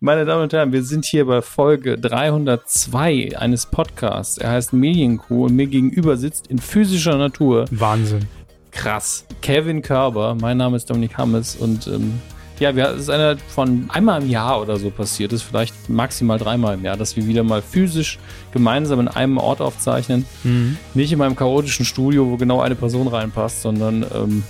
Meine Damen und Herren, wir sind hier bei Folge 302 eines Podcasts. Er heißt Medienkuh und mir gegenüber sitzt in physischer Natur. Wahnsinn. Krass. Kevin Körber, mein Name ist Dominik Hammes und ähm, ja, wir, es ist einer von einmal im Jahr oder so passiert ist, vielleicht maximal dreimal im Jahr, dass wir wieder mal physisch gemeinsam in einem Ort aufzeichnen. Mhm. Nicht in meinem chaotischen Studio, wo genau eine Person reinpasst, sondern ähm,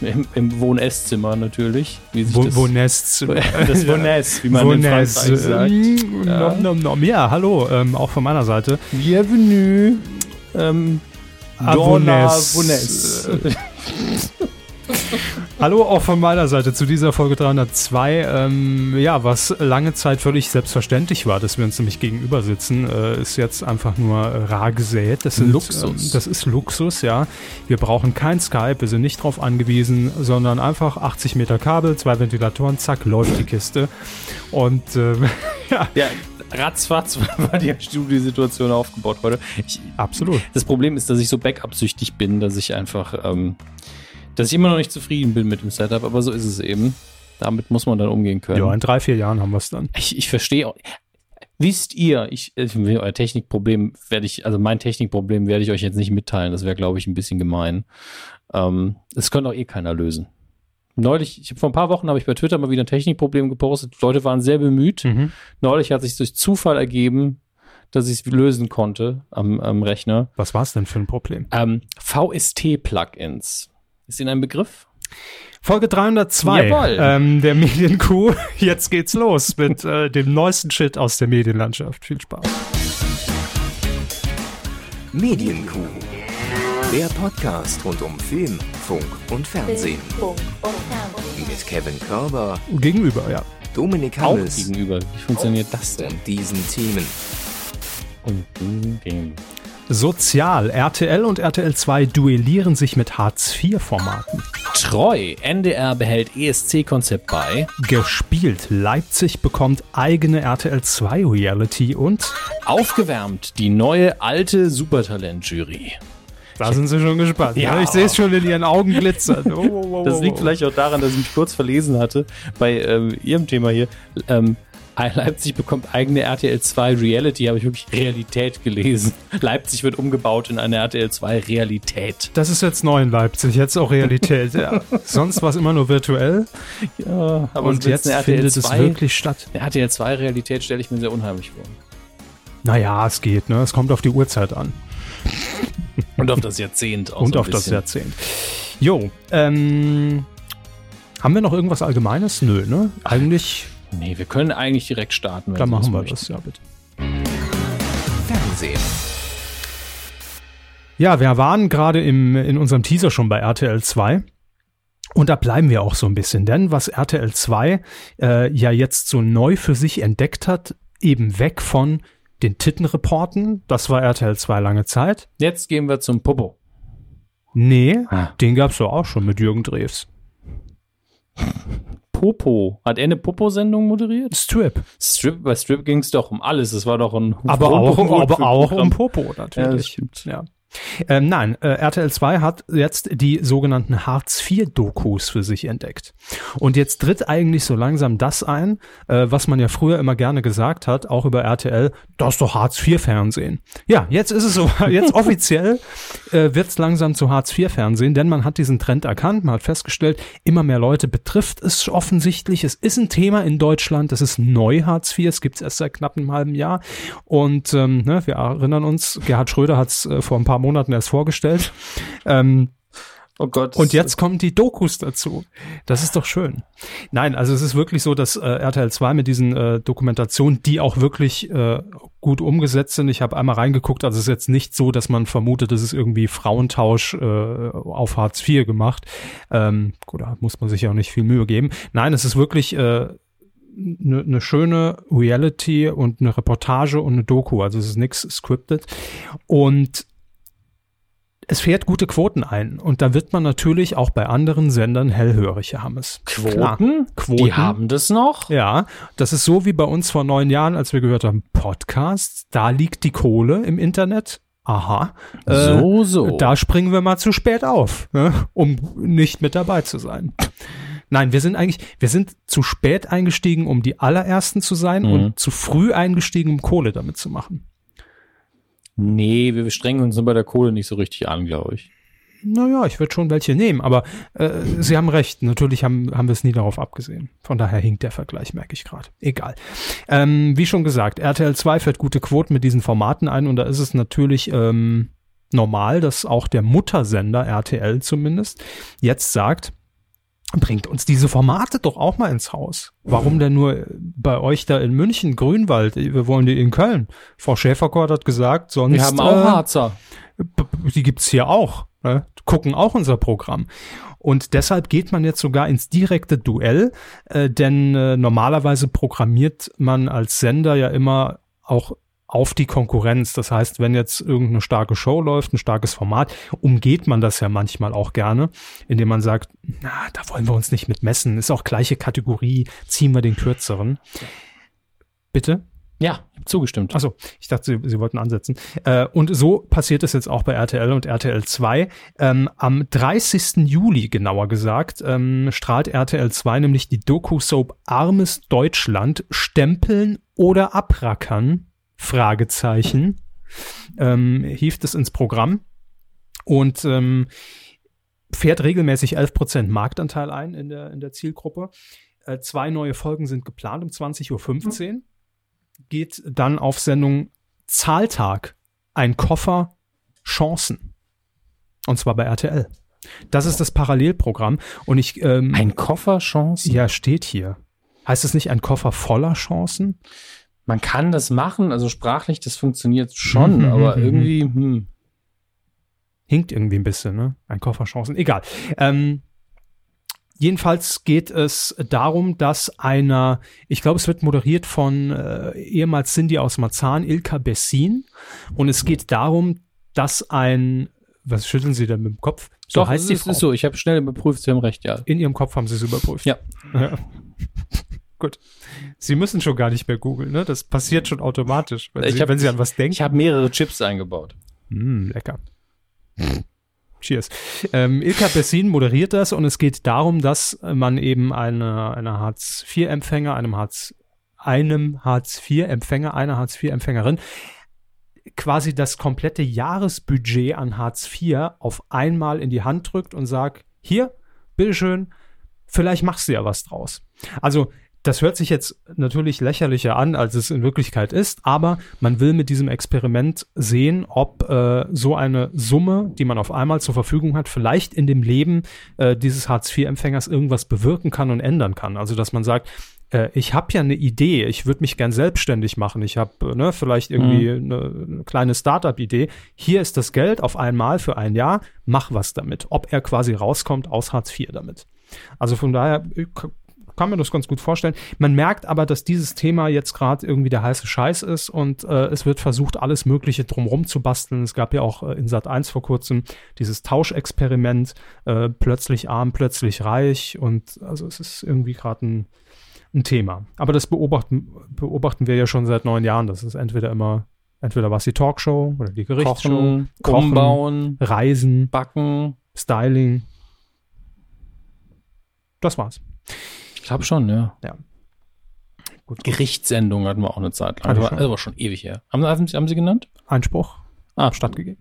im, im Wohn-Esszimmer natürlich. Wie sich Wo, das, Wonest. das Wohnes, wie man in Wonest. Frankreich sagt. Mm, Ja. nom, nom. Ja, hallo, ähm, auch von meiner Seite. Bienvenue. Ähm, Ah, Donna Wones. Hallo auch von meiner Seite zu dieser Folge 302. Ähm, ja, was lange Zeit völlig selbstverständlich war, dass wir uns nämlich gegenüber sitzen, äh, ist jetzt einfach nur äh, rar gesät. Das sind, Luxus. Ähm, das ist Luxus, ja. Wir brauchen kein Skype, wir sind nicht drauf angewiesen, sondern einfach 80 Meter Kabel, zwei Ventilatoren, zack, läuft die Kiste. Und ähm, ja, Ja, ratzfatz war die Studiosituation aufgebaut heute. Ich, absolut. das Problem ist, dass ich so Backup-süchtig bin, dass ich einfach, ähm, dass ich immer noch nicht zufrieden bin mit dem Setup, aber so ist es eben. Damit muss man dann umgehen können. Ja, in drei, vier Jahren haben wir es dann. Ich, ich verstehe auch. Wisst ihr, ich, ich euer Technikproblem werde ich, also mein Technikproblem werde ich euch jetzt nicht mitteilen. Das wäre, glaube ich, ein bisschen gemein. Ähm, das könnte auch eh keiner lösen. Neulich, ich vor ein paar Wochen habe ich bei Twitter mal wieder ein Technikproblem gepostet. Leute waren sehr bemüht. Mhm. Neulich hat sich durch Zufall ergeben, dass ich es lösen konnte am, am Rechner. Was war es denn für ein Problem? Ähm, VST-Plugins. Ist Ihnen ein Begriff? Folge 302 Jawohl. ähm, der Medienkuh. Jetzt geht's los mit äh, dem neuesten Shit aus der Medienlandschaft. Viel Spaß. Medienkuh. Der Podcast rund um Film, Funk und Fernsehen. Mit Kevin Körber, Gegenüber, ja. Dominik Auch Hammes gegenüber. Wie funktioniert das denn? und diesen Themen. Und dem. Sozial. RTL und RTL 2 duellieren sich mit Hartz-IV-Formaten. Treu. NDR behält ESC-Konzept bei. Gespielt. Leipzig bekommt eigene RTL 2 Reality und Aufgewärmt. Die neue alte Supertalent-Jury. da sind sie schon gespannt. Ja. Ja, ich sehe es schon in ihren Augen glitzern. Oh, oh, oh, Das liegt vielleicht auch daran, dass ich mich kurz verlesen hatte bei ähm, Ihrem Thema hier. Ähm, Leipzig bekommt eigene RTL 2 Reality, habe ich wirklich Realität gelesen. Leipzig wird umgebaut in eine RTL 2 Realität. Das ist jetzt neu in Leipzig, jetzt auch Realität. Ja. Sonst war es immer nur virtuell Ja, aber und jetzt findet es wirklich statt. Eine RTL 2 Realität stelle ich mir sehr unheimlich vor. Naja, es geht, ne? Es kommt auf die Uhrzeit an. Und auf das Jahrzehnt auch und so auf das bisschen. Jahrzehnt. Jo, ähm, haben wir noch irgendwas Allgemeines? Nö, ne? Eigentlich, Nee, wir können eigentlich direkt starten. wenn dann machen wir das, ja bitte. Fernsehen. Ja, wir waren gerade im, in unserem Teaser schon bei RTL 2. Und da bleiben wir auch so ein bisschen, denn was RTL 2 äh, ja jetzt so neu für sich entdeckt hat, eben weg von den Tittenreporten, das war RTL 2 lange Zeit. Jetzt gehen wir zum Popo. Nee, Ah. den gab's doch auch schon mit Jürgen Drews. Popo. Hat er eine Popo-Sendung moderiert? Strip. Strip, bei Strip ging es doch um alles. Es war doch ein Aber auch, aber auch um. Popo Ja, das natürlich. stimmt. Ja. Ähm, nein, äh, RTL 2 hat jetzt die sogenannten Hartz-IV-Dokus für sich entdeckt. Und jetzt tritt eigentlich so langsam das ein, äh, was man ja früher immer gerne gesagt hat, auch über RTL, das ist doch Hartz-IV-Fernsehen. Ja, jetzt ist es so, jetzt offiziell äh, wird es langsam zu Hartz-IV-Fernsehen, denn man hat diesen Trend erkannt, man hat festgestellt, immer mehr Leute betrifft es offensichtlich. Es ist ein Thema in Deutschland, das ist neu Hartz-IV, es gibt es erst seit knapp einem halben Jahr. Und ähm, ne, wir erinnern uns, Gerhard Schröder hat es äh, vor ein paar Monaten erst vorgestellt. Ähm, Oh Gott. und jetzt kommen die Dokus dazu. Das ist doch schön. Nein, also es ist wirklich so, dass äh, RTL 2 mit diesen äh, Dokumentationen, die auch wirklich äh, gut umgesetzt sind. Ich habe einmal reingeguckt, also es ist jetzt nicht so, dass man vermutet, es ist irgendwie Frauentausch äh, auf Hartz IV gemacht. Ähm, gut, da muss man sich ja auch nicht viel Mühe geben. Nein, es ist wirklich äh, eine ne schöne Reality und eine Reportage und eine Doku. Also es ist nichts scripted. Und es fährt gute Quoten ein. Und da wird man natürlich auch bei anderen Sendern hellhörig, Hammes. Klar. Quoten? Quoten. Die haben das noch? Ja, das ist so wie bei uns vor neun Jahren, als wir gehört haben, Podcasts, da liegt die Kohle im Internet. Aha. Äh, So, so. Da springen wir mal zu spät auf, ne, um nicht mit dabei zu sein. Nein, wir sind eigentlich, wir sind zu spät eingestiegen, um die allerersten zu sein Mhm. und zu früh eingestiegen, um Kohle damit zu machen. Nee, wir strengen uns bei der Kohle nicht so richtig an, glaube ich. Naja, ich würde schon welche nehmen, aber äh, Sie haben recht. Natürlich haben, haben wir es nie darauf abgesehen. Von daher hinkt der Vergleich, merke ich gerade. Egal. Ähm, wie schon gesagt, RTL 2 fährt gute Quoten mit diesen Formaten ein und da ist es natürlich ähm, normal, dass auch der Muttersender RTL zumindest jetzt sagt, bringt uns diese Formate doch auch mal ins Haus. Warum denn nur bei euch da in München, Grünwald? Wir wollen die in Köln. Frau Schäferkort hat gesagt, sonst Wir haben auch äh, Harzer. Die gibt's hier auch, ne? gucken auch unser Programm. Und deshalb geht man jetzt sogar ins direkte Duell, äh, denn äh, normalerweise programmiert man als Sender ja immer auch auf die Konkurrenz. Das heißt, wenn jetzt irgendeine starke Show läuft, ein starkes Format, umgeht man das ja manchmal auch gerne, indem man sagt, na, da wollen wir uns nicht mit messen, ist auch gleiche Kategorie, ziehen wir den kürzeren. Bitte? Ja, zugestimmt. Achso, ich dachte, Sie, Sie wollten ansetzen. Äh, und so passiert es jetzt auch bei RTL und RTL 2. Ähm, am 30. Juli, genauer gesagt, ähm, strahlt RTL 2 nämlich die Doku-Soap Armes Deutschland stempeln oder abrackern? Fragezeichen. Ähm, hieft es ins Programm und ähm, fährt regelmäßig 11% Marktanteil ein in der, in der Zielgruppe. Äh, zwei neue Folgen sind geplant um 20.15 Uhr geht dann auf Sendung Zahltag. Ein Koffer Chancen. Und zwar bei RTL. Das ist das Parallelprogramm. Und ich, ähm, Ein Koffer Chancen? ja, steht hier. Heißt es nicht ein Koffer voller Chancen? Man kann das machen, also sprachlich, das funktioniert schon, Mhm, aber mhm, irgendwie, hm. Hinkt irgendwie ein bisschen, ne? Ein Koffer Chancen. Egal. Ähm, jedenfalls geht es darum, dass einer, ich glaube, es wird moderiert von äh, ehemals Cindy aus Marzahn, Ilka Bessin. Und es geht darum, dass ein, was schütteln Sie denn mit dem Kopf? So Doch, heißt es die ist, Frau. ist so. Ich habe schnell überprüft, Sie haben recht, ja. In Ihrem Kopf haben Sie es überprüft. Ja. ja. Gut. Sie müssen schon gar nicht mehr googeln, ne? Das passiert schon automatisch, wenn, Ich Sie, hab- wenn Sie an was denken. Ich habe mehrere Chips eingebaut. Mm, lecker. Cheers. Ähm, Ilka Bessin moderiert das und es geht darum, dass man eben eine, eine Hartz-IV-Empfänger, einem Hartz, einem Hartz-IV-Empfänger, einer Hartz-IV-Empfängerin quasi das komplette Jahresbudget an Hartz IV auf einmal in die Hand drückt und sagt, hier, bitteschön, vielleicht machst du ja was draus. Also das hört sich jetzt natürlich lächerlicher an, als es in Wirklichkeit ist, aber man will mit diesem Experiment sehen, ob äh, so eine Summe, die man auf einmal zur Verfügung hat, vielleicht in dem Leben äh, dieses Hartz-IV-Empfängers irgendwas bewirken kann und ändern kann. Also dass man sagt, äh, ich habe ja eine Idee, ich würde mich gern selbstständig machen, ich habe äh, ne, vielleicht irgendwie eine, eine kleine Startup-Idee. Hier ist das Geld auf einmal für ein Jahr, mach was damit. Ob er quasi rauskommt aus Hartz IV damit. Also von daher k- kann mir das ganz gut vorstellen. Man merkt aber, dass dieses Thema jetzt gerade irgendwie der heiße Scheiß ist und äh, es wird versucht, alles Mögliche drumrum zu basteln. Es gab ja auch äh, in Sat 1 vor kurzem dieses Tauschexperiment, äh, plötzlich arm, plötzlich reich und also es ist irgendwie gerade ein, ein Thema. Aber das beobachten, beobachten wir ja schon seit neun Jahren. Das ist entweder immer, entweder was die Talkshow oder die Gerichtsshow, Kochen, Kochen. umbauen, Reisen, backen. Styling. Das war's. Ich glaube schon, ja. Gut. Gerichtssendung hatten wir auch eine Zeit lang. Das ich war, war schon ewig her. Haben, haben, Sie, haben Sie genannt? Einspruch Ah, stattgegeben.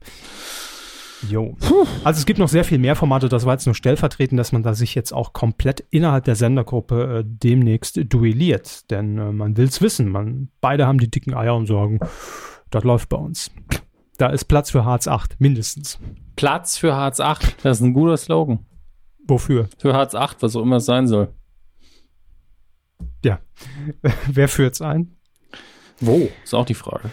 Jo. Also es gibt noch sehr viel mehr Formate, das war jetzt nur stellvertretend, dass man da sich jetzt auch komplett innerhalb der Sendergruppe äh, demnächst duelliert. Denn äh, man will's wissen. Man, beide haben die dicken Eier und sagen, das läuft bei uns. Da ist Platz für Hartz 8, mindestens. Platz für Hartz 8. Das ist ein guter Slogan. Wofür? Für Hartz 8, was auch immer es sein soll. Ja. Wer führt's ein? Wo? Ist auch die Frage.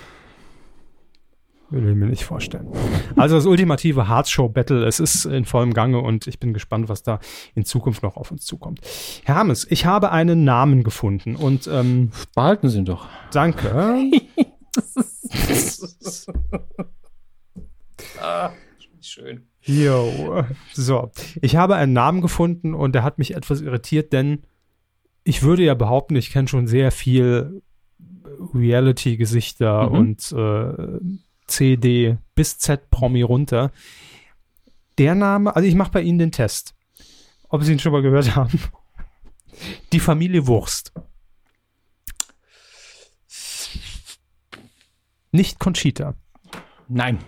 Will ich mir nicht vorstellen. Also das ultimative Harz-Show-Battle, es ist in vollem Gange und ich bin gespannt, was da in Zukunft noch auf uns zukommt. Herr Hammes, ich habe einen Namen gefunden und ähm, Behalten Sie ihn doch. danke. Ah, schön. Jo. So, ich habe einen Namen gefunden und der hat mich etwas irritiert, denn ich würde ja behaupten, ich kenne schon sehr viel Reality-Gesichter Mhm. und äh, CD bis Z-Promi runter. Der Name, also ich mache bei Ihnen den Test. Ob Sie ihn schon mal gehört haben? Die Familie Wurst. Nicht Conchita. Nein.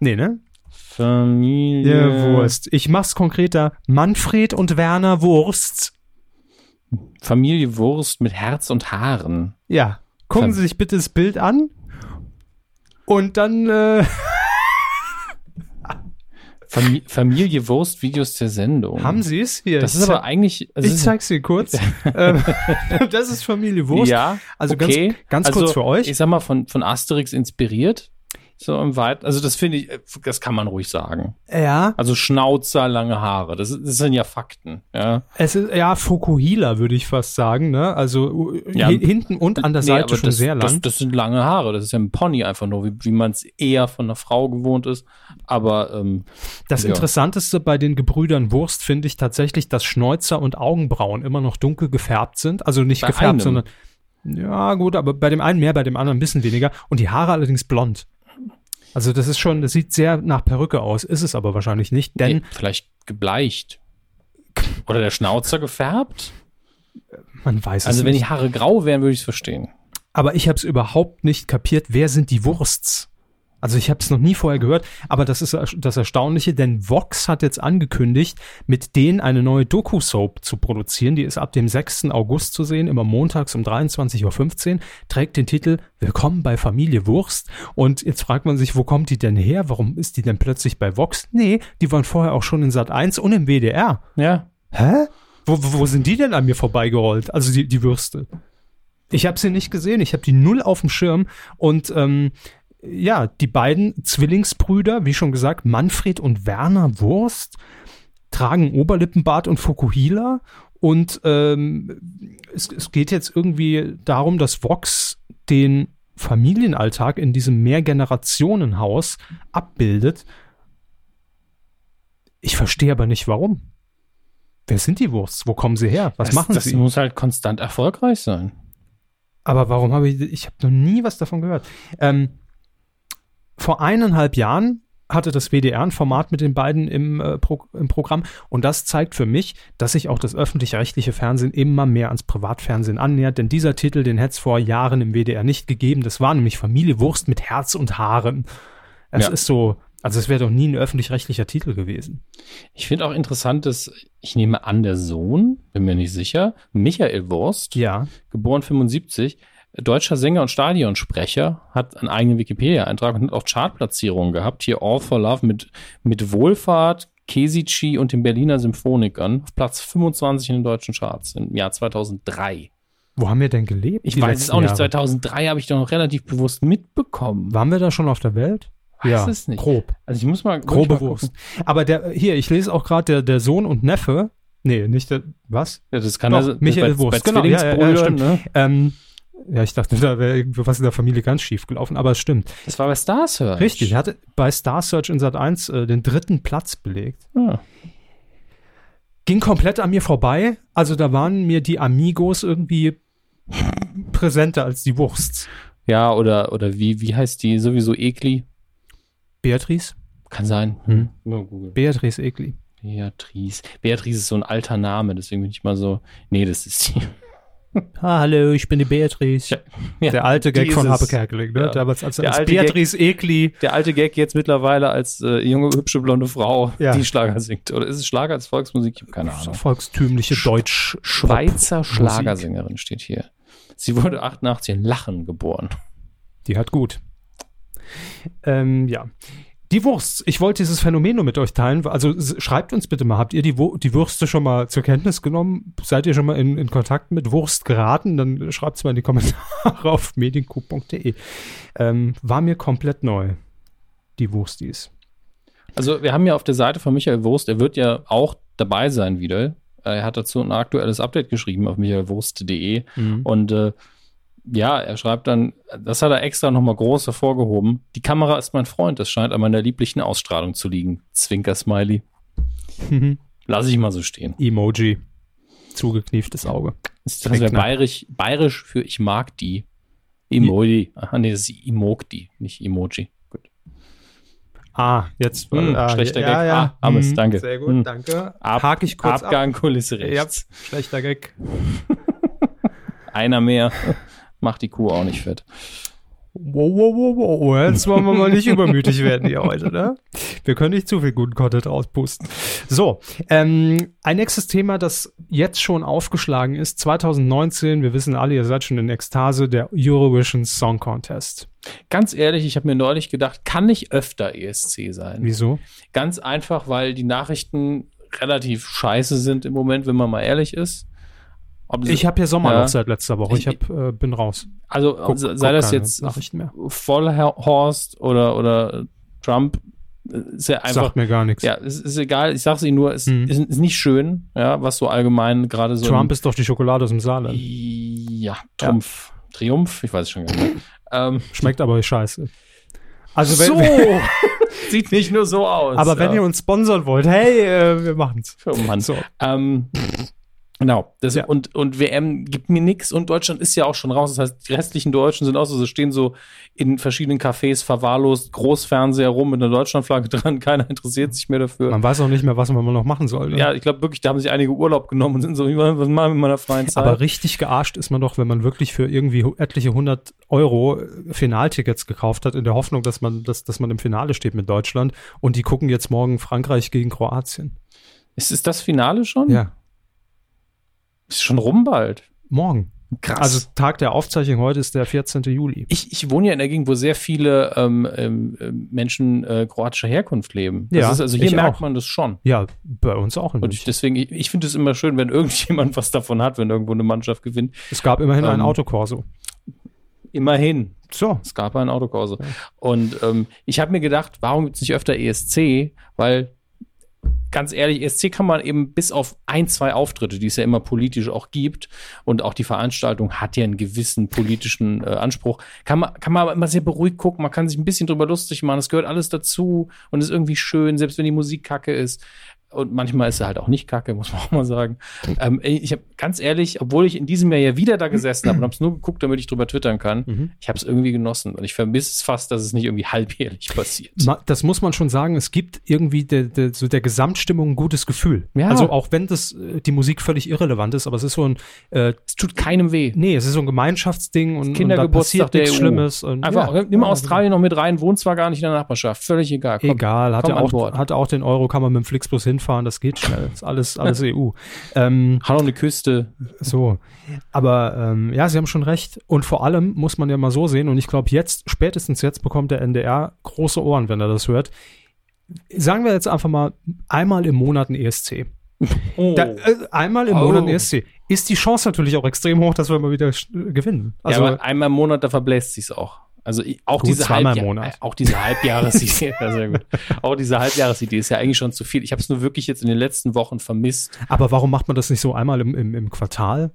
Nee, ne? Familie. Wurst. Ich mach's konkreter. Manfred und Werner Wurst. Familie Wurst mit Herz und Haaren. Ja. Gucken Fam- Sie sich bitte das Bild an. Und dann, äh, Fami Familie Wurst Videos der Sendung. haben Sie es? Hier. Das ich ist aber eigentlich. also Ich zeig's dir kurz. ähm, das ist Familie Wurst. Ja, Also okay. ganz, ganz also, kurz für euch. Ich sag mal, von, von Asterix inspiriert. So im Weit. Also, das finde ich, äh, das kann man ruhig sagen. ja, Also Schnauzer, lange Haare. Das, das sind ja Fakten. Ja. es ist ja Fokuhila, würde ich fast sagen. Ne? Also äh, Ja. hi- hinten und an der Nee, Seite schon das, sehr lang. Das, das sind lange Haare. Das ist ja ein Pony einfach nur, wie, wie man es eher von einer Frau gewohnt ist. Aber ähm, Das Ja. Interessanteste bei den Gebrüdern Wurst finde ich tatsächlich, dass Schnäuzer und Augenbrauen immer noch dunkel gefärbt sind. Also nicht Bei gefärbt, einem. sondern ja gut, aber bei dem einen mehr, bei dem anderen ein bisschen weniger. Und die Haare allerdings blond. Also das ist schon, das sieht sehr nach Perücke aus, ist es aber wahrscheinlich nicht, denn nee, vielleicht gebleicht. Oder der Schnauzer gefärbt. man weiß Also es wenn nicht. die Haare grau wären, würde ich es verstehen. Aber ich habe es überhaupt nicht kapiert, wer sind die Wursts? Also ich habe es noch nie vorher gehört, aber das ist das Erstaunliche, denn Vox hat jetzt angekündigt, mit denen eine neue Doku-Soap zu produzieren. Die ist ab dem 6. August zu sehen, immer montags um 23.15 Uhr, trägt den Titel Willkommen bei Familie Wurst. Und jetzt fragt man sich, wo kommt die denn her? Warum ist die denn plötzlich bei Vox? Nee, die waren vorher auch schon in Sat 1 und im WDR. Ja. Hä? Wo, wo, sind die denn an mir vorbeigerollt? Also die, die Würste. Ich habe sie nicht gesehen, ich habe die null auf dem Schirm und ähm, ja, die beiden Zwillingsbrüder, wie schon gesagt, Manfred und Werner Wurst, tragen Oberlippenbart und Fukuhila und ähm, es, es geht jetzt irgendwie darum, dass Vox den Familienalltag in diesem Mehrgenerationenhaus abbildet. Ich verstehe aber nicht, warum. Wer sind die Wursts? Wo kommen sie her? Was das, machen das sie? muss halt konstant erfolgreich sein. Aber warum habe ich, ich habe noch nie was davon gehört. Ähm, vor eineinhalb Jahren hatte das WDR ein Format mit den beiden im, äh, Pro, im Programm und das zeigt für mich, dass sich auch das öffentlich-rechtliche Fernsehen immer mehr ans Privatfernsehen annähert, denn dieser Titel, den hätte es vor Jahren im WDR nicht gegeben. Das war nämlich Familie Wurst mit Herz und Haaren. Es Ja. ist so, also es wäre doch nie ein öffentlich-rechtlicher Titel gewesen. Ich finde auch interessant, dass ich nehme an, der Sohn, bin mir nicht sicher, Michael Wurst, Ja. geboren 75, deutscher Sänger und Stadionsprecher, hat einen eigenen Wikipedia-Eintrag und hat auch Chartplatzierungen gehabt. Hier All for Love mit, mit Wohlfahrt, Kesici und den Berliner Symphonikern auf Platz 25 in den deutschen Charts im Jahr 2003. Wo haben wir denn gelebt? Ich weiß es auch nicht, Jahre? 2003 habe ich doch noch relativ bewusst mitbekommen. Waren wir da schon auf der Welt? Weiß ja, es nicht. grob. Also ich muss mal Wurst. gucken. Aber der, hier, ich lese auch gerade, der, der Sohn und Neffe, nee, nicht der, was? Ja, das kann Doch, also Michael bei, Wurst, bei genau, ja, ja, ja, stimmt. ne? Ähm, ja, ich dachte, da wäre irgendwie was in der Familie ganz schief gelaufen, aber es stimmt. Das war bei Star Search. Richtig, er hatte bei Star Search in Sat 1 äh, den dritten Platz belegt. Ah. Ging komplett an mir vorbei. Also da waren mir die Amigos irgendwie präsenter als die Wursts. Ja, oder, oder wie, wie heißt die sowieso Ekli? Beatrice? Kann sein. Hm. Beatrice Egli. Beatrice. Beatrice ist so ein alter Name, deswegen bin ich mal so. Nee, das ist die. Hallo, ich bin die Beatrice. Ja, Der alte Gag von. Harpe Kerkeling, ne? Ja. Damals als, als Beatrice Egli. Der alte Gag jetzt mittlerweile als äh, junge, hübsche, blonde Frau, Ja. die Schlager singt. Oder ist es Schlager als Volksmusik? Ich habe keine Ahnung. Volkstümliche Deutsch. Schweizer. Schlagersängerin steht hier. Sie wurde 88 in Lachen geboren. Die hat gut. Ähm, ja. Die Wurst. Ich wollte dieses Phänomen nur mit euch teilen. Also schreibt uns bitte mal, habt ihr die, die Würste schon mal zur Kenntnis genommen? Seid ihr schon mal in, in Kontakt mit Wurst geraten? Dann schreibt es mal in die Kommentare auf mediencoup.de. Ähm, war mir komplett neu. Die Wurstis. Also wir haben ja auf der Seite von Michael Wurst, er wird ja auch dabei sein wieder. Er hat dazu ein aktuelles Update geschrieben auf michaelwurst.de und äh, ja, er schreibt dann, das hat er extra nochmal groß hervorgehoben. Die Kamera ist mein Freund, das scheint an meiner lieblichen Ausstrahlung zu liegen. Zwinker-Smiley. Lass ich mal so stehen. Emoji. Zugeknieftes Auge. Das das wäre bayerisch, bayerisch für ich mag die. Emoji. Aha, nee, das ist Emog die, nicht Emoji. Gut. Ah, jetzt. Hm, ah, schlechter ja, Gag. Ja, Ah, Hammes, Hm, danke. Sehr gut, Hm. danke. Ab, Hake ich kurz Abgang, Kulisse ab. Ja, rechts. schlechter Gag. Einer mehr macht die Kuh auch nicht fett. Wow, wow, wow, wow. Jetzt wollen wir mal nicht übermütig werden hier heute, ne? Wir können nicht zu viel guten Content rauspusten. So, ähm, ein nächstes Thema, das jetzt schon aufgeschlagen ist, 2019, wir wissen alle, ihr seid schon in Ekstase, der Eurovision Song Contest. Ganz ehrlich, ich habe mir neulich gedacht, kann nicht öfter ESC sein. Wieso? Ganz einfach, weil die Nachrichten relativ scheiße sind im Moment, wenn man mal ehrlich ist. Ich habe ja Sommerloch Ja. seit letzter Woche. Ich hab, äh, bin raus. also Guck- sei guck das jetzt Nachrichten mehr. Vollhorst oder oder Trump, äh, ist ja einfach Sagt mir gar nichts. ja, es ist egal. Ich sag's Ihnen nur, es Mhm. ist, ist nicht schön, ja, was so allgemein gerade so Trump ist doch die Schokolade aus dem Saarland. ja Trumpf, Triumph, ich weiß es schon gar nicht. ähm, Schmeckt aber scheiße. Also wenn, so sieht nicht nur so aus. aber wenn ja. ihr uns sponsern wollt, hey, äh, wir machen's. Oh Mann. So. Ähm, genau. Das, Ja. und, und WM gibt mir nix und Deutschland ist ja auch schon raus. Das heißt, die restlichen Deutschen sind auch so, so stehen so in verschiedenen Cafés verwahrlost, Großfernseher rum mit einer Deutschlandflagge dran. Keiner interessiert sich mehr dafür. Man weiß auch nicht mehr, was man noch machen soll. Ne? ja, ich glaube wirklich, da haben sich einige Urlaub genommen und sind so, was machen wir mit meiner freien Zeit? Aber richtig gearscht ist man doch, wenn man wirklich für irgendwie etliche hundert Euro äh, Finaltickets gekauft hat, in der Hoffnung, dass man, dass, dass man im Finale steht mit Deutschland. Und die gucken jetzt morgen Frankreich gegen Kroatien. ist es das Finale schon? Ja, Ist schon rum bald. morgen. Krass. Also Tag der Aufzeichnung heute ist der 14. Juli. ich, ich wohne ja in der Gegend, wo sehr viele ähm, ähm, ähm, Menschen äh, kroatischer Herkunft leben. Das Ja, ist, also hier merkt auch. man das schon. Ja, bei uns auch in Und ich, deswegen, ich, ich finde es immer schön, wenn irgendjemand was davon hat, wenn irgendwo eine Mannschaft gewinnt. Es gab immerhin ein ähm, Autokorso. Immerhin. So. Es gab ein Autokurse. Und ähm, ich habe mir gedacht, warum gibt es nicht öfter ESC? Weil, ganz ehrlich, ESC kann man eben bis auf ein, zwei Auftritte, die es ja immer politisch auch gibt, und auch die Veranstaltung hat ja einen gewissen politischen äh, Anspruch, kann man, kann man aber immer sehr beruhigt gucken, man kann sich ein bisschen drüber lustig machen, es gehört alles dazu und ist irgendwie schön, selbst wenn die Musik kacke ist. Und manchmal ist er halt auch nicht kacke, muss man auch mal sagen. Ähm, ich habe ganz ehrlich, obwohl ich in diesem Jahr ja wieder da gesessen habe und habe es nur geguckt, damit ich drüber twittern kann, Mhm. ich habe es irgendwie genossen und ich vermisse es fast, dass es nicht irgendwie halbjährlich passiert. Das muss man schon sagen, es gibt irgendwie der, der, so der Gesamtstimmung ein gutes Gefühl. Ja. Also auch wenn das äh, die Musik völlig irrelevant ist, aber es ist so ein äh, Es tut keinem weh. nee, es ist so ein Gemeinschaftsding und, und da passiert nichts EU. Schlimmes. Und, Einfach, ja, nimm ja, Australien noch mit rein, wohnt zwar gar nicht in der Nachbarschaft, völlig egal. Komm. Egal, hat komm er an auch, hat auch den Euro, kann man mit dem Flixbus hinfahren, das geht schnell. Ist alles, alles EU. Ähm, Hat auch eine Küste. so. Aber ähm, ja, Sie haben schon recht. Und vor allem muss man ja mal so sehen, und ich glaube, jetzt, spätestens jetzt bekommt der NDR große Ohren, wenn er das hört. Sagen wir jetzt einfach mal einmal im Monat ein ESC. Oh. Da, äh, einmal im Oh. Monat ein ESC. Ist die Chance natürlich auch extrem hoch, dass wir mal wieder gewinnen. ja, Also, aber einmal im Monat, da verbläst sich's auch. Also auch Gut, diese Halbjahr- auch diese gut. Auch diese Halbjahresidee ist ja eigentlich schon zu viel. Ich habe es nur wirklich jetzt in den letzten Wochen vermisst. aber warum macht man das nicht so einmal im, im, im Quartal?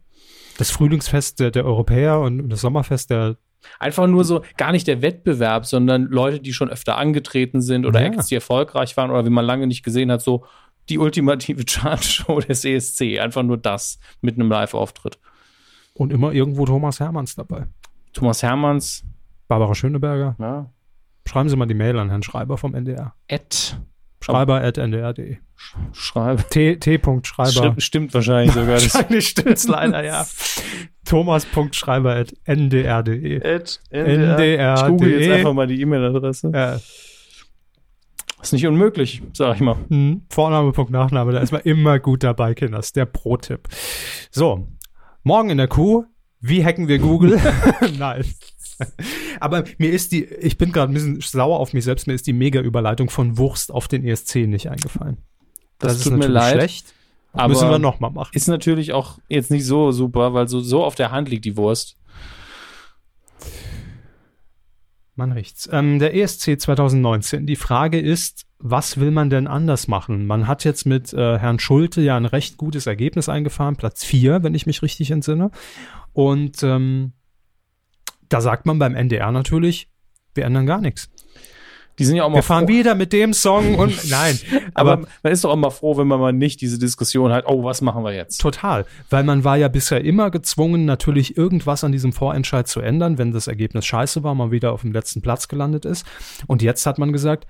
Das Frühlingsfest der, der Europäer und das Sommerfest der Einfach nur so, gar nicht der Wettbewerb, sondern Leute, die schon öfter angetreten sind oder Ja. Acts, die erfolgreich waren oder wie man lange nicht gesehen hat, so die ultimative Chartshow des ESC. Einfach nur das mit einem Live-Auftritt. und immer irgendwo Thomas Hermanns dabei. Thomas Hermanns, Barbara Schöneberger. ja, Schreiben Sie mal die Mail an Herrn Schreiber vom NDR. Ed, Schreiber at ndr.de. schreibe. T. T. Schreiber. Stimmt, stimmt wahrscheinlich sogar. Das Wahrscheinlich stimmt's leider, ja. Thomas.schreiber at ndr.de. Ed, NDR. Ich google jetzt einfach mal die E-Mail-Adresse. Ja. Ist nicht unmöglich, sag ich mal. Hm, Vorname, Punkt, Nachname, da ist man immer gut dabei, Kinders. Der Pro-Tipp. So, morgen in der Kuh. Wie hacken wir Google? Nein. Aber mir ist die, ich bin gerade ein bisschen sauer auf mich selbst, mir ist die Mega-Überleitung von Wurst auf den ESC nicht eingefallen. Das, tut mir leid. schlecht. Aber Müssen wir nochmal machen. ist natürlich auch jetzt nicht so super, weil so, so auf der Hand liegt die Wurst. Man riecht's. Ähm, der ESC 2019. Die Frage ist, was will man denn anders machen? Man hat jetzt mit äh, Herrn Schulte ja ein recht gutes Ergebnis eingefahren, Platz 4, wenn ich mich richtig entsinne. Und ähm, da sagt man beim NDR natürlich, wir ändern gar nichts. Die sind ja auch mal Wir fahren froh. wieder mit dem Song und nein, Aber, aber man ist doch auch mal froh, wenn man mal nicht diese Diskussion hat, oh, was machen wir jetzt? Total, weil man war ja bisher immer gezwungen, natürlich irgendwas an diesem Vorentscheid zu ändern, wenn das Ergebnis scheiße war, man wieder auf dem letzten Platz gelandet ist. Und jetzt hat man gesagt,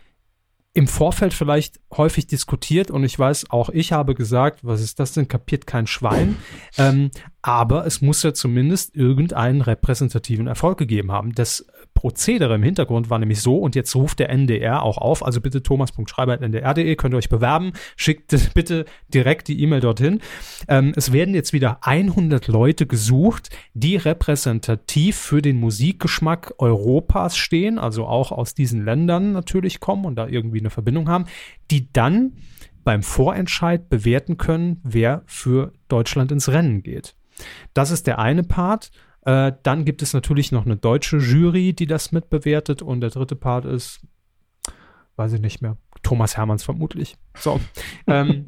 im Vorfeld vielleicht häufig diskutiert und ich weiß, auch ich habe gesagt, was ist das denn, kapiert kein Schwein. Ähm, aber es muss ja zumindest irgendeinen repräsentativen Erfolg gegeben haben. Das Prozedere im Hintergrund war nämlich so und jetzt ruft der NDR auch auf, also bitte thomas.schreiber.ndr.de, könnt ihr euch bewerben, schickt bitte direkt die E-Mail dorthin. Ähm, es werden jetzt wieder 100 Leute gesucht, die repräsentativ für den Musikgeschmack Europas stehen, also auch aus diesen Ländern natürlich kommen und da irgendwie eine Verbindung haben, die dann beim Vorentscheid bewerten können, wer für Deutschland ins Rennen geht. Das ist der eine Part. Äh, dann gibt es natürlich noch eine deutsche Jury, die das mitbewertet. Und der dritte Part ist, weiß ich nicht mehr, Thomas Hermanns vermutlich. So. ähm,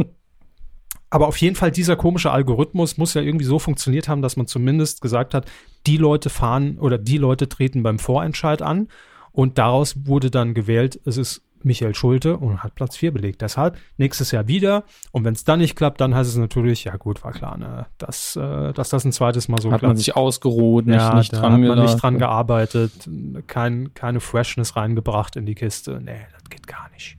aber auf jeden Fall, dieser komische Algorithmus muss ja irgendwie so funktioniert haben, dass man zumindest gesagt hat, die Leute fahren oder die Leute treten beim Vorentscheid an. Und daraus wurde dann gewählt, es ist Michael Schulte und hat Platz 4 belegt. Deshalb nächstes Jahr wieder. Und wenn es dann nicht klappt, dann heißt es natürlich, ja gut, war klar, ne, dass, äh, dass das ein zweites Mal so hat klappt. man sich ausgeruht, nicht, ja, nicht dran hat man nicht dran gearbeitet, kein, keine Freshness reingebracht in die Kiste. Nee, das geht gar nicht.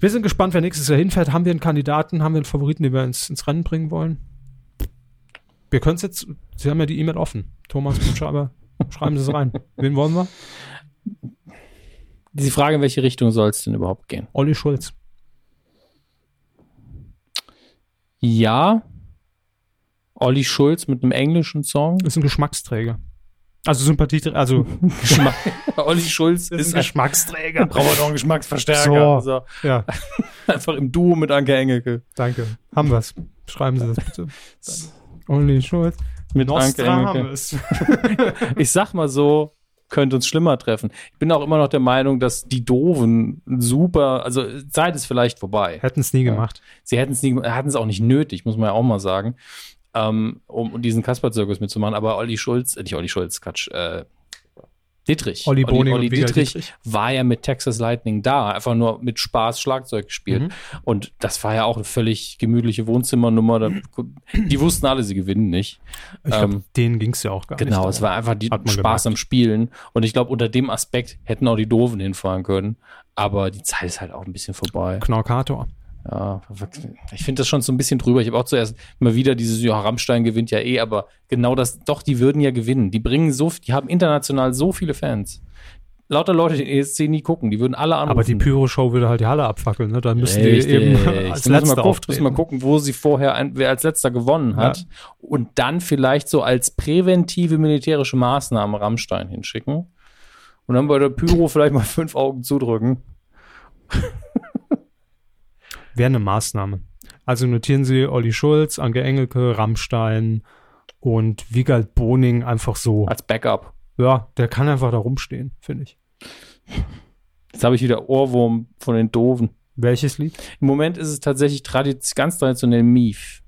Wir sind gespannt, wer nächstes Jahr hinfährt. Haben wir einen Kandidaten, haben wir einen Favoriten, den wir ins, ins Rennen bringen wollen? Wir können es jetzt, Sie haben ja die E-Mail offen. Thomas Buchschreiber, schreiben Sie es rein. Wen wollen wir? Die Frage, in welche Richtung soll es denn überhaupt gehen? Olli Schulz. Ja, Olli Schulz mit einem englischen Song. Ist ein Geschmacksträger. Also Sympathie, also Geschmack. Olli Schulz ist ein Geschmacksträger. braucht man doch einen Geschmacksverstärker. So. Ja, Einfach im Duo mit Anke Engelke. danke. Haben wir's. Schreiben Sie das bitte. Olli Schulz. Mit Anke Engelke. Ich sag mal so, könnte uns schlimmer treffen. Ich bin auch immer noch der Meinung, dass die Doofen super, also Zeit ist vielleicht vorbei. Hätten es nie gemacht. Sie hätten es nie, hatten es auch nicht nötig, muss man ja auch mal sagen, ähm, um diesen Kasper-Zirkus mitzumachen. Aber Olli Schulz, äh, nicht Olli Schulz, Quatsch, äh, Dietrich. Olli Olli Wiegald Dietrich, Dietrich. war ja mit Texas Lightning da, einfach nur mit Spaß Schlagzeug gespielt. Mhm. Und das war ja auch eine völlig gemütliche Wohnzimmernummer. Da, die wussten alle, sie gewinnen nicht. Ich glaube, Ähm, denen ging's ja auch gar nicht. Genau, es war einfach die Spaß gemerkt. am Spielen. Und ich glaube, unter dem Aspekt hätten auch die Doofen hinfahren können. Aber die Zeit ist halt auch ein bisschen vorbei. Knorkator. Ja, ich finde das schon so ein bisschen drüber. Ich habe auch zuerst immer wieder dieses, ja, Rammstein gewinnt ja eh, aber genau das, doch, die würden ja gewinnen. Die bringen so, die haben international so viele Fans. Lauter Leute, die ESC nie gucken, die würden alle anrufen. Aber die Pyro-Show würde halt die Halle abfackeln, ne? Dann müssen Richtig. die eben als letzter mal, gucken, müssen mal gucken, wo sie vorher, ein, wer als letzter gewonnen hat. Und dann vielleicht so als präventive militärische Maßnahme Rammstein hinschicken. Und dann bei der Pyro vielleicht mal fünf Augen zudrücken. Wäre eine Maßnahme. Also notieren Sie Olli Schulz, Anke Engelke, Rammstein und Wiegald Boning einfach so. Als Backup. Ja, der kann einfach da rumstehen, finde ich. Jetzt habe ich wieder Ohrwurm von den Doofen. Welches Lied? Im Moment ist es tatsächlich tradi- ganz traditionell Mief.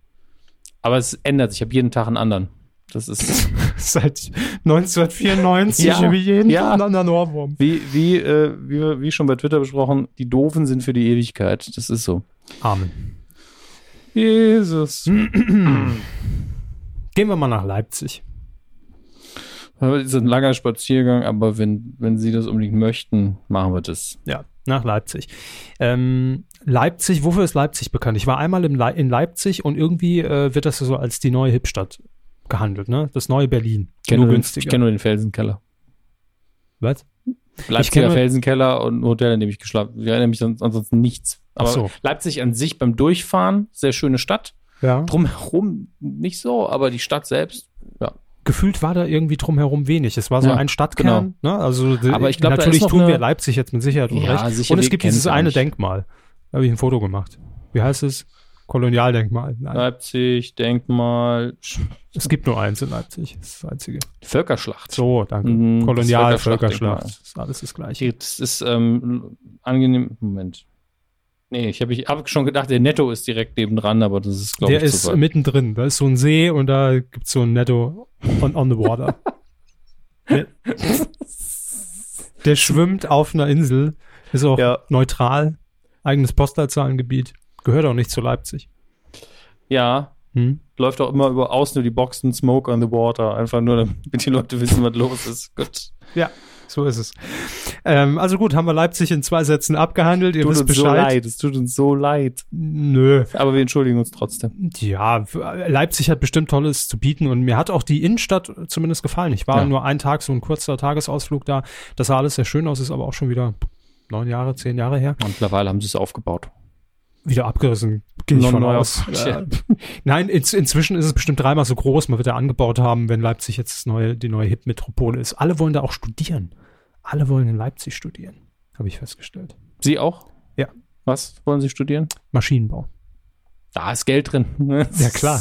Aber es ändert sich. Ich habe jeden Tag einen anderen. Das ist Seit 1994 Ja, wie jeden ja. einen anderen Ohrwurm. wie, wie, äh, wie, wie schon bei Twitter besprochen, die Doofen sind für die Ewigkeit. Das ist so. Amen. Jesus. Gehen wir mal nach Leipzig. Das ist ein langer Spaziergang, aber wenn, wenn Sie das unbedingt möchten, machen wir das. Ja, nach Leipzig. Ähm, Leipzig, wofür ist Leipzig bekannt? Ich war einmal im Le in Leipzig und irgendwie äh, wird das so als die neue Hipstadt gehandelt, ne? Das neue Berlin. Ich kenne Nur den- günstiger. ich kenn nur den Felsenkeller. Was? Leipziger Felsenkeller und ein Hotel, in dem ich geschlafen Ich erinnere mich an, ansonsten nichts. Aber so. Leipzig an sich beim Durchfahren, sehr schöne Stadt. Ja. Drumherum nicht so, aber die Stadt selbst, ja. Gefühlt war da irgendwie drumherum wenig. Es war so Ja, ein Stadtkern, ne? Also Aber ich glaub, da natürlich tun wir Leipzig jetzt mit Sicherheit Ja, sicher, und es gibt dieses eine. Denkmal. Da habe ich ein Foto gemacht. Wie heißt es? Kolonialdenkmal. Nein, Leipzig, Denkmal, es gibt nur eins in Leipzig. Das ist das einzige. Völkerschlacht. So, danke. Mhm, das Kolonial, Völkerschlachtdenkmal. Völkerschlacht. Das ist alles das Gleiche. Das ist ähm, angenehm. Moment. Nee, ich habe ich hab schon gedacht, der Netto ist direkt nebendran, aber das ist, glaube Der ich, ist zu weit. mittendrin. Da ist so ein See und da gibt's so ein Netto on, on the water. der, der schwimmt auf einer Insel, ist auch Ja. neutral, eigenes Postleitzahlengebiet, gehört auch nicht zu Leipzig. Ja, Hm? läuft auch immer über außen nur die Boxen Smoke on the Water. Einfach nur, damit die Leute wissen, was los ist. Gut. Ja. so ist es. Ähm, also gut, haben wir Leipzig in zwei Sätzen abgehandelt. Ihr Tut wisst uns so Bescheid. leid, es tut uns so leid. Nö. Aber wir entschuldigen uns trotzdem. Ja, Leipzig hat bestimmt Tolles zu bieten und mir hat auch die Innenstadt zumindest gefallen. Ich war Ja. nur einen Tag, so ein kurzer Tagesausflug da. Das sah alles sehr schön aus, ist aber auch schon wieder neun Jahre, zehn Jahre her. Und mittlerweile haben sie es aufgebaut. Wieder abgerissen, gehe ich von neu aus. Äh, Nein, in, inzwischen ist es bestimmt dreimal so groß. Man wird ja angebaut haben, wenn Leipzig jetzt neue, die neue Hip-Metropole ist. Alle wollen da auch studieren. Alle wollen in Leipzig studieren, habe ich festgestellt. Sie auch? Ja. Was wollen Sie studieren? Maschinenbau. Da ist Geld drin. Ja, klar.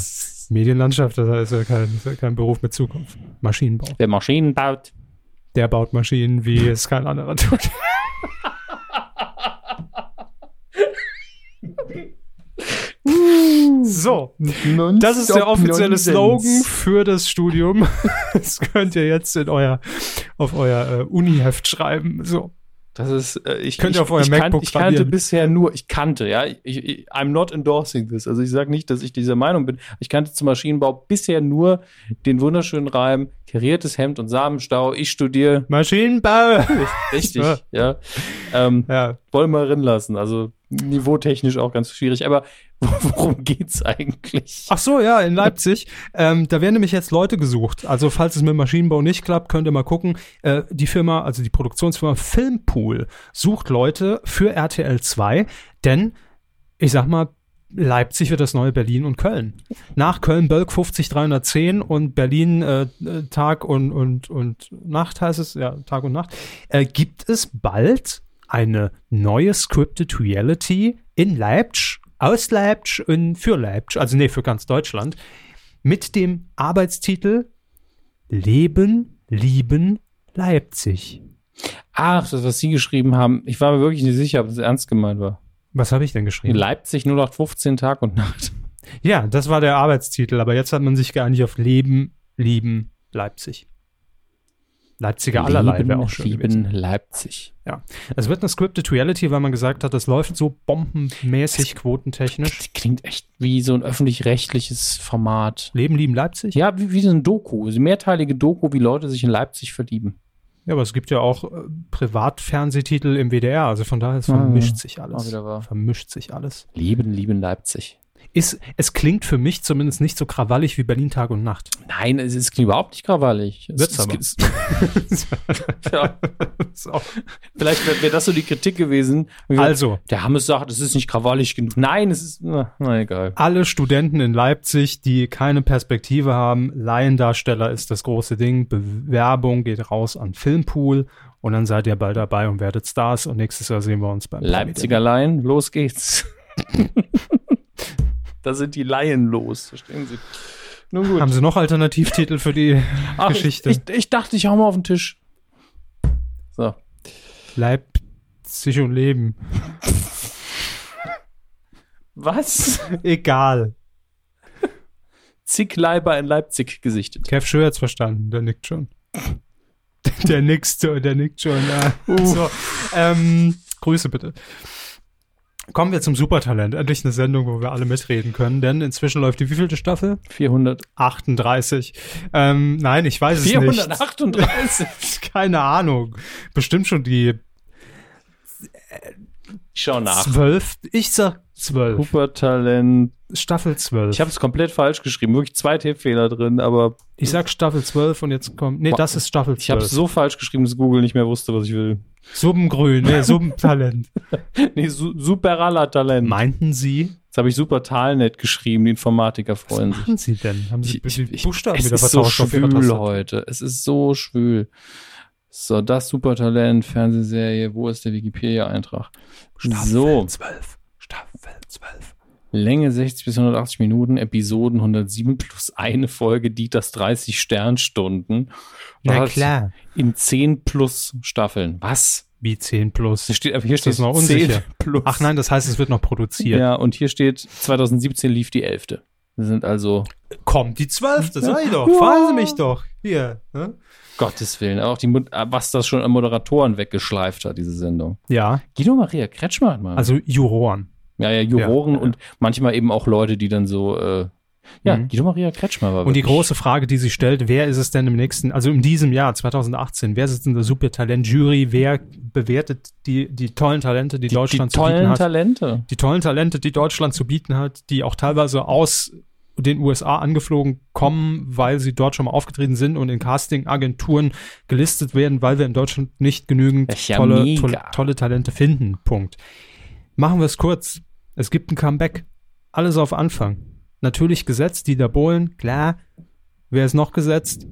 Medienlandschaft, das ist ja kein, ist ja kein Beruf mit Zukunft. Maschinenbau. Wer Maschinen baut. Der baut Maschinen, wie es kein anderer tut. so, das ist der offizielle Slogan für das Studium. Das könnt ihr jetzt in euer, auf euer äh, Uni-Heft schreiben. So. Das ist, äh, ich, Könnt ihr ich, auf euer ich, MacBook ich kannte radieren. bisher nur, ich kannte, ja, ich, ich, I'm not endorsing this. Also ich sage nicht, dass ich dieser Meinung bin. Ich kannte zum Maschinenbau bisher nur den wunderschönen Reim, kariertes Hemd und Samenstau, ich studiere. Maschinenbau. Richtig, Ja. ja. Ähm, Ja, wollen wir drin lassen. Also niveautechnisch auch ganz schwierig. Aber worum geht's eigentlich? Ach so, ja, in Leipzig. ähm, da werden nämlich jetzt Leute gesucht. Also falls es mit Maschinenbau nicht klappt, könnt ihr mal gucken. Äh, die Firma, also die Produktionsfirma Filmpool sucht Leute für RTL 2, denn ich sag mal, Leipzig wird das neue Berlin und Köln. Nach Köln Bölk 50 310 und Berlin äh, äh, Tag und, und, und Nacht heißt es, ja, Tag und Nacht, äh, gibt es bald eine neue Scripted Reality in Leipzig, aus Leipzig und für Leipzig, also nee, für ganz Deutschland, mit dem Arbeitstitel Leben, Lieben, Leipzig. Ach, das, was Sie geschrieben haben. Ich war mir wirklich nicht sicher, ob es ernst gemeint war. Was habe ich denn geschrieben? Leipzig 0815 Tag und Nacht. Ja, das war der Arbeitstitel, aber jetzt hat man sich geeinigt auf Leben, Lieben, Leipzig. Leipziger allerlei wäre auch schön lieben gewesen. Leipzig. Es wird eine Scripted Reality, weil man gesagt hat, das läuft so bombenmäßig quotentechnisch. Das klingt echt wie so ein öffentlich-rechtliches Format. Leben, Lieben, Leipzig? Ja, wie, wie so ein Doku, so eine mehrteilige Doku, wie Leute sich in Leipzig verlieben. Ja, aber es gibt ja auch äh, Privatfernsehtitel im WDR, also von daher es Ah, vermischt sich Auch alles. Vermischt sich alles. Lieben, lieben Leipzig. Ist, es klingt für mich zumindest nicht so krawallig wie Berlin Tag und Nacht. Nein, es ist überhaupt nicht krawallig. Es, Wird's es, aber. es, ja, so. vielleicht wäre wär das so die Kritik gewesen. Also, Der Hammes sagt, es ist nicht krawallig genug. Nein, es ist, na, na egal. alle Studenten in Leipzig, die keine Perspektive haben, Laiendarsteller ist das große Ding. Bewerbung geht raus an Filmpool und dann seid ihr bald dabei und werdet Stars und nächstes Jahr sehen wir uns beim Leipziger Laien, los geht's. da sind die Laien los, verstehen Sie. Nun gut. Haben Sie noch Alternativtitel für die Ach, Geschichte? Ich, ich, ich dachte, ich hau mal auf den Tisch. So. Leipzig und Leben. Was? Egal. Zig Leiber in Leipzig gesichtet. Kev Schö hat's verstanden, der nickt schon. Der nickt, so, der nickt schon. Ja. So, ähm, Grüße bitte. Kommen wir zum Supertalent. Endlich eine Sendung, wo wir alle mitreden können, denn inzwischen läuft die wievielte Staffel? 400. 38. Ähm, nein, ich weiß es 438. nicht. Keine Ahnung. Bestimmt schon die Ich schau nach. zwölf. Ich sag zwölf. Supertalent. Staffel zwölf. Ich habe es komplett falsch geschrieben. Wirklich zwei Tippfehler drin, aber ich sag Staffel zwölf und jetzt kommt. Nee, das ist Staffel ich habe es so falsch geschrieben, dass Google nicht mehr wusste, was ich will. Suppengrün, nee, Suppentalent. Nee, su Superaler Talent. Meinten Sie? Jetzt habe ich Supertalnet geschrieben. Die Informatiker freuen Was sich. machen Sie denn? Haben Sie Ich, ich, Buchstaben es wieder ist so schwül heute. Es ist so schwül. So, das Supertalent, Fernsehserie. Wo ist der Wikipedia-Eintrag? So, 12. Staffel 12. Länge 60 bis 180 Minuten, Episoden 107 plus eine Folge, Dieters 30 Sternstunden. Na klar. In 10 plus Staffeln. Was? Wie 10 plus. Hier steht, hier Ist das steht noch unsicher? 10 plus. Ach nein, das heißt, es wird noch produziert. Ja, und hier steht, 2017 lief die 11. Wir sind also, Kommt die 12. Sag ich doch. Ja. Fragen Sie mich doch. Hier. Ne? Gottes Willen, auch die, was das schon an Moderatoren weggeschleift hat, diese Sendung. Ja, Guido Maria Kretschmer hat mal. also Juroren. ja, ja, Juroren Ja. und manchmal eben auch Leute, die dann so, äh, Ja, Mhm. Guido Maria Kretschmer war Und die große Frage, die sich stellt, wer ist es denn im nächsten, also in diesem Jahr 2018, wer sitzt in der Supertalent-Jury, wer bewertet die, die tollen Talente, die, die, Deutschland die zu bieten tollen hat? Talente. die tollen Talente, die Deutschland zu bieten hat, die auch teilweise aus den USA angeflogen kommen, weil sie dort schon mal aufgetreten sind und in Casting-Agenturen gelistet werden, weil wir in Deutschland nicht genügend ja tolle, tolle, tolle Talente finden. Punkt. Machen wir es kurz. Es gibt ein Comeback. Alles auf Anfang. Natürlich gesetzt, Dieter Bohlen, klar. Wer ist noch gesetzt?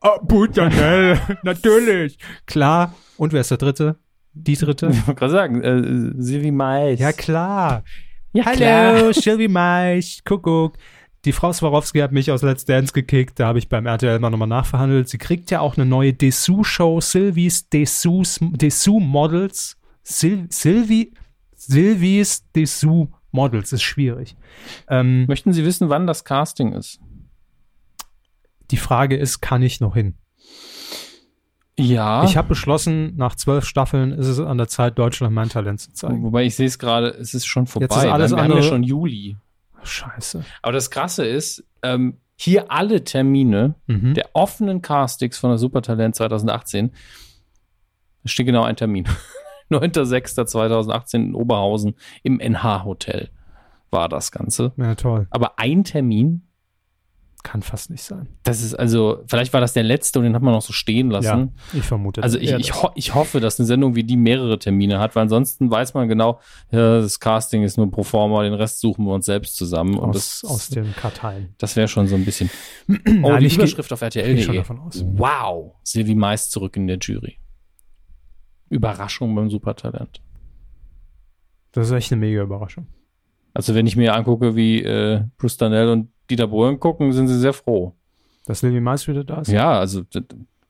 Ah, Butanel, natürlich. Klar. Und wer ist der dritte? Die dritte? Ich wollte gerade sagen, äh, Silvi Mais. Ja, klar. Ja, Hallo, Sylvie Mais, Kuckuck. Die Frau Swarovski hat mich aus Let's Dance gekickt. Da habe ich beim RTL mal nochmal nachverhandelt. Sie kriegt ja auch eine neue Dessous-Show. Sylvies Dessous, Dessous Models. Sil Sylvie, Sylvies Dessous Models. Ist schwierig. Ähm, Möchten Sie wissen, wann das Casting ist? die Frage ist, kann ich noch hin? Ja. Ich habe beschlossen, nach zwölf Staffeln ist es an der Zeit, Deutschland mein Talent zu zeigen. Wobei ich sehe es gerade, es ist schon vorbei. Jetzt ist alles wir haben andere- ja schon Juli. Scheiße. Aber das Krasse ist, ähm, hier alle Termine Mhm. der offenen Castings von der Supertalent 2018, da steht genau ein Termin. 9.6.2018 in Oberhausen im NH-Hotel war das Ganze. Ja, toll. Aber ein Termin, Kann fast nicht sein. das ist also, vielleicht war das der letzte und den hat man noch so stehen lassen. Ja, ich vermute. Also ich, ich, ho ich hoffe, dass eine Sendung wie die mehrere Termine hat, weil ansonsten weiß man genau, ja, das Casting ist nur pro forma, den Rest suchen wir uns selbst zusammen. Aus, das, aus den Karteilen. das wäre schon so ein bisschen. Oh, Nein, die Überschrift auf schon RTL.de. Wow, Silvi Mais zurück in der Jury. Überraschung beim Supertalent. Das ist echt eine mega Überraschung. Also wenn ich mir angucke, wie äh, Bruce Danell und Dieter Bohlen gucken, sind sie sehr froh. Dass Lily Mais wieder da ist? Ja, also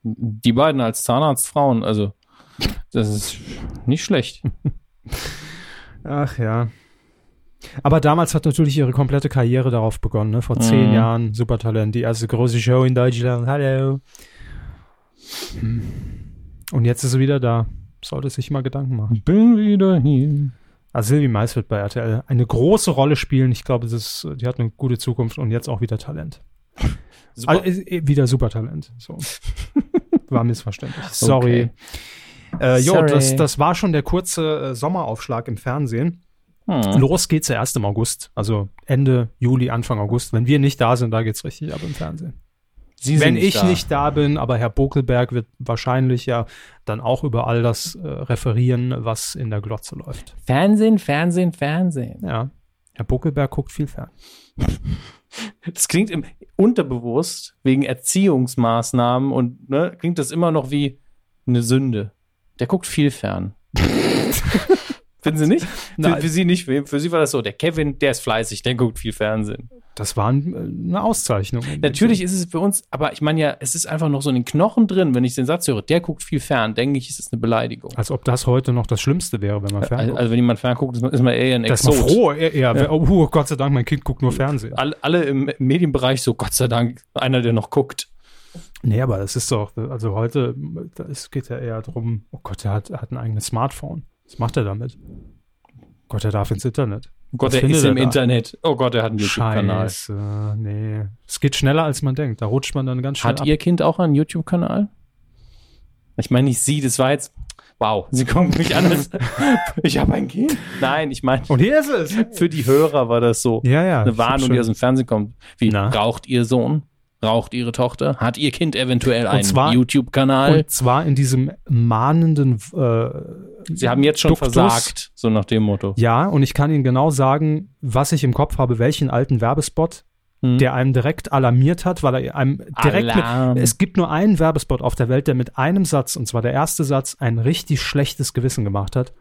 die beiden als Zahnarztfrauen, also das ist nicht schlecht. Ach ja. Aber damals hat natürlich ihre komplette Karriere darauf begonnen, ne? Vor zehn Mhm. Jahren, Supertalent, die erste große Show in Deutschland. Hallo. Hm. Und jetzt ist sie wieder da. Sollte sich mal Gedanken machen. Bin wieder hier. Also Sylvie Mais wird bei RTL eine große Rolle spielen. Ich glaube, das ist, die hat eine gute Zukunft und jetzt auch wieder Talent. Super. Also, wieder Supertalent. So. War missverständlich. Sorry. Äh, jo, Sorry. das, das war schon der kurze äh, Sommeraufschlag im Fernsehen. Hm. Los geht's ja erst im August. Also Ende Juli, Anfang August. Wenn wir nicht da sind, da geht's richtig ab im Fernsehen. Sie Wenn sind ich da. nicht da bin, aber Herr Bokelberg wird wahrscheinlich ja dann auch über all das äh, referieren, was in der Glotze läuft. Fernsehen, Fernsehen, Fernsehen. Ja. Herr Bokelberg guckt viel fern. Das klingt im unterbewusst wegen Erziehungsmaßnahmen und ne, klingt das immer noch wie eine Sünde. Der guckt viel fern. Finden Sie nicht? Für, Nein. für Sie nicht. Für, Sie war das so. Der Kevin, der ist fleißig, der guckt viel Fernsehen. Das war äh, eine Auszeichnung. Natürlich ist es für uns, aber ich meine ja, es ist einfach noch so in den Knochen drin, wenn ich den Satz höre, der guckt viel fern, denke ich, ist es eine Beleidigung. Als ob das heute noch das Schlimmste wäre, wenn man fern Also, also wenn jemand fern guckt, ist man, eher ein das ist man Exot. froh. Eher, eher, Oh, Gott sei Dank, mein Kind guckt nur Fernsehen. Alle, alle im Medienbereich so, Gott sei Dank, einer, der noch guckt. Nee, aber das ist doch, also heute, ist, geht ja eher darum, oh Gott, er hat, er hat ein eigenes Smartphone. Was macht er damit? Gott, er darf ins Internet. Oh Gott, Was er ist er im da? Internet. Oh Gott, er hat einen YouTube-Kanal. Scheiße, nee. Es geht schneller, als man denkt. Da rutscht man dann ganz schnell Hat ab. Ihr Kind auch einen YouTube-Kanal? Ich meine nicht Sie, das war jetzt. Wow, Sie kommen mich an. ich habe ein Kind. Nein, ich meine, Und hier ist es. für die Hörer war das so Ja, ja. eine Warnung, die aus dem Fernsehen kommt. Wie Na? raucht Ihr Sohn? Raucht Ihre Tochter? Hat Ihr Kind eventuell einen YouTube-Kanal? Und zwar in diesem mahnenden, äh, Sie haben jetzt schon Duktus. versagt, so nach dem Motto. ja, und ich kann Ihnen genau sagen, was ich im Kopf habe, welchen alten Werbespot, Hm. der einem direkt alarmiert hat, weil er einem direkt mit, es gibt nur einen Werbespot auf der Welt, der mit einem Satz, und zwar der erste Satz, ein richtig schlechtes Gewissen gemacht hat.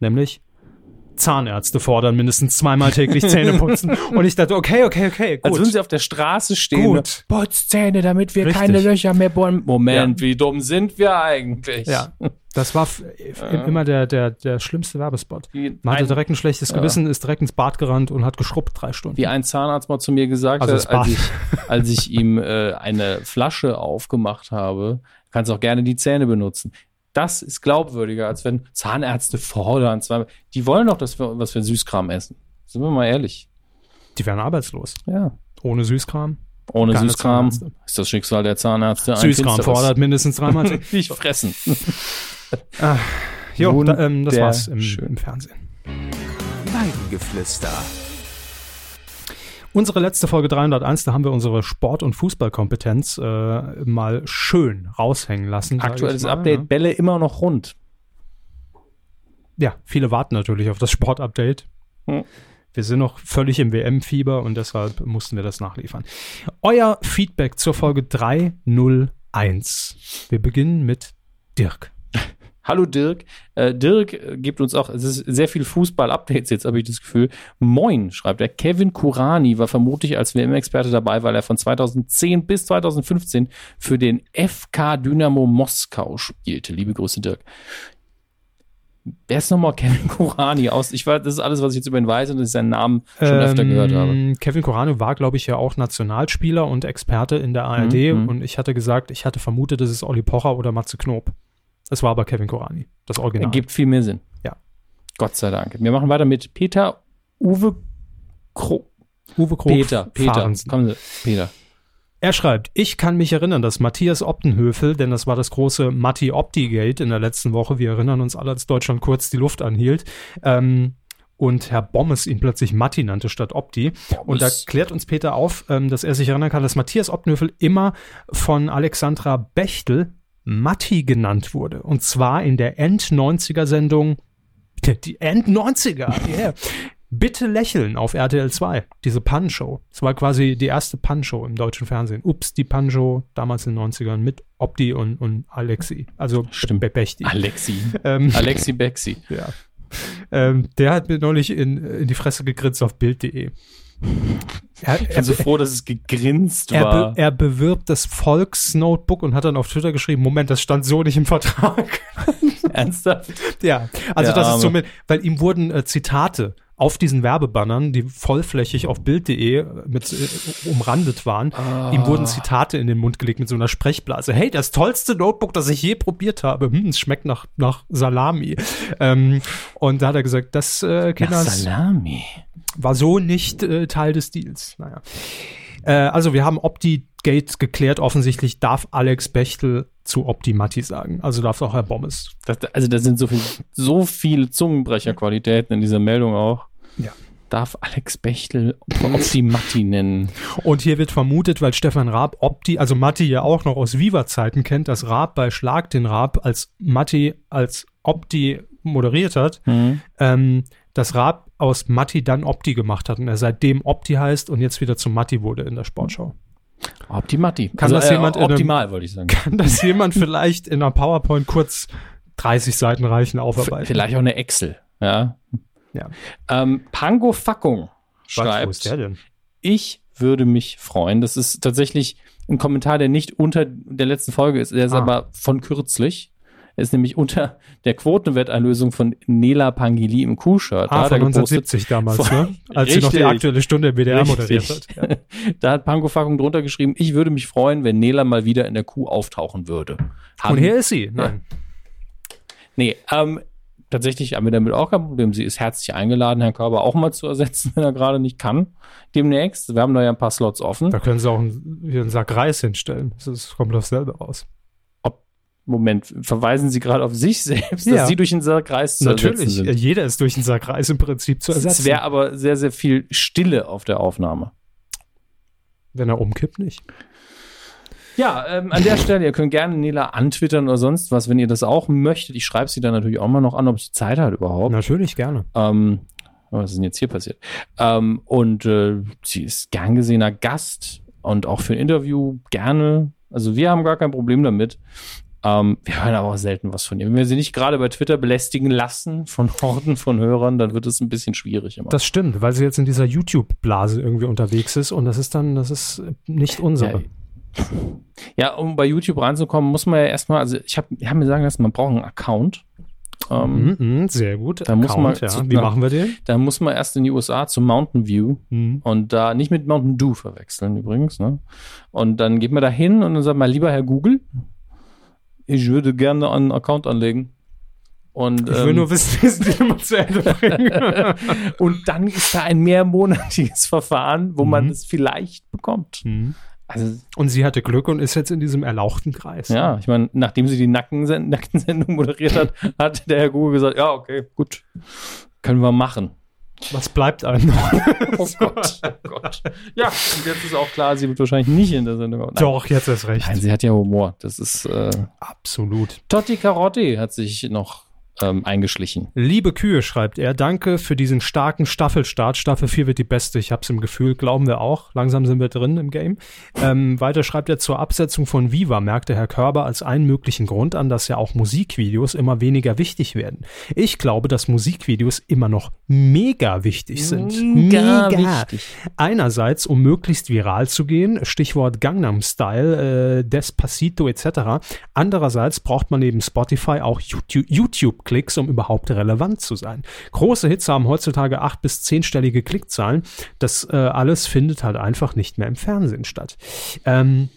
Nämlich, Zahnärzte fordern mindestens zweimal täglich Zähne putzen. und ich dachte, okay, okay, okay, Als gut. würden sie auf der Straße stehen. Gut. ne? Putzzähne, damit wir Richtig. keine Löcher mehr bohren. Moment, wie dumm sind wir eigentlich? ja, das war f- immer der, der, der schlimmste Werbespot. Man hatte direkt ein schlechtes Ja. Gewissen, ist direkt ins Bad gerannt und hat geschrubbt drei Stunden. wie ein Zahnarzt mal zu mir gesagt Also hat, als ich, als ich ihm äh, eine Flasche aufgemacht habe, kannst auch gerne die Zähne benutzen. Das ist glaubwürdiger, als wenn Zahnärzte fordern. Zweimal. Die wollen doch, dass wir, was wir Süßkram essen. Sind wir mal ehrlich. Die werden arbeitslos. Ja. Ohne Süßkram. Ohne Keine Süßkram Zahnärzte. ist das Schicksal der Zahnärzte. ein Süßkram finsteres. fordert mindestens dreimal. Nicht fressen. jo, da, ähm, das war's im, im Fernsehen. Weidengeflüster. Unsere letzte Folge 301, da haben wir unsere Sport- und Fußballkompetenz äh, mal schön raushängen lassen. Aktuelles mal, Update, ne? Bälle immer noch rund. Ja, viele warten natürlich auf das Sport-Update. Hm. Wir sind noch völlig im WM-Fieber und deshalb mussten wir das nachliefern. Euer Feedback zur Folge 301. Wir beginnen mit Dirk. Hallo Dirk. Äh, Dirk gibt uns auch, es ist sehr viel Fußball-Updates jetzt, habe ich das Gefühl. Moin, schreibt er. Kevin Kurani war vermutlich als WM-Experte dabei, weil er von 2010 bis 2015 für den FK Dynamo Moskau spielte. Liebe Grüße, Dirk. Wer ist nochmal Kevin Kurani aus? Ich weiß, das ist alles, was ich jetzt über ihn weiß und dass ich seinen Namen schon öfter gehört habe. Ähm, Kevin Corano war, glaube ich, ja auch Nationalspieler und Experte in der ARD Mhm, mhm. und ich hatte gesagt, ich hatte vermutet, das ist Olli Pocher oder Matze Knob. Es war aber Kevin Korani, das Original. Ergibt viel mehr Sinn. Ja. Gott sei Dank. Wir machen weiter mit Peter Uwe Kro Uwe Krog Peter, Peter, Fahrensen. kommen Sie, Peter. Er schreibt, ich kann mich erinnern, dass Matthias Optenhöfel, denn das war das große Matti Opti-Gate in der letzten Woche, wir erinnern uns alle, als Deutschland kurz die Luft anhielt, ähm, und Herr Bommes ihn plötzlich Matti nannte statt Opti. Und da klärt uns Peter auf, ähm, dass er sich erinnern kann, dass Matthias Optenhöfel immer von Alexandra Bechtel Matti genannt wurde. Und zwar in der End-90er-Sendung, die End-90er, yeah. Bitte lächeln auf RTL 2, diese Pan-Show. Es war quasi die erste Pan-Show im deutschen Fernsehen. Ups, die Pan-Show, damals in den 90ern mit Opti und, und Alexi. Also Stimmt. Be Bechti. Alexi. Ähm, Alexi Bexi. ja. Ähm, der hat mir neulich in, in die Fresse gegrinst auf Bild.de. Er, Ich bin er, so froh, dass es gegrinst er, war. be, er bewirbt das Volksnotebook und hat dann auf Twitter geschrieben, Moment, das stand so nicht im Vertrag. Ernsthaft? Ja, also Der das ist Arme. somit, weil ihm wurden äh, Zitate auf diesen Werbebannern, die vollflächig auf Bild.de mit äh, umrandet waren, Ah. ihm wurden Zitate in den Mund gelegt mit so einer Sprechblase. Hey, das tollste Notebook, das ich je probiert habe. Hm, es schmeckt nach, nach Salami. Ähm, und da hat er gesagt, das äh, Nach Kinders Salami. War so nicht äh, Teil des Deals. Naja. Äh, also wir haben Opti-Gate geklärt. Offensichtlich darf Alex Bechtel zu Opti-Matti sagen. Also darf auch Herr Bommes. Das, also da sind so, viel, so viele Zungenbrecherqualitäten in dieser Meldung auch. Ja. Darf Alex Bechtel Opti Matti nennen? Und hier wird vermutet, weil Stefan Raab Opti, also Matti ja auch noch aus Viva-Zeiten kennt, dass Raab bei Schlag den Raab als Matti als Opti moderiert hat, Mhm. ähm, dass Raab aus Matti dann Opti gemacht hat und er seitdem Opti heißt und jetzt wieder zu Matti wurde in der Sportschau. Opti Matti. Kann das jemand in einem- Optimal, wollte ich sagen. Kann das jemand vielleicht in einer PowerPoint kurz 30 Seiten reichen aufarbeiten? Vielleicht auch eine Excel. Ja. Ja. Ähm, Pango Fackung Was, schreibt. ist der denn? Ich würde mich freuen. Das ist tatsächlich ein Kommentar, der nicht unter der letzten Folge ist. Der ist Ah. aber von kürzlich. Er ist nämlich unter der Quotenwetteinlösung von Nela Pangili im Q-Shirt. Da Ah, hat er von gepostet- 1970 damals, Von- ne? Als sie noch die Richtig. aktuelle Stunde im WDR Richtig. moderiert hat. Ja. Da hat Pango Fackung drunter geschrieben, ich würde mich freuen, wenn Nela mal wieder in der Q auftauchen würde. Haben- Und hier ist sie. Nein. Nee, ähm, tatsächlich haben wir damit auch kein Problem. Sie ist herzlich eingeladen, Herrn Körber auch mal zu ersetzen, wenn er gerade nicht kann. Demnächst. Wir haben da ja ein paar Slots offen. Da können sie auch einen, hier einen Sack Reis hinstellen. Das kommt auf selber raus. Moment, verweisen Sie gerade auf sich selbst, dass Ja. Sie durch den Kreis zu ersetzen Natürlich, sind. äh, jeder ist durch einen Sack Reis im Prinzip zu Es ersetzen. wäre aber sehr, sehr viel Stille auf der Aufnahme. Wenn er umkippt, nicht. Ja, ähm, an der Stelle, ihr könnt gerne Nela antwittern oder sonst was, wenn ihr das auch möchtet. Ich schreibe sie dann natürlich auch mal noch an, ob sie Zeit hat überhaupt. Natürlich, gerne. Ähm, was ist denn jetzt hier passiert? Ähm, und äh, sie ist gern gesehener Gast und auch für ein Interview gerne. Also wir haben gar kein Problem damit. Ähm, wir hören aber auch selten was von ihr. Wenn wir sie nicht gerade bei Twitter belästigen lassen von Horden von Hörern, dann wird es ein bisschen schwierig immer. Das stimmt, weil sie jetzt in dieser YouTube-Blase irgendwie unterwegs ist und das ist dann, das ist nicht unsere. Ja, ja, um bei YouTube reinzukommen, muss man ja erstmal, also ich habe hab mir sagen lassen, man braucht einen Account. Ähm, Mhm, mhm, sehr gut. Da muss man ja. Wie na- machen wir den? Da muss man erst in die USA zu Mountain View Mhm. und da nicht mit Mountain Dew verwechseln übrigens. Ne? Und dann geht man da hin und dann sagt man, lieber Herr Google, ich würde gerne einen Account anlegen. Und, Ich will ähm, nur wissen, wie sie die immer zu Ende bringen. und dann ist da ein mehrmonatiges Verfahren, wo man Mhm. es vielleicht bekommt. Mhm. Also, Und sie hatte Glück und ist jetzt in diesem erlauchten Kreis. ja, ich meine, nachdem sie die Nackensend Nackensendung moderiert hat, hat der Herr Google gesagt, ja, okay, gut, können wir machen. Was bleibt einem noch? Oh Gott, oh Gott. Ja, und jetzt ist auch klar, sie wird wahrscheinlich nicht in der Sendung. Nein, Doch, jetzt ist recht. Nein, sie hat ja Humor. Das ist, äh, Absolut. Totti Carotti hat sich noch ähm, eingeschlichen. Liebe Kühe, schreibt er, danke für diesen starken Staffelstart. Staffel 4 wird die beste. Ich hab's im Gefühl, glauben wir auch. Langsam sind wir drin im Game. Ähm, weiter schreibt er, zur Absetzung von Viva merkte Herr Körber als einen möglichen Grund an, dass ja auch Musikvideos immer weniger wichtig werden. Ich glaube, dass Musikvideos immer noch mega wichtig sind. wichtig. Einerseits, um möglichst viral zu gehen, Stichwort Gangnam Style, äh, Despacito etc. Andererseits braucht man neben Spotify auch YouTube- YouTube-Klicks, um überhaupt relevant zu sein. Große Hits haben heutzutage acht- bis zehnstellige Klickzahlen. Das äh, alles findet halt einfach nicht mehr im Fernsehen statt. Ähm,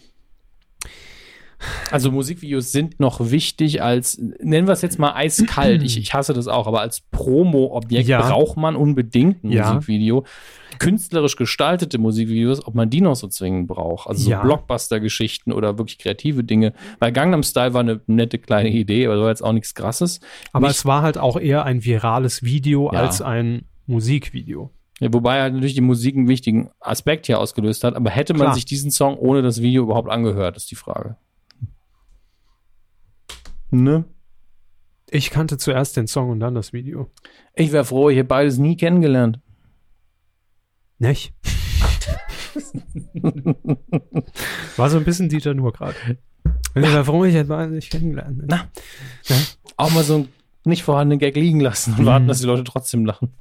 Also Musikvideos sind noch wichtig als, nennen wir es jetzt mal eiskalt, ich, ich hasse das auch, aber als Promo-Objekt Ja. braucht man unbedingt ein Ja. Musikvideo. Künstlerisch gestaltete Musikvideos, ob man die noch so zwingend braucht. Also so Ja. Blockbuster-Geschichten oder wirklich kreative Dinge. Weil Gangnam Style war eine nette kleine Idee, aber war jetzt auch nichts krasses. aber Nicht- es war halt auch eher ein virales Video als ein Musikvideo. Ja, wobei halt natürlich die Musik einen wichtigen Aspekt hier ausgelöst hat. Aber hätte man Klar. sich diesen Song ohne das Video überhaupt angehört, ist die Frage. Ne? Ich kannte zuerst den Song und dann das Video. Ich wäre froh, ich hätte beides nie kennengelernt. Nicht? War so ein bisschen Dieter nur gerade. Ich war froh, ich hätte mal nicht kennengelernt. ne? Na. Auch mal so einen nicht vorhandenen Gag liegen lassen und Mhm. warten, dass die Leute trotzdem lachen.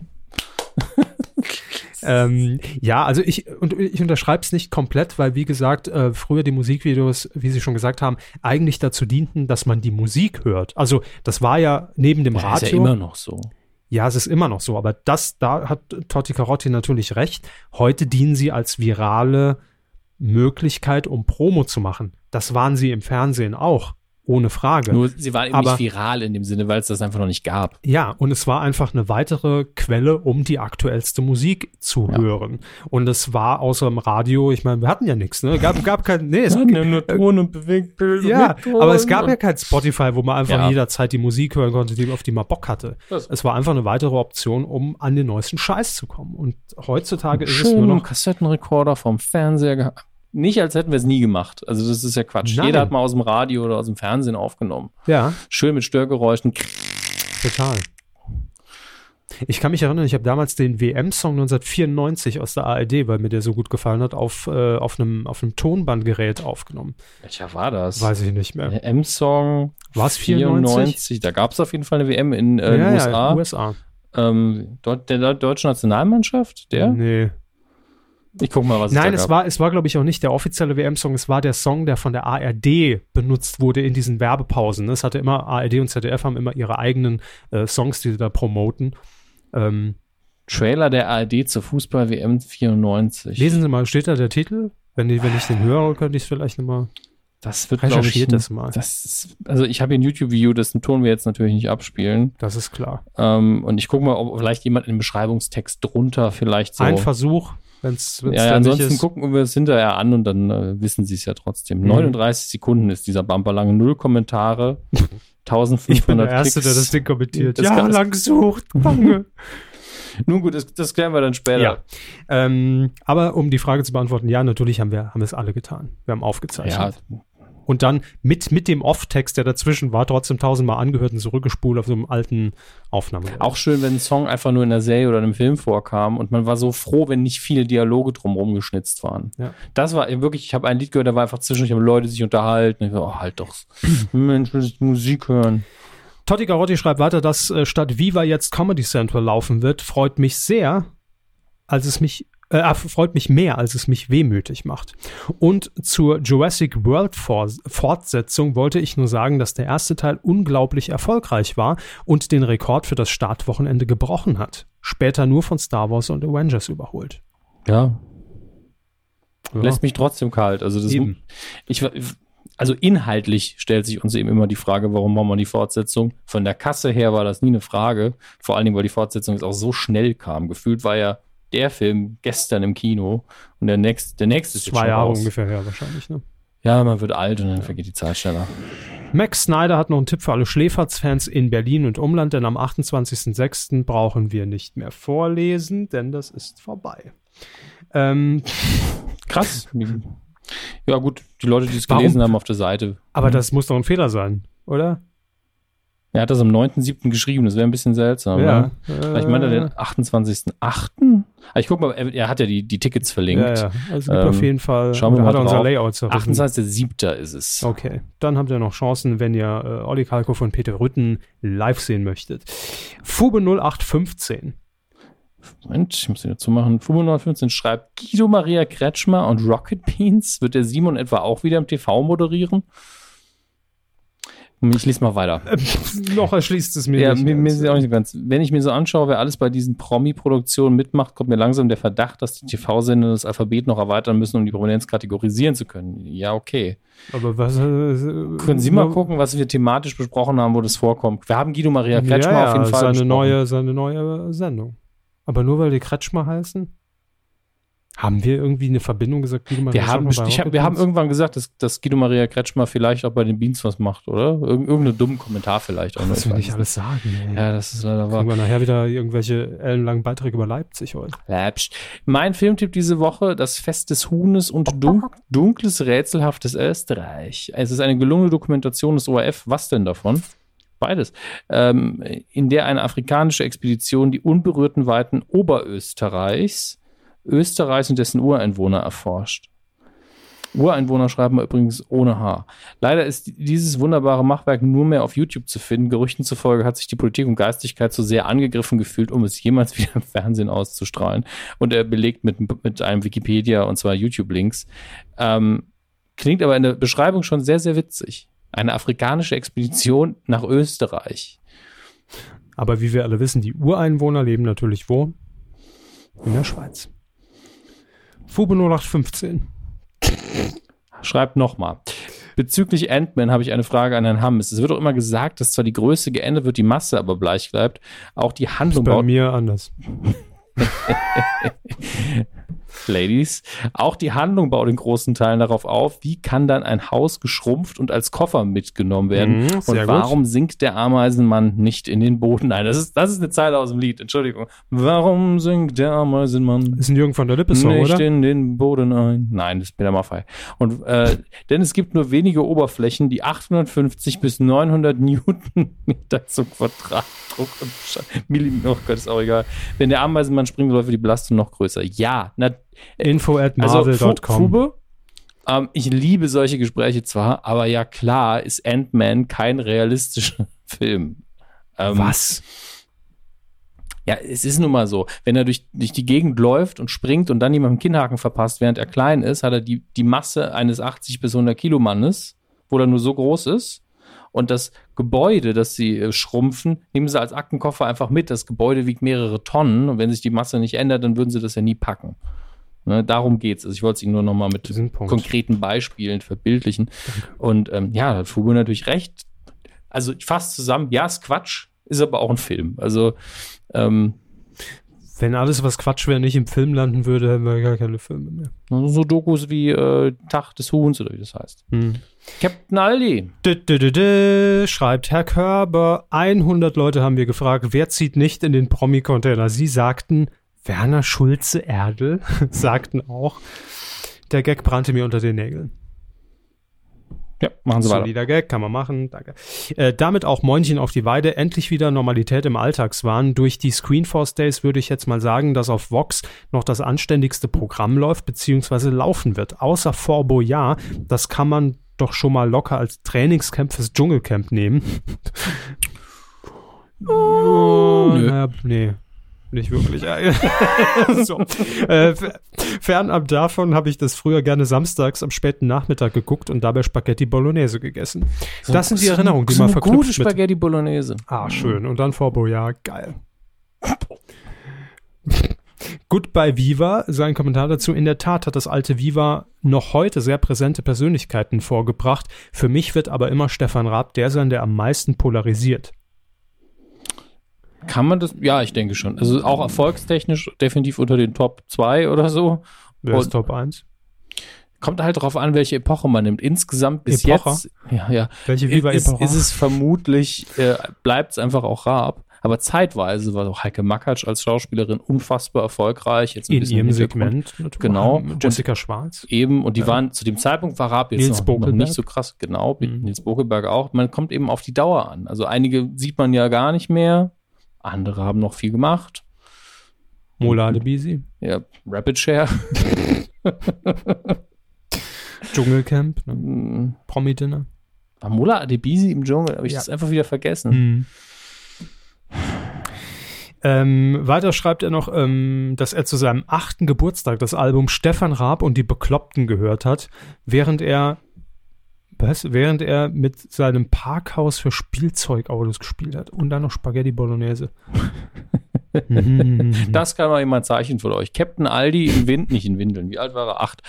Ähm, ja, also ich, und ich unterschreibe es nicht komplett, weil wie gesagt, äh, früher die Musikvideos, wie Sie schon gesagt haben, eigentlich dazu dienten, dass man die Musik hört. Also das war ja neben dem Ja, ist Radio. ja immer noch so. Ja, es ist immer noch so, aber das, da hat Totti Carotti natürlich recht. Heute dienen sie als virale Möglichkeit, um Promo zu machen. Das waren sie im Fernsehen auch, ohne Frage. Nur sie war eben Aber- nicht viral in dem Sinne, weil es das einfach noch nicht gab. Ja, und es war einfach eine weitere Quelle, um die aktuellste Musik zu Ja. hören. Und es war außer dem Radio, ich meine, wir hatten ja nichts, ne? Gab, gab kein, nee, es, nur Ton und Bewegtbilder. ja, aber es gab ja kein Spotify, wo man einfach Ja. jederzeit die Musik hören konnte, die, auf die man Bock hatte. Das- Es war einfach eine weitere Option, um an den neuesten Scheiß zu kommen. Und heutzutage ist es nur noch Kassettenrekorder vom Fernseher gehabt. Nicht, als hätten wir es nie gemacht. Also das ist ja Quatsch. Nein. Jeder hat mal aus dem Radio oder aus dem Fernsehen aufgenommen. Ja, Schön mit Störgeräuschen. total. Ich kann mich erinnern, ich habe damals den WM-Song 1994 aus der ARD, weil mir der so gut gefallen hat, auf, äh, auf, einem, auf einem Tonbandgerät aufgenommen. Welcher war das? Weiß ich nicht mehr. Der M-Song War es 94? 94. Da gab es auf jeden Fall eine WM in äh, ja, den USA. Ja, USA. Ähm, dort, der, der deutschen Nationalmannschaft? Der? Nee. Ich guck mal, was es Nein, da es gab. war, es war, glaube ich, auch nicht der offizielle WM-Song. Es war der Song, der von der ARD benutzt wurde in diesen Werbepausen. Es hatte immer, ARD und ZDF haben immer ihre eigenen äh, Songs, die sie da promoten. Ähm, Trailer der ARD zur Fußball-WM 94. lesen Sie mal, steht da der Titel? Wenn, die, wenn ich den höre, könnte ich es vielleicht nochmal. das wird, ich, Recherchiert ein- das mal. Das ist, also ich habe hier ein YouTube-Video, das tun wir jetzt natürlich nicht abspielen. Das ist klar. Ähm, und ich gucke mal, ob vielleicht jemand in dem Beschreibungstext drunter vielleicht so. Ein Versuch, wenn es ja, ja, ansonsten gucken wir es hinterher an und dann äh, wissen sie es ja trotzdem. Mhm. 39 Sekunden ist dieser Bumper lang, null Kommentare, 1500 Ich bin der Erste, Klicks. der das Ding kommentiert. Das ja, lang gesucht. Danke. Nun gut, das, das klären wir dann später. ja. Ähm, aber um die Frage zu beantworten, ja, natürlich haben wir, haben wir es alle getan. Wir haben aufgezeichnet. ja, Und dann mit, mit dem Off-Text, der dazwischen war, trotzdem tausendmal angehört und zurückgespult auf so einem alten Aufnahmegerät. Auch schön, wenn ein Song einfach nur in der Serie oder einem Film vorkam und man war so froh, wenn nicht viele Dialoge drumherum geschnitzt waren. Ja. Das war wirklich, ich habe ein Lied gehört, da war einfach zwischen, ich habe Leute sich unterhalten. Ich so, oh, halt doch. Mensch, will ich Musik hören. Totti Garotti schreibt weiter, dass äh, statt Viva jetzt Comedy Central laufen wird. Freut mich sehr, als es mich äh, freut mich mehr, als es mich wehmütig macht. Und zur Jurassic World For Fortsetzung wollte ich nur sagen, dass der erste Teil unglaublich erfolgreich war und den Rekord für das Startwochenende gebrochen hat. Später nur von Star Wars und Avengers überholt. Ja, Ja. lässt mich trotzdem kalt. Also das, Eben. ich, also inhaltlich stellt sich uns eben immer die Frage, warum machen wir die Fortsetzung? Von der Kasse her war das nie eine Frage. Vor allen Dingen, weil die Fortsetzung jetzt auch so schnell kam. Gefühlt war ja der Film gestern im Kino und der nächste, der nächste ist Zwei Jahre raus. ungefähr her wahrscheinlich. Ne? Ja, man wird alt und dann vergeht die Zeit schneller. Max Snyder hat noch einen Tipp für alle Schläferz-Fans in Berlin und Umland, denn am 28.06. brauchen wir nicht mehr vorlesen, denn das ist vorbei. Ähm, Krass. Ja, gut, die Leute, die es gelesen haben auf der Seite. aber das muss doch ein Fehler sein, oder? Er hat das am 9.7. geschrieben, das wäre ein bisschen seltsam. Ne? Vielleicht meint er den 28.8.? Ah, Ich guck mal, er, hat ja die, die Tickets verlinkt. Ja, ja. Also gibt Ähm, auf jeden Fall. schauen wir mal hat er unser. Layout zerrissen. 28.7. ist es. Okay, dann habt ihr noch Chancen, wenn ihr äh, Olli Kalko von Peter Rütten live sehen möchtet. Fube 0815. Moment, ich muss den dazu machen. Fubo 915 schreibt, Guido Maria Kretschmer und Rocket Beans. Wird der Simon etwa auch wieder im TV moderieren? Ich lese mal weiter. noch erschließt es mir Ja, nicht. mir, mir ist auch nicht ganz. Wenn ich mir so anschaue, wer alles bei diesen Promi-Produktionen mitmacht, kommt mir langsam der Verdacht, dass die TV-Sender das Alphabet noch erweitern müssen, um die Prominenz kategorisieren zu können. Ja, okay. Aber was? Äh, Können Sie mal gucken, was wir thematisch besprochen haben, wo das vorkommt? Wir haben Guido Maria Kretschmer ja, ja, auf jeden Fall seine besprochen. neue, seine neue Sendung. Aber nur weil die Kretschmer heißen? Haben wir irgendwie eine Verbindung gesagt? Guido Maria Wir haben, ich hab, wir haben irgendwann gesagt, dass, dass Guido Maria Kretschmer vielleicht auch bei den Beans was macht, oder? Irg irgendeinen dummen Kommentar vielleicht auch. ich wir weiß nicht es alles sagen. Ey. Ja, das ist leider wahr. Kriegen wir nachher wieder irgendwelche ellenlangen Beiträge über Leipzig heute. Läpsch. Mein Filmtipp diese Woche, das Fest des Huhnes und dun dunkles, rätselhaftes Österreich. Es ist eine gelungene Dokumentation des ORF. Was denn davon? Beides. Ähm, in der eine afrikanische Expedition die unberührten Weiten Oberösterreichs, Österreichs und dessen Ureinwohner erforscht. Ureinwohner schreiben übrigens ohne H. Leider ist dieses wunderbare Machwerk nur mehr auf YouTube zu finden. Gerüchten zufolge hat sich die Politik und Geistigkeit zu sehr angegriffen gefühlt, um es jemals wieder im Fernsehen auszustrahlen. Und er belegt mit, mit einem Wikipedia und zwar YouTube-Links. Ähm, klingt aber in der Beschreibung schon sehr, sehr witzig. Eine afrikanische Expedition nach Österreich. Aber wie wir alle wissen, die Ureinwohner leben natürlich wo? In der Schweiz. Fube 0815. Schreibt nochmal. Bezüglich Ant-Man habe ich eine Frage an Herrn Hammes. Es wird auch immer gesagt, dass zwar die Größe geändert wird, die Masse aber gleich bleibt. Auch die Handlung Bei baut mir anders. Ladies. Auch die Handlung baut in großen Teilen darauf auf, wie kann dann ein Haus geschrumpft und als Koffer mitgenommen werden. Mhm, und gut. warum sinkt der Ameisenmann nicht in den Boden? Nein, das ist, das ist eine Zeile aus dem Lied. Entschuldigung. Warum sinkt der Ameisenmann Ist ein Jürgen von der Lippe Song, nicht oder? in den Boden ein? Nein, das ist Peter Maffay. Und, äh, denn es gibt nur wenige Oberflächen, die 850 bis 900 Newtonmeter zum Quadratdruck und Millimeter, oh Gott, ist auch egal. Wenn der Ameisenmann springt, läuft die Belastung noch größer. Ja, na, Info at also, marvel.com. Fube, ähm, ich liebe solche Gespräche zwar, aber ja klar ist Ant-Man kein realistischer Film. Ähm, Was? Ja, es ist nun mal so. Wenn er durch, durch die Gegend läuft und springt und dann jemandem Kinnhaken verpasst, während er klein ist, hat er die, die Masse eines 80 bis 100 Kilo Mannes, wo er nur so groß ist. Und das Gebäude, das sie äh, schrumpfen, nehmen sie als Aktenkoffer einfach mit. Das Gebäude wiegt mehrere Tonnen und wenn sich die Masse nicht ändert, dann würden sie das ja nie packen. Ne, darum geht's. Also ich wollte es Ihnen nur noch mal mit konkreten Beispielen verbildlichen. Und ähm, ja, da hat Fubu natürlich recht. Also ich fasse zusammen, ja, ist Quatsch, ist aber auch ein Film. Also ähm, Wenn alles, was Quatsch wäre, nicht im Film landen würde, hätten wir gar keine Filme mehr. so Dokus wie äh, Tag des Huhns oder wie das heißt. Hm. Captain Aldi. Dü, dü, dü, schreibt Herr Körber. 100 Leute haben wir gefragt, wer zieht nicht in den Promi-Container? Sie sagten, Werner Schulze Erdel, sagten auch, der Gag brannte mir unter den Nägeln. Ja, machen Sie weiter. Solider Gag, kann man machen, danke. Äh, damit auch Moinchen auf die Weide, endlich wieder Normalität im Alltagswahn. Durch die Screenforce Days würde ich jetzt mal sagen, dass auf Vox noch das anständigste Programm läuft, beziehungsweise laufen wird. Außer Fort Boyard, das kann man doch schon mal locker als Trainingscamp fürs Dschungelcamp nehmen. oh, nö. naja, nee. Nicht wirklich. so. äh, fernab davon habe ich das früher gerne samstags am späten Nachmittag geguckt und dabei Spaghetti Bolognese gegessen. das sind die So- Erinnerungen, die so man eine gute verknüpft mit. Spaghetti Bolognese. Ah, schön. Und dann Fort Boyard, geil. Goodbye Viva, sein Kommentar dazu. In der Tat hat das alte Viva noch heute sehr präsente Persönlichkeiten vorgebracht. Für mich wird aber immer Stefan Raab der sein, der am meisten polarisiert. Kann man das? Ja, ich denke schon. Also auch erfolgstechnisch definitiv unter den Top 2 oder so. Wer ist Und- Top 1? Kommt halt drauf an, welche Epoche man nimmt. Insgesamt bis Epoche? jetzt. Ja, ja. Welche Viva ist, Epoche? ist es vermutlich, äh, bleibt es einfach auch Raab. Aber zeitweise war auch Heike Makatsch als Schauspielerin unfassbar erfolgreich. Jetzt ein In bisschen ihrem. Segment. natürlich. Genau. Jessica Schwarz. Eben, und die Ja. waren zu dem Zeitpunkt war Raab jetzt Nils noch, noch nicht so krass, genau, Mhm. Nils Bokelberg auch. Man kommt eben auf die Dauer an. Also einige sieht man ja gar nicht mehr, andere haben noch viel gemacht. Mola Adebisi. Ja, Rapid Share. Dschungelcamp. Ne? Hm, Promi-Dinner. War Mola Adebisi im Dschungel? Habe ich Ja. das einfach wieder vergessen. Mhm. Ähm, weiter schreibt er noch, ähm, dass er zu seinem achten Geburtstag das Album Stefan Raab und die Bekloppten gehört hat, während er was? Während er mit seinem Parkhaus für Spielzeugautos gespielt hat und dann noch Spaghetti Bolognese. Mhm. Das kann mal jemand Zeichen von euch. Captain Aldi in Wind, nicht in Windeln. Wie alt war er? Acht.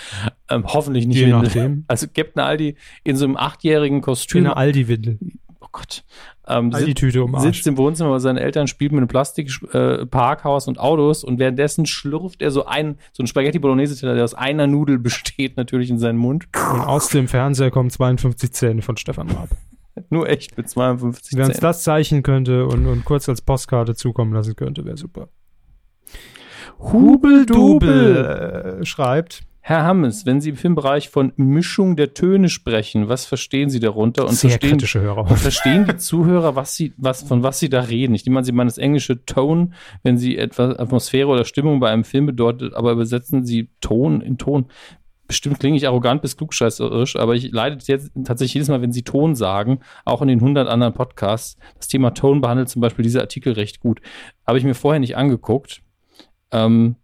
Ähm, hoffentlich nicht Je Windeln. nachdem. Also Captain Aldi in so einem achtjährigen In Kostüm. einer Aldi-Windel. Oh Gott. Ähm, sitzt- Aldi-Tüte um den Arsch. sitzt im Wohnzimmer bei seinen Eltern, spielt mit einem Plastik-Parkhaus äh, und Autos und währenddessen schlürft er so ein, so ein Spaghetti Bolognese-Teller, der aus einer Nudel besteht, natürlich in seinen Mund. Und aus dem Fernseher kommen 52 Zähne von Stefan Raab. Nur echt mit 52 Wer uns Zähnen. das zeichnen könnte und, und kurz als Postkarte zukommen lassen könnte, wäre super. Hubeldubel äh, schreibt. Herr Hammes, wenn Sie im Filmbereich von Mischung der Töne sprechen, was verstehen Sie darunter? Und Sehr verstehen, kritische Hörer. und verstehen die Zuhörer, was sie, was, von was sie da reden? Ich nehme an, Sie meinen das englische Tone, wenn Sie etwas Atmosphäre oder Stimmung bei einem Film bedeutet, aber übersetzen Sie Ton in Ton. Bestimmt klinge ich arrogant bis klugscheißerisch, aber ich leide jetzt tatsächlich jedes Mal, wenn Sie Ton sagen, auch in den 100 anderen Podcasts. Das Thema Ton behandelt zum Beispiel dieser Artikel recht gut. Habe ich mir vorher nicht angeguckt. Ähm,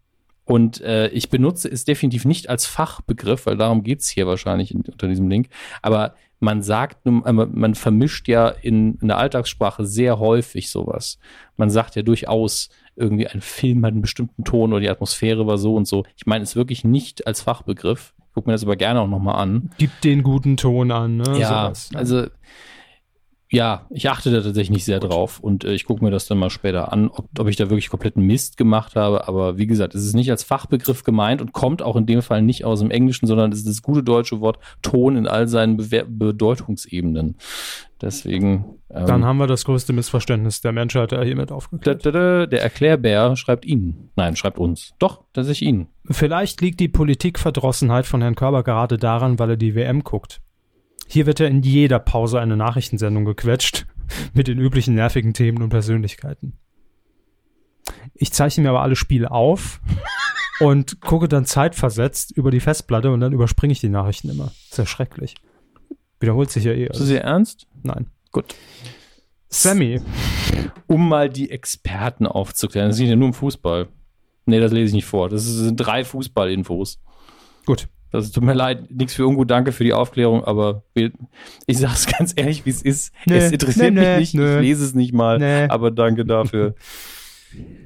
und äh, ich benutze es definitiv nicht als Fachbegriff, weil darum geht's hier wahrscheinlich in, unter diesem Link. Aber man sagt, äh, man vermischt ja in, in der Alltagssprache sehr häufig sowas. Man sagt ja durchaus, irgendwie ein Film hat einen bestimmten Ton oder die Atmosphäre war so und so. Ich meine es wirklich nicht als Fachbegriff. Ich gucke mir das aber gerne auch nochmal an. Gib den guten Ton an. Ne? Ja, Sowas, ne? also ja, ich achte da tatsächlich nicht sehr drauf und äh, ich gucke mir das dann mal später an, ob, ob ich da wirklich kompletten Mist gemacht habe. Aber wie gesagt, es ist nicht als Fachbegriff gemeint und kommt auch in dem Fall nicht aus dem Englischen, sondern es ist das gute deutsche Wort Ton in all seinen Bewer Bedeutungsebenen. Deswegen. Ähm, Dann haben wir das größte Missverständnis der Menschheit äh, hiermit aufgeklärt. der Erklärbär schreibt Ihnen. Nein, schreibt uns. Doch, tatsächlich Ihnen. Vielleicht liegt die Politikverdrossenheit von Herrn Körber gerade daran, weil er die WM guckt. Hier wird ja in jeder Pause eine Nachrichtensendung gequetscht mit den üblichen nervigen Themen und Persönlichkeiten. Ich zeichne mir aber alle Spiele auf und gucke dann zeitversetzt über die Festplatte und dann überspringe ich die Nachrichten immer. ist ja schrecklich. Wiederholt sich ja eh. Ist das Ihr Ernst? Nein. Gut. Sammy, Um mal die Experten aufzuklären. Das ist ja nur im Fußball. Nee, das lese ich nicht vor. Das sind drei Fußballinfos. gut. Das tut mir leid, nichts für ungut, danke für die Aufklärung, aber ich sage es ganz ehrlich, wie es ist. Nee, es interessiert nee, mich nee, nicht, ich lese es nicht mal, aber danke dafür.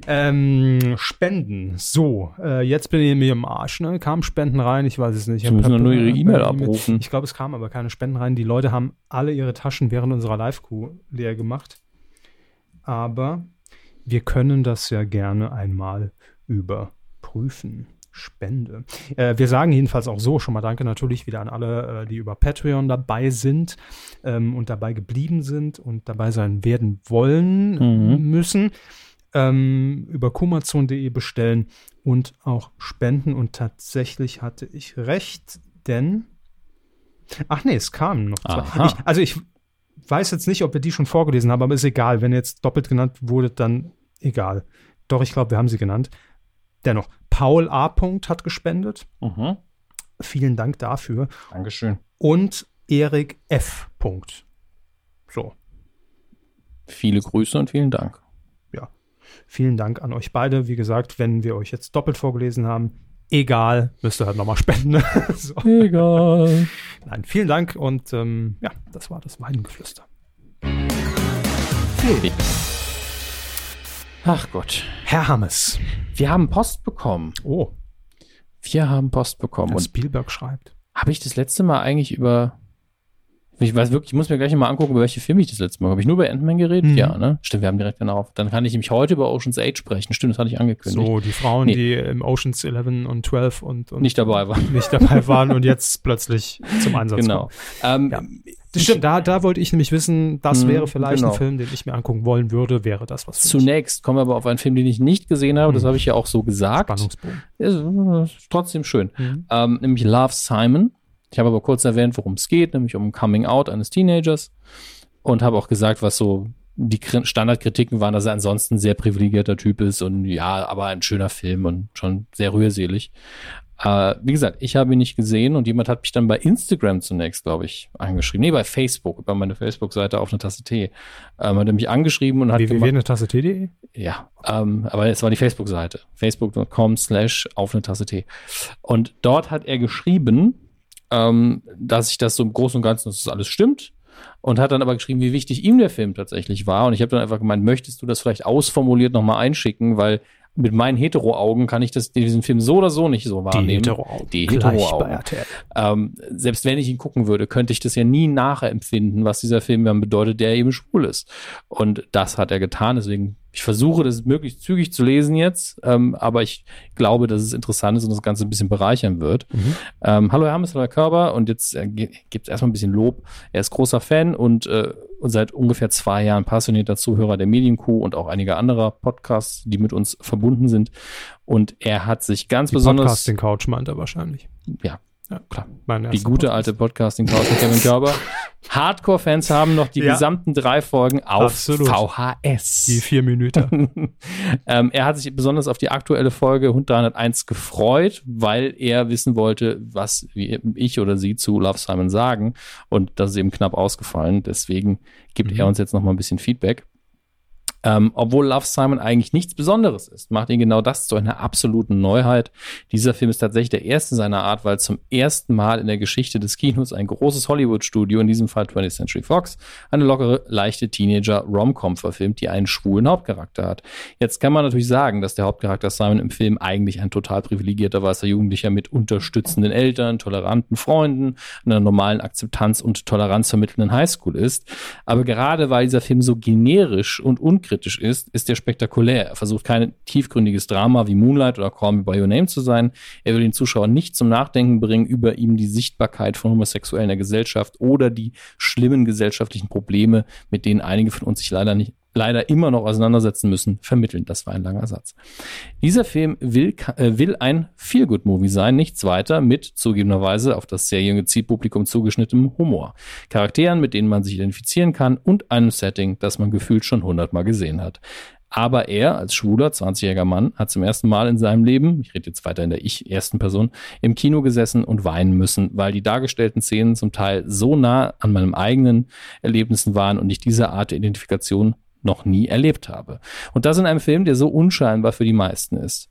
Ähm, Spenden. So, äh, jetzt bin ich mir im Arsch. Ne? Kamen Spenden rein? Ich weiß es nicht. Sie müssen nur ihre äh, E-Mail abrufen. Ich glaube, es kamen aber keine Spenden rein. Die Leute haben alle ihre Taschen während unserer Live-Crew leer gemacht. Aber wir können das ja gerne einmal überprüfen. Spende. Äh, wir sagen jedenfalls auch so schon mal Danke natürlich wieder an alle, äh, die über Patreon dabei sind ähm, und dabei geblieben sind und dabei sein werden wollen Mhm. müssen. Ähm, über kumazon.de bestellen und auch spenden. Und tatsächlich hatte ich recht, denn. Ach nee, es kamen noch zwei. Ich, also ich weiß jetzt nicht, ob wir die schon vorgelesen haben, aber ist egal. Wenn jetzt doppelt genannt wurde, dann egal. Doch, ich glaube, wir haben sie genannt. Dennoch, Paul A. Hat gespendet. Mhm. Vielen Dank dafür. Dankeschön. Und Erik F. So, Viele Grüße und vielen Dank. vielen Dank an euch beide. Wie gesagt, wenn wir euch jetzt doppelt vorgelesen haben, egal, müsst ihr halt nochmal spenden. so. Egal. Nein, vielen Dank und ähm, ja, das war das Weingeflüster. Film. Ach Gott. Herr Hammes. Wir haben Post bekommen. Oh, Wir haben Post bekommen. und Spielberg schreibt. habe ich das letzte Mal eigentlich über. Ich weiß wirklich, ich muss mir gleich mal angucken, über welche Filme ich das letzte Mal. Habe ich nur über Ant-Man geredet? Mhm. Ja, ne? Stimmt, wir haben direkt danach. Dann kann ich nämlich heute über Ocean's 8 sprechen. Stimmt, das hatte ich angekündigt. So, die Frauen, Nee. die im Oceans 11 und 12 und, und Nicht dabei war. nicht dabei waren und jetzt plötzlich zum Einsatz Genau. kommen. Ähm, Ja. Das stimmt, da, da wollte ich nämlich wissen, das Mhm, wäre vielleicht genau. ein Film, den ich mir angucken wollen würde, wäre das was. Zunächst kommen wir aber auf einen Film, den ich nicht gesehen habe. Das Mhm. habe ich ja auch so gesagt. Spannungsbogen. Ist, ist trotzdem schön. Mhm. Ähm, nämlich Love Simon. Ich habe aber kurz erwähnt, worum es geht, nämlich um Coming Out eines Teenagers. Und habe auch gesagt, was so die Kri- Standardkritiken waren, dass er ansonsten ein sehr privilegierter Typ ist und ja, aber ein schöner Film und schon sehr rührselig. Äh, wie gesagt, ich habe ihn nicht gesehen und jemand hat mich dann bei Instagram zunächst, glaube ich, angeschrieben. Nee, bei Facebook, über meine Facebook-Seite auf eine Tasse Tee. Ähm, hat er mich angeschrieben und hat www. eine Tasse Tee.de? ja, ähm, aber es war die Facebook-Seite. Facebook.com slash auf eine Tasse Tee. Und dort hat er geschrieben, ähm, dass ich das so im Großen und Ganzen, dass das alles stimmt. Und hat dann aber geschrieben, wie wichtig ihm der Film tatsächlich war. Und ich habe dann einfach gemeint, möchtest du das vielleicht ausformuliert nochmal einschicken, weil mit meinen Hetero-Augen kann ich das, diesen Film so oder so nicht so wahrnehmen. Hetero-Augen. Die Hetero-Augen. bei RTL. Ähm, selbst wenn ich ihn gucken würde, könnte ich das ja nie nachempfinden, was dieser Film dann bedeutet, der eben schwul ist. Und das hat er getan. Deswegen, ich versuche, das möglichst zügig zu lesen jetzt, ähm, aber ich glaube, dass es interessant ist und das Ganze ein bisschen bereichern wird. Mhm. Ähm, hallo Hermes, hallo Herr Körber und jetzt äh, gibt es erstmal ein bisschen Lob. Er ist großer Fan und, äh, und seit ungefähr zwei Jahren passionierter Zuhörer der Medienkuh und auch einiger anderer Podcasts, die mit uns verbunden sind. Und er hat sich ganz Die besonders, Podcasting Couch meint er wahrscheinlich. ja, Ja, klar, die gute Podcast. alte Podcasting Couch mit Kevin Körber. Hardcore-Fans haben noch die Ja. gesamten drei Folgen auf Absolut. VHS. Die vier Minuten. ähm, er hat sich besonders auf die aktuelle Folge Hund 301 gefreut, weil er wissen wollte, was ich oder sie zu Love Simon sagen. Und das ist eben knapp ausgefallen. Deswegen gibt Mhm. er uns jetzt noch mal ein bisschen Feedback. Ähm, obwohl Love Simon eigentlich nichts Besonderes ist, macht ihn genau das zu einer absoluten Neuheit. Dieser Film ist tatsächlich der erste seiner Art, weil zum ersten Mal in der Geschichte des Kinos ein großes Hollywood-Studio, in diesem Fall 20th Century Fox, eine lockere, leichte Teenager-Rom-Com verfilmt, die einen schwulen Hauptcharakter hat. Jetzt kann man natürlich sagen, dass der Hauptcharakter Simon im Film eigentlich ein total privilegierter weißer Jugendlicher mit unterstützenden Eltern, toleranten Freunden, einer normalen Akzeptanz und Toleranz vermittelnden Highschool ist. Aber gerade weil dieser Film so generisch und unkritisch ist, ist er spektakulär. Er versucht kein tiefgründiges Drama wie Moonlight oder Call Me By Your Name zu sein. Er will den Zuschauer nicht zum Nachdenken bringen über ihm die Sichtbarkeit von Homosexuellen in der Gesellschaft oder die schlimmen gesellschaftlichen Probleme, mit denen einige von uns sich leider nicht leider immer noch auseinandersetzen müssen, vermitteln. Das war ein langer Satz. Dieser Film will, äh, will ein Feel-Good-Movie sein, nichts weiter, mit zugegebenerweise auf das sehr junge Zielpublikum zugeschnittenem Humor. Charakteren, mit denen man sich identifizieren kann und einem Setting, das man gefühlt schon hundertmal gesehen hat. Aber er als schwuler, 20-jähriger Mann hat zum ersten Mal in seinem Leben, ich rede jetzt weiter in der ich-ersten Person, im Kino gesessen und weinen müssen, weil die dargestellten Szenen zum Teil so nah an meinem eigenen Erlebnissen waren und ich diese Art der Identifikation noch nie erlebt habe. Und das in einem Film, der so unscheinbar für die meisten ist.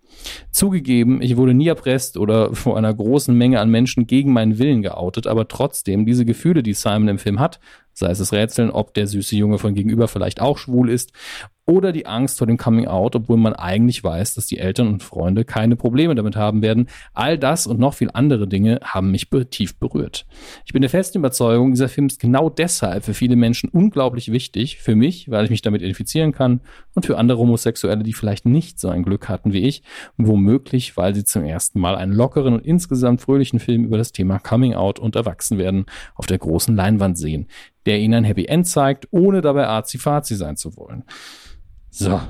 Zugegeben, ich wurde nie erpresst oder vor einer großen Menge an Menschen gegen meinen Willen geoutet, aber trotzdem diese Gefühle, die Simon im Film hat, sei es das Rätseln, ob der süße Junge von gegenüber vielleicht auch schwul ist, oder die Angst vor dem Coming Out, obwohl man eigentlich weiß, dass die Eltern und Freunde keine Probleme damit haben werden. All das und noch viel andere Dinge haben mich tief berührt. Ich bin der festen Überzeugung, dieser Film ist genau deshalb für viele Menschen unglaublich wichtig. Für mich, weil ich mich damit identifizieren kann und für andere Homosexuelle, die vielleicht nicht so ein Glück hatten wie ich, womöglich, weil sie zum ersten Mal einen lockeren und insgesamt fröhlichen Film über das Thema Coming Out und Erwachsenwerden auf der großen Leinwand sehen, der ihnen ein Happy End zeigt, ohne dabei arzi-fazi sein zu wollen. So,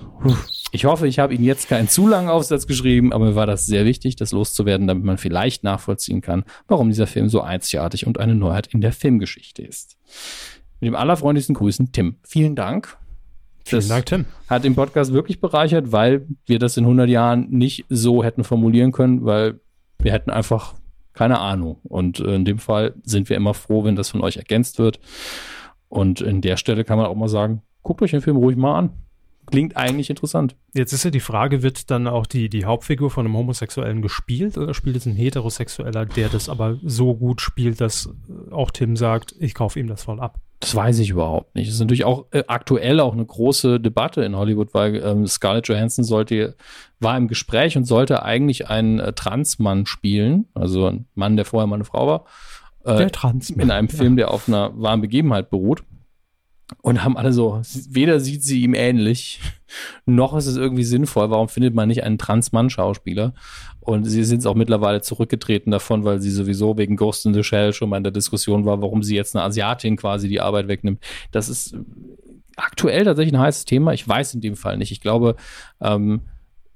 ich hoffe, ich habe Ihnen jetzt keinen zu langen Aufsatz geschrieben, aber mir war das sehr wichtig, das loszuwerden, damit man vielleicht nachvollziehen kann, warum dieser Film so einzigartig und eine Neuheit in der Filmgeschichte ist. Mit dem allerfreundlichsten Grüßen, Tim. Vielen Dank. Vielen Das Dank, Tim. hat den Podcast wirklich bereichert, weil wir das in 100 Jahren nicht so hätten formulieren können, weil wir hätten einfach keine Ahnung. Und in dem Fall sind wir immer froh, wenn das von euch ergänzt wird. Und in der Stelle kann man auch mal sagen, guckt euch den Film ruhig mal an. Klingt eigentlich interessant. Jetzt ist ja die Frage, wird dann auch die, die Hauptfigur von einem Homosexuellen gespielt oder spielt es ein Heterosexueller, der das aber so gut spielt, dass auch Tim sagt, ich kaufe ihm das voll ab? Das weiß ich überhaupt nicht. Das ist natürlich auch äh, aktuell auch eine große Debatte in Hollywood, weil ähm, Scarlett Johansson sollte, war im Gespräch und sollte eigentlich einen äh, Transmann spielen, also ein Mann, der vorher mal eine Frau war. Äh, der Transmann. In einem Film, der auf einer wahren Begebenheit beruht. Und haben alle so, weder sieht sie ihm ähnlich, noch ist es irgendwie sinnvoll. Warum findet man nicht einen Trans-Mann-Schauspieler? Und sie sind auch mittlerweile zurückgetreten davon, weil sie sowieso wegen Ghost in the Shell schon mal in der Diskussion war, warum sie jetzt eine Asiatin quasi die Arbeit wegnimmt. Das ist aktuell tatsächlich ein heißes Thema. Ich weiß in dem Fall nicht. Ich glaube, ähm,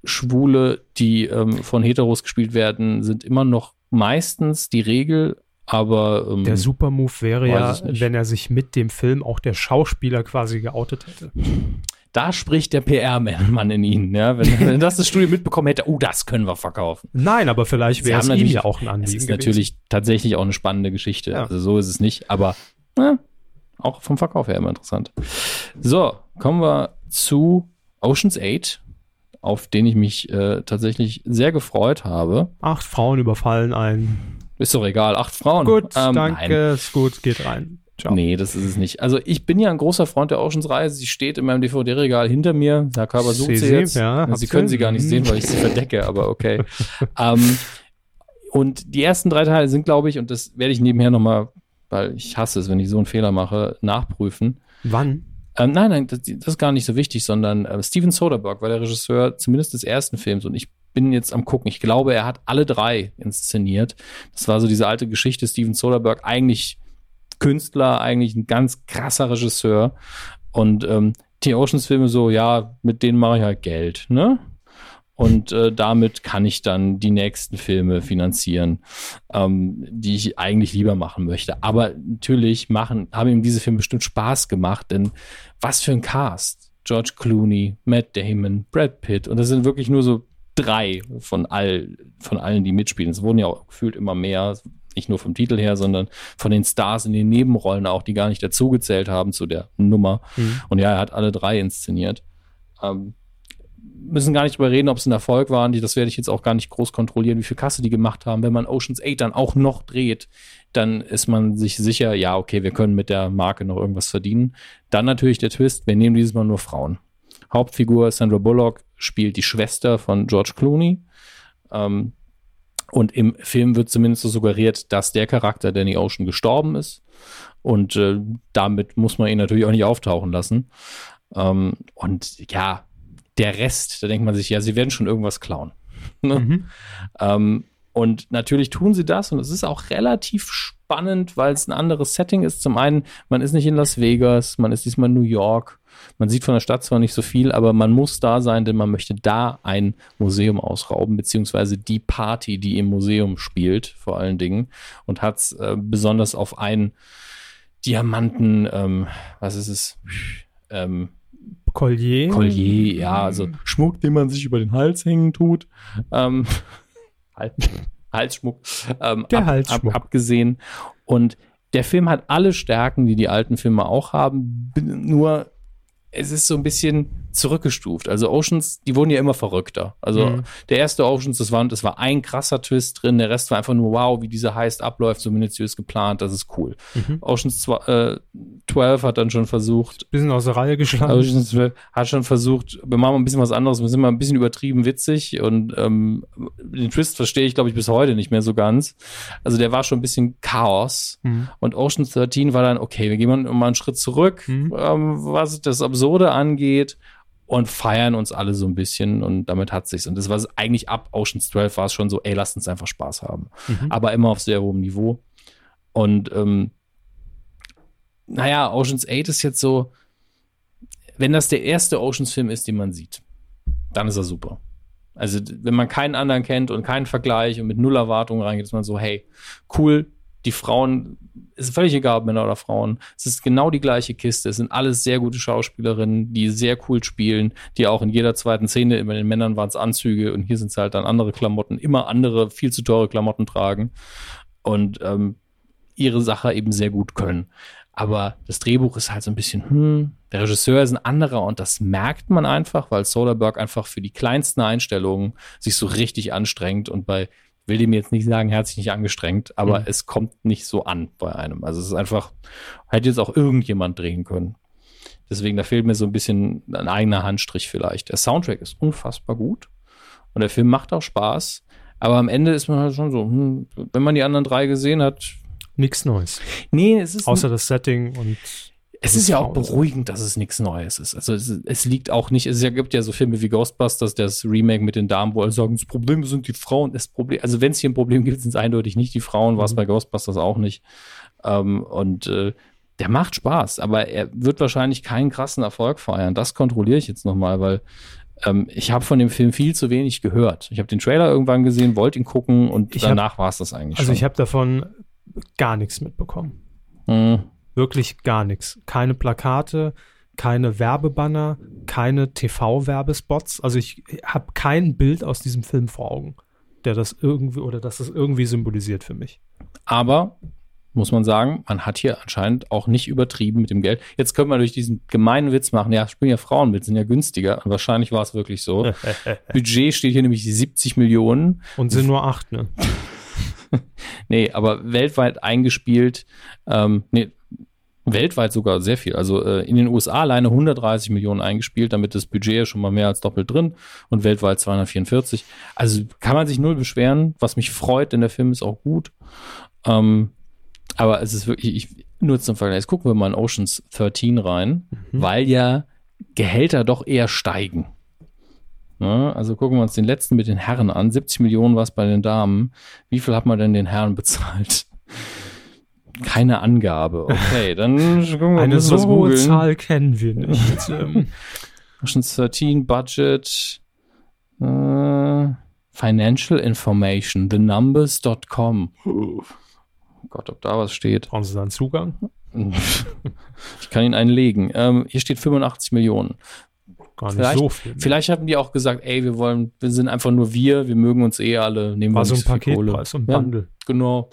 Schwule, die ähm, von Heteros gespielt werden, sind immer noch meistens die Regel, aber ähm, der Supermove wäre ja, wenn er sich mit dem Film auch der Schauspieler quasi geoutet hätte. Da spricht der PR-Mann in ihnen, ja. Wenn, wenn das das Studio mitbekommen hätte, oh, das können wir verkaufen. Nein, aber vielleicht wäre es ihm ja auch ein Anliegen. Es ist gewesen. natürlich tatsächlich auch eine spannende Geschichte. Ja. Also so ist es nicht, aber na, auch vom Verkauf her immer interessant. So, kommen wir zu Oceans 8 auf den ich mich äh, tatsächlich sehr gefreut habe. Acht Frauen überfallen einen ist doch egal, acht Frauen. Gut, ähm, danke, nein. ist gut, geht rein. Ciao. Nee, das ist es nicht. Also ich bin ja ein großer Freund der Oceans-Reihe. Sie steht in meinem DVD-Regal hinter mir. Herr Körper sucht sie, sie jetzt. Ja, sie können sie gar nicht sehen, weil ich sie verdecke, aber okay. ähm, und die ersten drei Teile sind, glaube ich, und das werde ich nebenher nochmal, weil ich hasse es, wenn ich so einen Fehler mache, nachprüfen. Wann? Ähm, nein, nein, das, das, ist gar nicht so wichtig, sondern äh, Steven Soderbergh war der Regisseur zumindest des ersten Films und ich bin jetzt am gucken. Ich glaube, er hat alle drei inszeniert. Das war so diese alte Geschichte Steven Soderbergh, eigentlich Künstler, eigentlich ein ganz krasser Regisseur und ähm, die Oceans-Filme so, ja, mit denen mache ich halt Geld, ne? Und äh, damit kann ich dann die nächsten Filme finanzieren, ähm, die ich eigentlich lieber machen möchte. Aber natürlich machen, haben ihm diese Filme bestimmt Spaß gemacht, denn was für ein Cast. George Clooney, Matt Damon, Brad Pitt. Und das sind wirklich nur so drei von all, von allen, die mitspielen. Es wurden ja auch gefühlt immer mehr, nicht nur vom Titel her, sondern von den Stars in den Nebenrollen auch, die gar nicht dazugezählt haben zu der Nummer. Mhm. Und ja, er hat alle drei inszeniert. Ähm, müssen gar nicht drüber reden, ob es ein Erfolg war. Das werde ich jetzt auch gar nicht groß kontrollieren, wie viel Kasse die gemacht haben. Wenn man Oceans 8 dann auch noch dreht, dann ist man sich sicher, ja, okay, wir können mit der Marke noch irgendwas verdienen. Dann natürlich der Twist, wir nehmen dieses Mal nur Frauen. Hauptfigur Sandra Bullock spielt die Schwester von George Clooney. Ähm, und im Film wird zumindest so suggeriert, dass der Charakter Danny Ocean gestorben ist. Und äh, damit muss man ihn natürlich auch nicht auftauchen lassen. Ähm, und ja, der Rest, da denkt man sich, ja, sie werden schon irgendwas klauen. Ne? Mhm. Ähm, und natürlich tun sie das und es ist auch relativ spannend, weil es ein anderes Setting ist. Zum einen, man ist nicht in Las Vegas, man ist diesmal in New York. Man sieht von der Stadt zwar nicht so viel, aber man muss da sein, denn man möchte da ein Museum ausrauben, beziehungsweise die Party, die im Museum spielt, vor allen Dingen. Und hat es äh, besonders auf einen Diamanten, ähm, was ist es? Ähm, Collier. Collier, ja, also Schmuck, den man sich über den Hals hängen tut. Ähm, Halsschmuck. Ähm, Der ab, Halsschmuck. Ab, abgesehen. Und der Film hat alle Stärken, die die alten Filme auch haben, nur es ist so ein bisschen zurückgestuft. Also Oceans, die wurden ja immer verrückter. Also mhm. der erste Oceans, das war, das war ein krasser Twist drin, der Rest war einfach nur wow, wie dieser Heist abläuft, so minutiös geplant, das ist cool. Mhm. Oceans äh, 12 hat dann schon versucht. Bisschen aus der Reihe geschlagen. Oceans 12 hat schon versucht, wir machen ein bisschen was anderes, wir sind mal ein bisschen übertrieben witzig und ähm, den Twist verstehe ich, glaube ich, bis heute nicht mehr so ganz. Also der war schon ein bisschen Chaos. Mhm. Und Oceans 13 war dann, okay, wir gehen mal einen Schritt zurück, mhm. ähm, was das Absurde angeht und feiern uns alle so ein bisschen und damit hat sich's. Und das war eigentlich ab Oceans 12 war es schon so, ey, lasst uns einfach Spaß haben. Mhm. Aber immer auf sehr hohem Niveau. Und ähm, naja, Oceans 8 ist jetzt so, wenn das der erste Oceans-Film ist, den man sieht, dann ist er super. Also, wenn man keinen anderen kennt und keinen Vergleich und mit null Erwartungen reingeht, ist man so, hey, cool, die Frauen, ist völlig egal, ob Männer oder Frauen. Es ist genau die gleiche Kiste. Es sind alles sehr gute Schauspielerinnen, die sehr cool spielen, die auch in jeder zweiten Szene, bei den Männern waren es Anzüge und hier sind es halt dann andere Klamotten, immer andere, viel zu teure Klamotten tragen und ähm, ihre Sache eben sehr gut können. Aber das Drehbuch ist halt so ein bisschen, hm, der Regisseur ist ein anderer und das merkt man einfach, weil Soderbergh einfach für die kleinsten Einstellungen sich so richtig anstrengt und bei will dem jetzt nicht sagen, er sich nicht angestrengt, aber Mhm. es kommt nicht so an bei einem. Also es ist einfach, hätte jetzt auch irgendjemand drehen können. Deswegen, da fehlt mir so ein bisschen ein eigener Handstrich vielleicht. Der Soundtrack ist unfassbar gut und der Film macht auch Spaß, aber am Ende ist man halt schon so, hm, wenn man die anderen drei gesehen hat, Nichts Neues. nee, es ist Außer das Setting und es ist ja auch beruhigend, dass es nichts Neues ist. Also es, es liegt auch nicht, es gibt ja so Filme wie Ghostbusters, das Remake mit den Damen, wo alle sagen, das Problem sind die Frauen. Das Problem, also wenn es hier ein Problem gibt, sind es eindeutig nicht die Frauen, war es Mhm. bei Ghostbusters auch nicht. Ähm, und äh, der macht Spaß, aber er wird wahrscheinlich keinen krassen Erfolg feiern. Das kontrolliere ich jetzt nochmal, weil ähm, ich habe von dem Film viel zu wenig gehört. Ich habe den Trailer irgendwann gesehen, wollte ihn gucken und Ich danach war es das eigentlich also schon. ich habe davon gar nichts mitbekommen. Hm. Wirklich gar nichts. Keine Plakate, keine Werbebanner, keine TV-Werbespots. Also ich habe kein Bild aus diesem Film vor Augen, der das irgendwie oder das das irgendwie symbolisiert für mich. Aber muss man sagen, man hat hier anscheinend auch nicht übertrieben mit dem Geld. Jetzt können wir durch diesen gemeinen Witz machen, ja, spielen ja Frauen mit, sind ja günstiger. Und wahrscheinlich war es wirklich so. Budget steht hier nämlich 70 Millionen. Und sind nur acht, ne? Nee, aber weltweit eingespielt, ähm, nee, weltweit sogar sehr viel. Also äh, in den USA alleine 130 Millionen eingespielt, damit das Budget ja schon mal mehr als doppelt drin und weltweit 244. Also kann man sich null beschweren, was mich freut, denn der Film ist auch gut. Ähm, aber es ist wirklich, ich, nur zum Vergleich, jetzt gucken wir mal in Oceans 13 rein, Mhm. weil ja Gehälter doch eher steigen. Ne? Also gucken wir uns den letzten mit den Herren an. 70 Millionen war es bei den Damen. Wie viel hat man denn den Herren bezahlt? Keine Angabe. Okay, dann gucken wir Eine so hohe. Zahl kennen wir nicht. Oceans 13 Budget. Äh, Financial Information, thenumbers.com. Oh Gott, ob da was steht. brauchen Sie dann Zugang? Ich kann Ihnen einen legen. Ähm, hier steht 85 Millionen. Gar nicht Vielleicht- so viel. Vielleicht haben die auch gesagt, ey, wir wollen, wir sind einfach nur wir, wir mögen uns eh alle, nehmen War wir so ein viel Kohle. Paketpreis, so ein Ja, Bundle. Genau.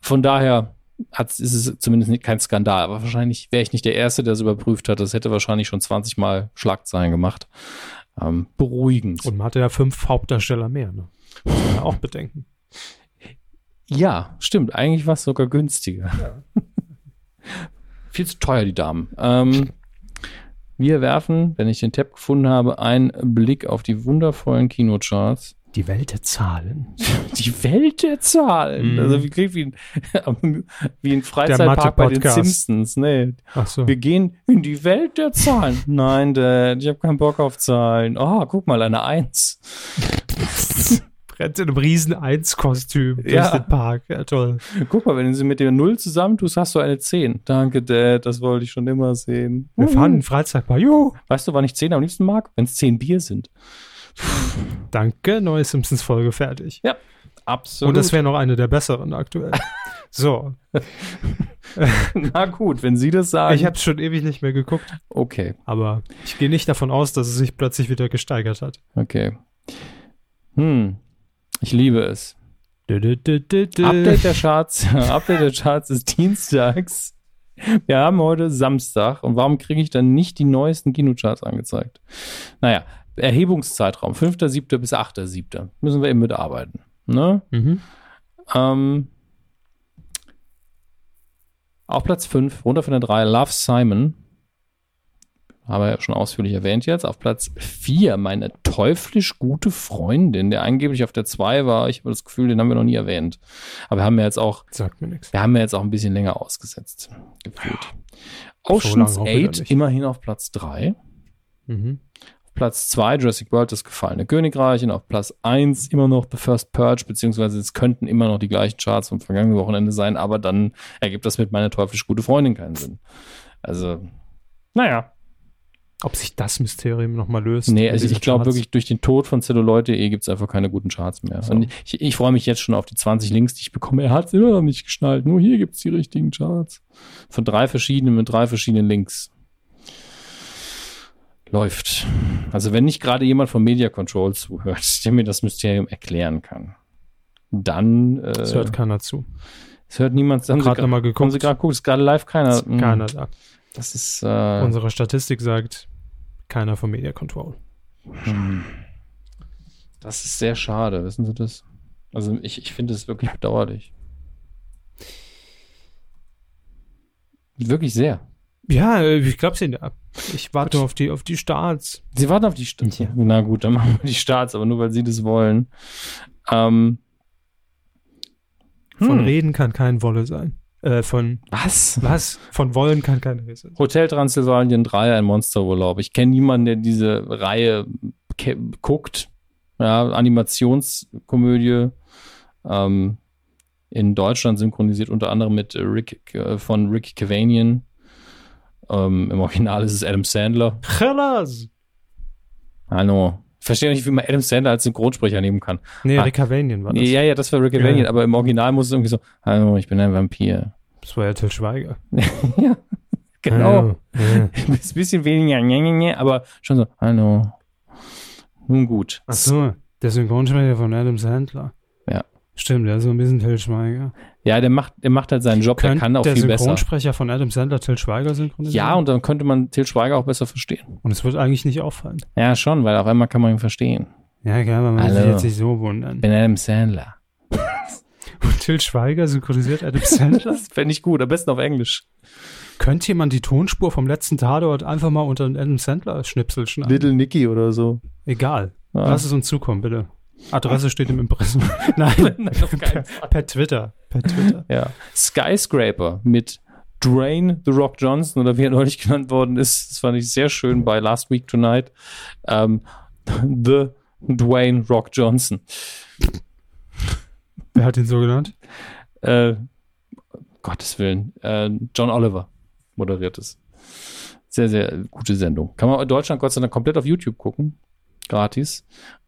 Von daher ist es zumindest kein Skandal. Aber wahrscheinlich wäre ich nicht der Erste, der es überprüft hat. Das hätte wahrscheinlich schon 20 Mal Schlagzeilen gemacht. Ähm, beruhigend. Und man hatte ja fünf Hauptdarsteller mehr, ne? Muss man ja auch bedenken. ja, stimmt. Eigentlich war es sogar günstiger. Viel zu teuer, die Damen. Ähm, wir werfen, wenn ich den Tab gefunden habe, einen Blick auf die wundervollen Kinocharts. Die Welt der Zahlen. Die Welt der Zahlen. Mhm. Also wie klingt wie ein, wie ein Freizeitpark bei den. Simpsons. Nee, Ach so. wir gehen in die Welt der Zahlen. Nein, Dad, ich habe keinen Bock auf Zahlen. Oh, guck mal, eine Eins. rennt in einem riesen Eins-Kostüm durch Ja. den Park. Ja, toll. Guck mal, wenn du sie mit der Null zusammentust, hast du eine Zehn. Danke, Dad, das wollte ich schon immer sehen. Wir fahren in den Freizeitpark. Juhu. Weißt du, wann ich Zehn am liebsten mag? Wenn es Zehn Bier sind. Danke, neue Simpsons-Folge fertig. Absolut. Und das wäre noch eine der besseren aktuell. so, Na gut, wenn Sie das sagen. ich habe es schon ewig nicht mehr geguckt, okay, aber ich gehe nicht davon aus, dass es sich plötzlich wieder gesteigert hat. okay. Hm, ich liebe es. Dü, dü, dü. Update der Charts. Update der Charts ist dienstags. Wir haben heute Samstag. Und warum kriege ich dann nicht die neuesten Kinocharts angezeigt? Naja, Erhebungszeitraum 5.7. bis 8.7. Müssen wir eben mitarbeiten. Ne? Mhm. Ähm, auf Platz 5, runter von der 3, Love Simon. Haben wir ja schon ausführlich erwähnt jetzt. Auf Platz 4, meine teuflisch gute Freundin, der angeblich auf der 2 war. Ich habe das Gefühl, den haben wir noch nie erwähnt. Aber wir haben ja jetzt auch, Sagt mir nichts. wir haben ja jetzt auch ein bisschen länger ausgesetzt. Gefühlt. So Oceans wieder 8 nicht. immerhin auf Platz 3. Mhm. Auf Platz 2 Jurassic World, das gefallene Königreich. Und auf Platz 1 immer noch The First Purge, beziehungsweise es könnten immer noch die gleichen Charts vom vergangenen Wochenende sein, aber dann ergibt das mit meiner teuflisch gute Freundin keinen Sinn. Also, naja. Ob sich das Mysterium nochmal löst? Nee, also ich glaube wirklich, durch den Tod von Celluloid.de gibt es einfach keine guten Charts mehr. Und ich, ich freue mich jetzt schon auf die 20 Links, die ich bekomme. Er hat es immer noch nicht geschnallt. Nur hier gibt es die richtigen Charts. Von drei verschiedenen mit drei verschiedenen Links. Läuft. Also wenn nicht gerade jemand von Media Control zuhört, der mir das Mysterium erklären kann, dann äh, Es hört keiner zu. es hört niemand. Haben Sie Gerade nochmal haben Sie geguckt. gerade geguckt, ist gerade live keiner. Ist keiner da. Das ist äh, Unsere Statistik sagt, keiner von Media Control. hm. das ist sehr schade. Wissen Sie das? Also ich, ich finde es wirklich bedauerlich. Wirklich sehr. Ja, äh, ich glaube sie ab. Ich warte auf die, auf die Starts. Sie warten auf die Starts. Ja. Na gut, dann machen wir die Starts, aber nur weil sie das wollen. Ähm, Von hm. Reden kann kein Wolle sein. Äh, von Was? was? Von Wollen kann keine Rede sein. Hotel Transylvanien 3, ein Monsterurlaub. Ich kenne niemanden, der diese Reihe guckt. Ja, Animationskomödie. Ähm, in Deutschland synchronisiert unter anderem mit Rick äh, von Rick Cavanian. Ähm, Im Original ist es Adam Sandler. Chalas! Hallo. Ich verstehe nicht, wie man Adam Sandler als Synchronsprecher nehmen kann. Nee, Ah. Rick Cavanian war das. Ja, ja, das war Rick Ja. Cavanian, aber im Original muss es irgendwie so, hallo, ich bin ein Vampir. Das war ja Till Schweiger. ja, genau. Ja. Ist ein bisschen weniger, aber schon so, hallo. Nun gut. Ach so, der Synchronsprecher von Adam Sandler. Ja. Stimmt, der ist so ein bisschen Till Schweiger. Ja, der macht, der macht halt seinen Job, der Könnte kann auch der viel besser. Synchronsprecher von Adam Sandler Till Schweiger synchronisieren? Ja, und dann könnte man Til Schweiger auch besser verstehen. Und es wird eigentlich nicht auffallen. Ja, schon, weil auf einmal kann man ihn verstehen. Ja, geil, aber man Hallo. sich jetzt nicht so wundern. Ich bin Adam Sandler. Und Till Schweiger synchronisiert Adam Sandler. Das fände ich gut, am besten auf Englisch. Könnte jemand die Tonspur vom letzten Tatort einfach mal unter den Adam Sandler Schnipsel schneiden? Little Nicky oder so. Egal. Ja. Lass es uns zukommen, bitte. Adresse steht im Impressum. Nein, Nein, Fall. per Twitter. Per Twitter. Ja. Skyscraper mit Dwayne The Rock Johnson oder wie er neulich genannt worden ist. Das fand ich sehr schön bei Last Week Tonight. Ähm, The Dwayne Rock Johnson. Wer hat ihn so genannt? Äh, Gottes Willen. Äh, John Oliver moderiert es. Sehr, sehr gute Sendung. Kann man in Deutschland Gott sei Dank komplett auf YouTube gucken. Gratis.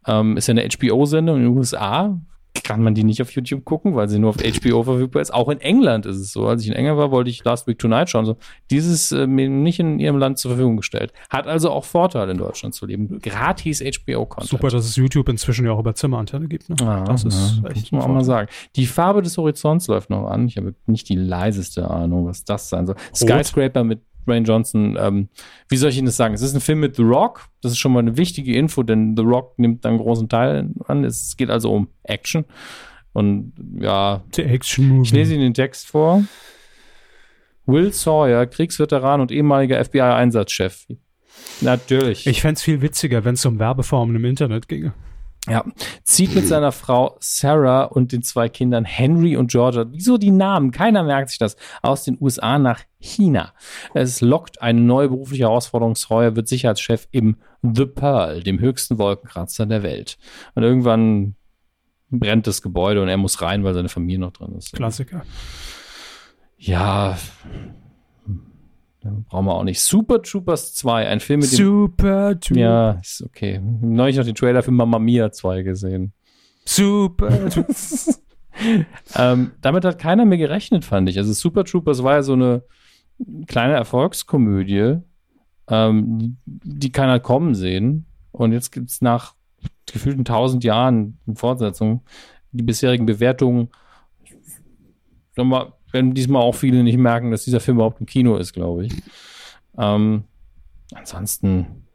Ähm, ist ja eine HBO-Sendung in den USA. Kann man die nicht auf YouTube gucken, weil sie nur auf HBO verfügbar ist. Auch in England ist es so. Als ich in England war, wollte ich Last Week Tonight schauen. So, dieses äh, nicht in ihrem Land zur Verfügung gestellt. Hat also auch Vorteile in Deutschland zu leben. Gratis HBO-Content. Super, dass es YouTube inzwischen ja auch über Zimmerantenne gibt. Ne? Ah, das ist ja, echt muss man auch mal sagen. Die Farbe des Horizonts läuft noch an. Ich habe nicht die leiseste Ahnung, was das sein soll. Skyscraper mit Dwayne Johnson. Ähm, wie soll ich Ihnen das sagen? Es ist ein Film mit The Rock. Das ist schon mal eine wichtige Info, denn The Rock nimmt einen großen Teil an. Es geht also um Action. Und ja, The Action Movie. ich lese Ihnen den Text vor. Will Sawyer, Kriegsveteran und ehemaliger FBI-Einsatzchef. Natürlich. Ich fänd's viel witziger, wenn es um Werbeformen im Internet ginge. Ja, zieht mit seiner Frau Sarah und den zwei Kindern Henry und Georgia, wieso die Namen, keiner merkt sich das, aus den USA nach China. Es lockt eine neue berufliche Herausforderung. Sawyer wird Sicherheitschef im The Pearl, dem höchsten Wolkenkratzer der Welt. Und irgendwann brennt das Gebäude und er muss rein, weil seine Familie noch drin ist. Klassiker. Ja, brauchen wir auch nicht. Super Troopers 2, ein Film mit dem Super Troop. ja, ist okay. Neulich noch den Trailer für Mamma Mia 2 gesehen. Super Troop. Ähm, damit hat keiner mehr gerechnet, fand ich. Also Super Troopers war ja so eine kleine Erfolgskomödie, ähm, die, keiner kommen sehen. Und jetzt gibt es nach gefühlten tausend Jahren eine Fortsetzung. Die bisherigen Bewertungen, sag mal, werden diesmal auch viele nicht merken, dass dieser Film überhaupt im Kino ist, glaube ich. Ähm, ansonsten,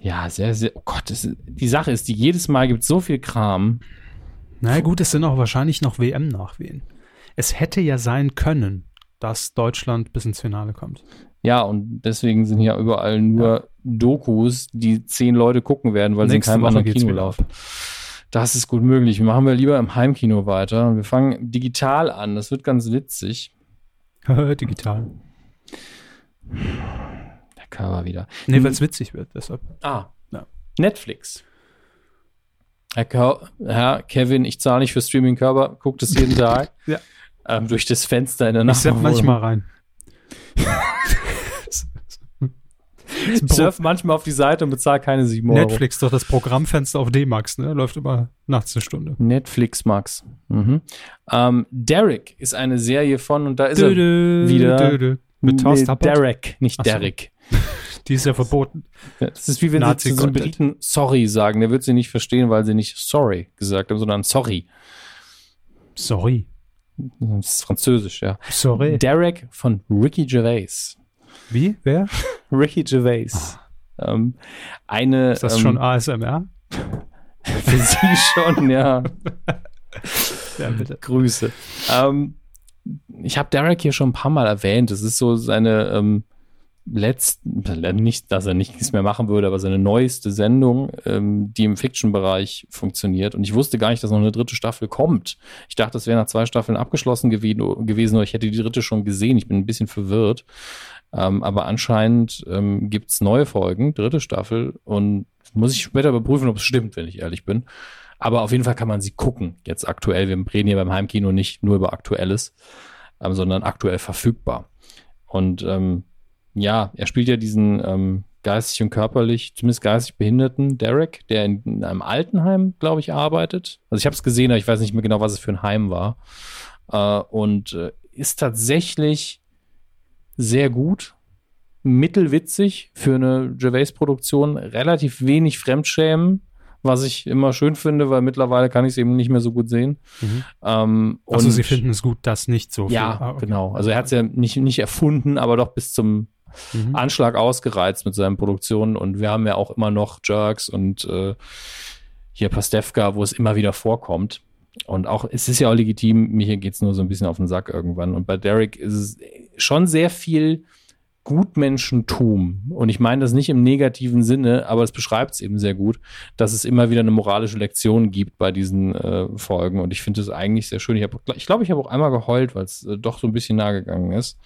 ja, sehr, sehr, oh Gott, das die Sache ist, die jedes Mal gibt so viel Kram. Na gut, es sind auch wahrscheinlich noch WM-Nachwehen. Es hätte ja sein können, dass Deutschland bis ins Finale kommt. Ja, und deswegen sind hier überall nur Dokus, die zehn Leute gucken werden, weil Nächste sie in keinem Woche anderen Kino laufen. Das ist gut möglich. Machen wir lieber im Heimkino weiter. Wir fangen digital an. Das wird ganz witzig. Digital. Der Cover wieder. Nee, weil es witzig wird, deshalb. Ah, Ja. Netflix. Herr, Herr Kevin, ich zahle nicht für Streaming-Körper, guckt es jeden Tag. Ja. Ähm, durch das Fenster in der Ich sepp manchmal rein. Ich surf manchmal auf die Seite und bezahle keine sieben Euro. Netflix, doch das Programmfenster auf D-Max, ne? Läuft immer nachts eine Stunde. Netflix Max. Mhm. Ähm, Derek ist eine Serie von, und da ist er Dödö, wieder- dödö. Mit Nee, Thorsten Tappert. Derek, nicht Ach so. Derek. Die ist ja verboten. Ja, Das ist wie wenn sie zu so. Briten sorry sagen. Der wird sie nicht verstehen, weil sie nicht sorry gesagt haben, sondern sorry. Sorry. Das ist französisch, ja. Sorry. Derek von Ricky Gervais. Wie? Wer? Ricky Gervais. Ähm, eine Ist das ähm, schon ASMR? für sie schon, ja. Ja, bitte. Grüße. Ähm, ich habe Derek hier schon ein paar Mal erwähnt. Das ist so seine ähm, letzten, nicht, dass er nichts mehr machen würde, aber seine neueste Sendung, ähm, die im Fiction-Bereich funktioniert. Und ich wusste gar nicht, dass noch eine dritte Staffel kommt. Ich dachte, das wäre nach zwei Staffeln abgeschlossen gewesen, gewesen oder ich hätte die dritte schon gesehen. Ich bin ein bisschen verwirrt. Ähm, aber anscheinend ähm, gibt neue Folgen, dritte Staffel. Und muss ich später überprüfen, ob es stimmt, wenn ich ehrlich bin. Aber auf jeden Fall kann man sie gucken, jetzt aktuell. Wir reden hier beim Heimkino nicht nur über Aktuelles, ähm, sondern aktuell verfügbar. Und ähm, ja, er spielt ja diesen ähm, geistig und körperlich, zumindest geistig behinderten Derek, der in, in einem Altenheim, glaube ich, arbeitet. Also ich habe es gesehen, aber ich weiß nicht mehr genau, was es für ein Heim war. Äh, und äh, ist tatsächlich sehr gut, mittelwitzig für eine Gervais-Produktion, relativ wenig Fremdschämen, was ich immer schön finde, weil mittlerweile kann ich es eben nicht mehr so gut sehen. Mhm. Ähm, also Sie finden es gut, dass nicht so viel. Ja, ah, okay. genau. Also er hat es ja nicht, nicht erfunden, aber doch bis zum mhm. Anschlag ausgereizt mit seinen Produktionen. Und wir haben ja auch immer noch Jerks und äh, hier Pastewka, wo es immer wieder vorkommt. Und auch, es ist ja auch legitim, mir geht es nur so ein bisschen auf den Sack irgendwann. Und bei Derek ist es schon sehr viel Gutmenschentum. Und ich meine das nicht im negativen Sinne, aber es beschreibt es eben sehr gut, dass es immer wieder eine moralische Lektion gibt bei diesen äh, Folgen. Und ich finde es eigentlich sehr schön. Ich glaube, ich, glaub, ich habe auch einmal geheult, weil es äh, doch so ein bisschen nahe gegangen ist.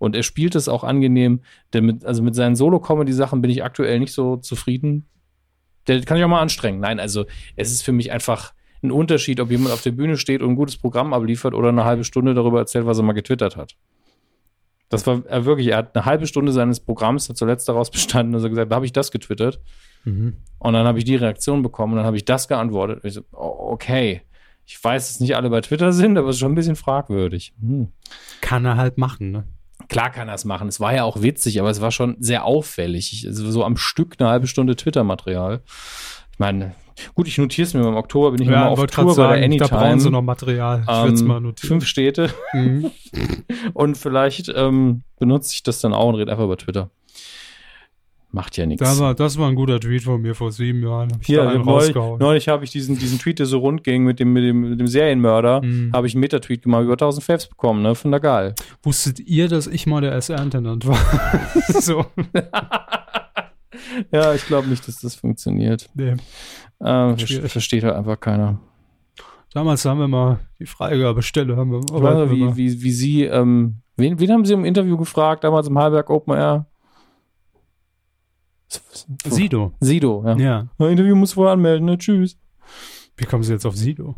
Und er spielt es auch angenehm. Denn mit, also mit seinen Solo-Comedy-Sachen bin ich aktuell nicht so zufrieden. Der kann ich auch mal anstrengen. Nein, also es ist für mich einfach ein Unterschied, ob jemand auf der Bühne steht und ein gutes Programm abliefert oder eine halbe Stunde darüber erzählt, was er mal getwittert hat. Das war er wirklich, er hat eine halbe Stunde seines Programms hat zuletzt daraus bestanden, dass er gesagt hat, da habe ich das getwittert. Mhm. Und dann habe ich die Reaktion bekommen und dann habe ich das geantwortet. Ich so, okay. Ich weiß, dass nicht alle bei Twitter sind, aber es ist schon ein bisschen fragwürdig. Hm. Kann er halt machen, ne? Klar kann er es machen. Es war ja auch witzig, aber es war schon sehr auffällig. Ich, also so am Stück eine halbe Stunde Twitter-Material. Ich meine, gut, ich notiere es mir. Im Oktober bin ich ja, nochmal auf Tour sagen, bei der Anytime. Da brauchen sie noch Material. Ich ähm, mal notieren. Fünf Städte. Mhm. und vielleicht ähm, benutze ich das dann auch und rede einfach über Twitter. Macht ja nichts. Das war, das war ein guter Tweet von mir vor sieben Jahren. Hab ich Hier, neulich, neulich habe ich diesen, diesen Tweet, der so rund ging mit dem, mit dem, mit dem Serienmörder, mhm. habe ich einen Metatweet gemacht, über 1000 Faves bekommen, ne? Von der geil. Wusstet ihr, dass ich mal der SR-Intendant war? so. ja, ich glaube nicht, dass das funktioniert. Nee. Äh, versteht halt einfach keiner. Damals haben wir mal die Freigabestelle. Haben wir, aber wie, wie, wie Sie, ähm, wen, wen haben Sie im Interview gefragt, damals im Halberg Open Air? Sido. Sido, ja. ja. Interview muss vorher anmelden, ne? Tschüss. Wie kommen Sie jetzt auf Sido?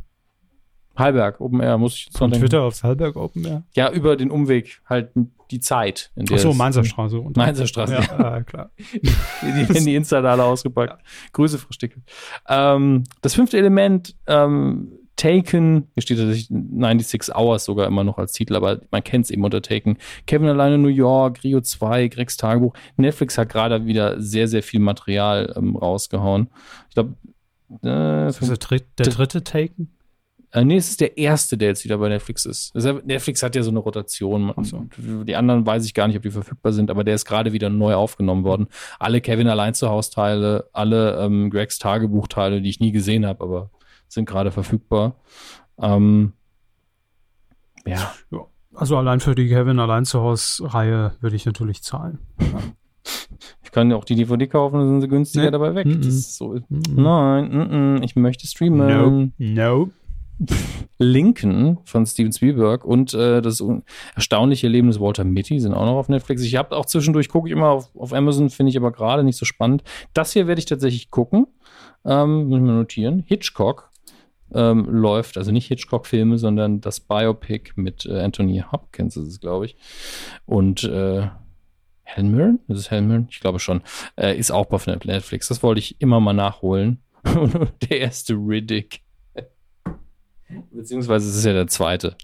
Halberg Open Air, muss ich jetzt Von Twitter aufs Halberg Open Air? Ja, über den Umweg, halt die Zeit. In der Ach so, Mainzer Straße. Mainzer Straße, ja. ja. Ah, klar. die werden die Insta alle ausgepackt. Ja. Grüße, Frau Stickel. Ähm, das fünfte Element, ähm, Taken, hier steht tatsächlich 96 Hours sogar immer noch als Titel, aber man kennt es eben unter Taken. Kevin alleine New York, Rio 2, Gregs Tagebuch. Netflix hat gerade wieder sehr, sehr viel Material ähm, rausgehauen. Ich glaube, äh, ist der, dritte, der dritte Taken? Äh, nee, es ist der erste, der jetzt wieder bei Netflix ist. Netflix hat ja so eine Rotation. So. Die anderen weiß ich gar nicht, ob die verfügbar sind, aber der ist gerade wieder neu aufgenommen worden. Alle Kevin allein zu Hausteile, alle ähm, Gregs Tagebuchteile, die ich nie gesehen habe, aber sind gerade verfügbar. Ähm, ja. ja. Also allein für die Kevin allein zu Haus-Reihe würde ich natürlich zahlen. Ich kann ja auch die DVD kaufen, dann sind sie günstiger nee. dabei weg. Mm -mm. So, mm Nein, ich möchte streamen. No. no. Lincoln von Steven Spielberg und äh, das erstaunliche Leben des Walter Mitty sind auch noch auf Netflix. Ich habe auch zwischendurch, gucke ich immer auf, auf Amazon, finde ich aber gerade nicht so spannend. Das hier werde ich tatsächlich gucken. Ähm, muss ich mal notieren. Hitchcock ähm, läuft, also nicht Hitchcock-Filme, sondern das Biopic mit äh, Anthony Hopkins ist es, glaube ich. Und äh, Helen Mirren? Ist es Helen Mirren? Ich glaube schon. Äh, ist auch bei Netflix. Das wollte ich immer mal nachholen. der erste Riddick. Beziehungsweise es ist ja der zweite.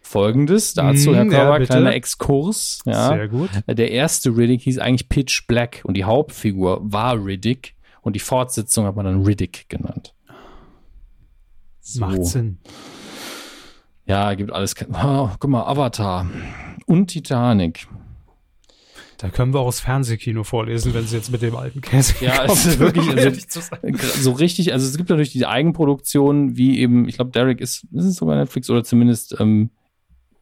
Folgendes dazu, Herr mm, Körber, ja, kleiner Exkurs. Ja. Sehr gut. Der erste Riddick hieß eigentlich Pitch Black und die Hauptfigur war Riddick und die Fortsetzung hat man dann Riddick genannt. So. Macht Sinn. Ja, gibt alles. Oh, guck mal, Avatar und Titanic. Da können wir auch das Fernsehkino vorlesen, wenn sie jetzt mit dem alten Käse Ja, kommt, es ist wirklich, also, so richtig, also es gibt natürlich diese Eigenproduktionen, wie eben, ich glaube, Derek ist, ist es sogar Netflix oder zumindest ähm,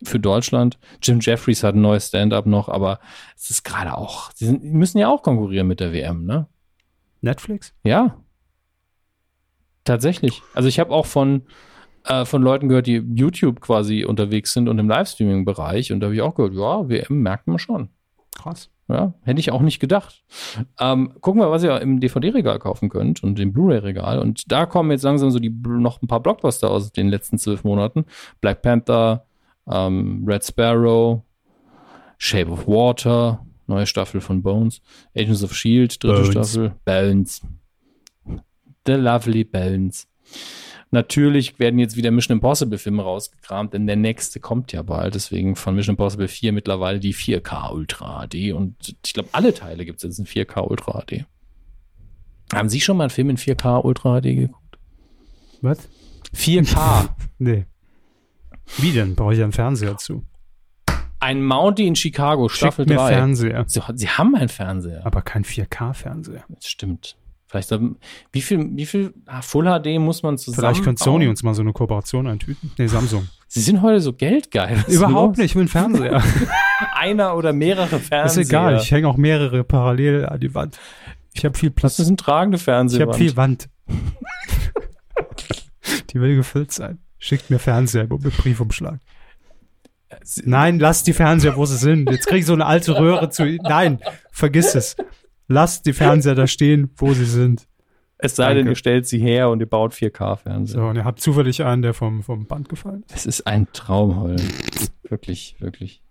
für Deutschland. Jim Jeffries hat ein neues Stand-up noch, aber es ist gerade auch, die, die müssen ja auch konkurrieren mit der WM, ne? Netflix? Ja. Tatsächlich. Also ich habe auch von, äh, von Leuten gehört, die YouTube quasi unterwegs sind und im Livestreaming-Bereich und da habe ich auch gehört, ja, WM merkt man schon. Krass. Ja, hätte ich auch nicht gedacht. Ähm, gucken wir, was ihr im DVD-Regal kaufen könnt und im Blu-ray-Regal. Und da kommen jetzt langsam so die noch ein paar Blockbuster aus den letzten zwölf Monaten. Black Panther, ähm, Red Sparrow, Shape of Water, neue Staffel von Bones, Agents of Shield, dritte Bones. Staffel, Bones. The Lovely Bones. Natürlich werden jetzt wieder Mission Impossible Filme rausgekramt, denn der nächste kommt ja bald. Deswegen von Mission Impossible 4 mittlerweile die 4K Ultra HD. Und ich glaube, alle Teile gibt es jetzt in 4K Ultra HD. Haben Sie schon mal einen Film in 4K Ultra HD geguckt? Was? 4K. Nee. Wie denn? Brauche ich einen Fernseher zu? Ein Mountie in Chicago, Staffel Schickt mir 3. Fernseher. Sie, Sie haben einen Fernseher. Aber kein 4K-Fernseher. Das stimmt. Vielleicht, wie viel, wie viel ah, Full HD muss man zusammen? Vielleicht könnte Sony uns mal so eine Kooperation eintüten. Nee, Samsung. Sie sind heute so geldgeil. Was Überhaupt nicht, ich will einen Fernseher. Einer oder mehrere Fernseher. ist egal, ich hänge auch mehrere parallel an die Wand. Ich habe viel Platz. Das ist ein tragende Ich Fernseher. habe viel Wand. die will gefüllt sein. Schickt mir Fernseher mit Briefumschlag. Nein, lass die Fernseher, wo sie sind. Jetzt krieg ich so eine alte Röhre zu. Nein, vergiss es. Lass die Fernseher da stehen, wo sie sind. Es sei denn, Danke. ihr stellt sie her und ihr baut 4K-Fernseher. So, und ihr habt zufällig einen, der vom, vom Band gefallen ist. Es ist ein Traum, Holm. wirklich, wirklich.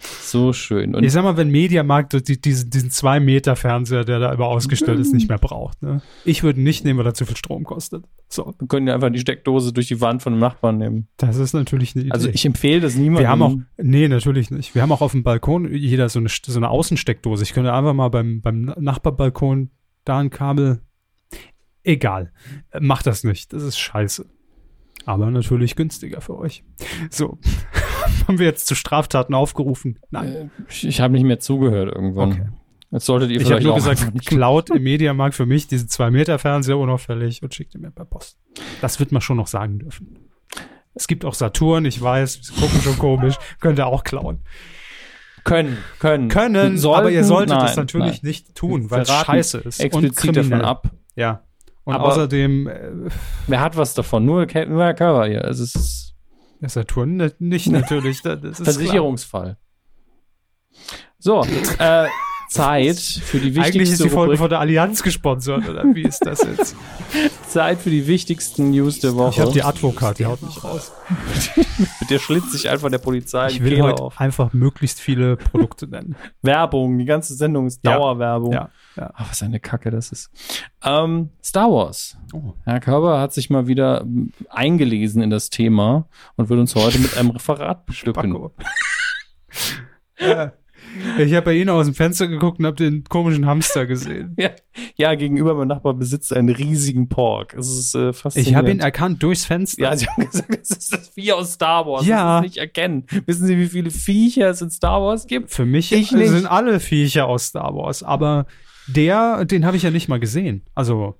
So schön. Und ich sag mal, wenn Mediamarkt so die, diesen, diesen zwei Meter Fernseher, der da immer ausgestellt ist, nicht mehr braucht. Ne? Ich würde nicht nehmen, weil er zu viel Strom kostet. So, wir können ja einfach die Steckdose durch die Wand von dem Nachbarn nehmen. das ist natürlich eine Idee. Also ich empfehle das niemandem. Wir haben auch, nee, natürlich nicht. Wir haben auch auf dem Balkon jeder so eine, so eine Außensteckdose. Ich könnte einfach mal beim, beim Nachbarbalkon da ein Kabel. Egal. Macht das nicht. Das ist scheiße. Aber natürlich günstiger für euch. So. haben wir jetzt zu Straftaten aufgerufen? Nein. Äh, Ich, ich habe nicht mehr zugehört irgendwann. Okay. Jetzt solltet ihr Ich habe vielleicht nur auch gesagt, klaut im Mediamarkt für mich diesen 2 Meter Fernseher unauffällig und schickt ihn mir per Post. Das wird man schon noch sagen dürfen. Es gibt auch Saturn, ich weiß, sie gucken schon komisch, könnt ihr auch klauen. können, können, können, Sollten? aber ihr solltet das Nein, natürlich nein. nicht tun, weil es scheiße ist und Explizit kriminell. davon ab. Ja. Und Aber- außerdem, äh, Wer hat was davon? Nur, nur Herr Körber hier. Also es ist Saturn ne- nicht natürlich. Das ist Versicherungsfall. So, äh, Zeit für die Klar. Eigentlich ist die Folge Rubrik, von der Allianz gesponsert, oder wie ist das jetzt? Zeit für die wichtigsten News der Woche. Ich habe die Advokat, die haut mich raus. Mit der schlitzt sich einfach der Polizei Ich will heute auf. einfach möglichst viele Produkte nennen. Werbung, die ganze Sendung ist. Dauerwerbung. Ja, ja. Ah, was eine Kacke das ist. Ähm, Star Wars. Oh. Herr Körber hat sich mal wieder ähm, eingelesen in das Thema und will uns heute mit einem Referat bestücken. Ja. Ich habe bei Ihnen aus dem Fenster geguckt und habe den komischen Hamster gesehen. Ja, ja, gegenüber mein Nachbar besitzt einen riesigen Pork. Es ist äh, faszinierend. Ich habe ihn erkannt durchs Fenster. Ja, sie haben gesagt, das ist das Vieh aus Star Wars. Ja. Das nicht erkennen. Wissen Sie, wie viele Viecher es in Star Wars gibt? Für mich Ich nicht. sind alle Viecher aus Star Wars, aber der, den habe ich ja nicht mal gesehen. Also,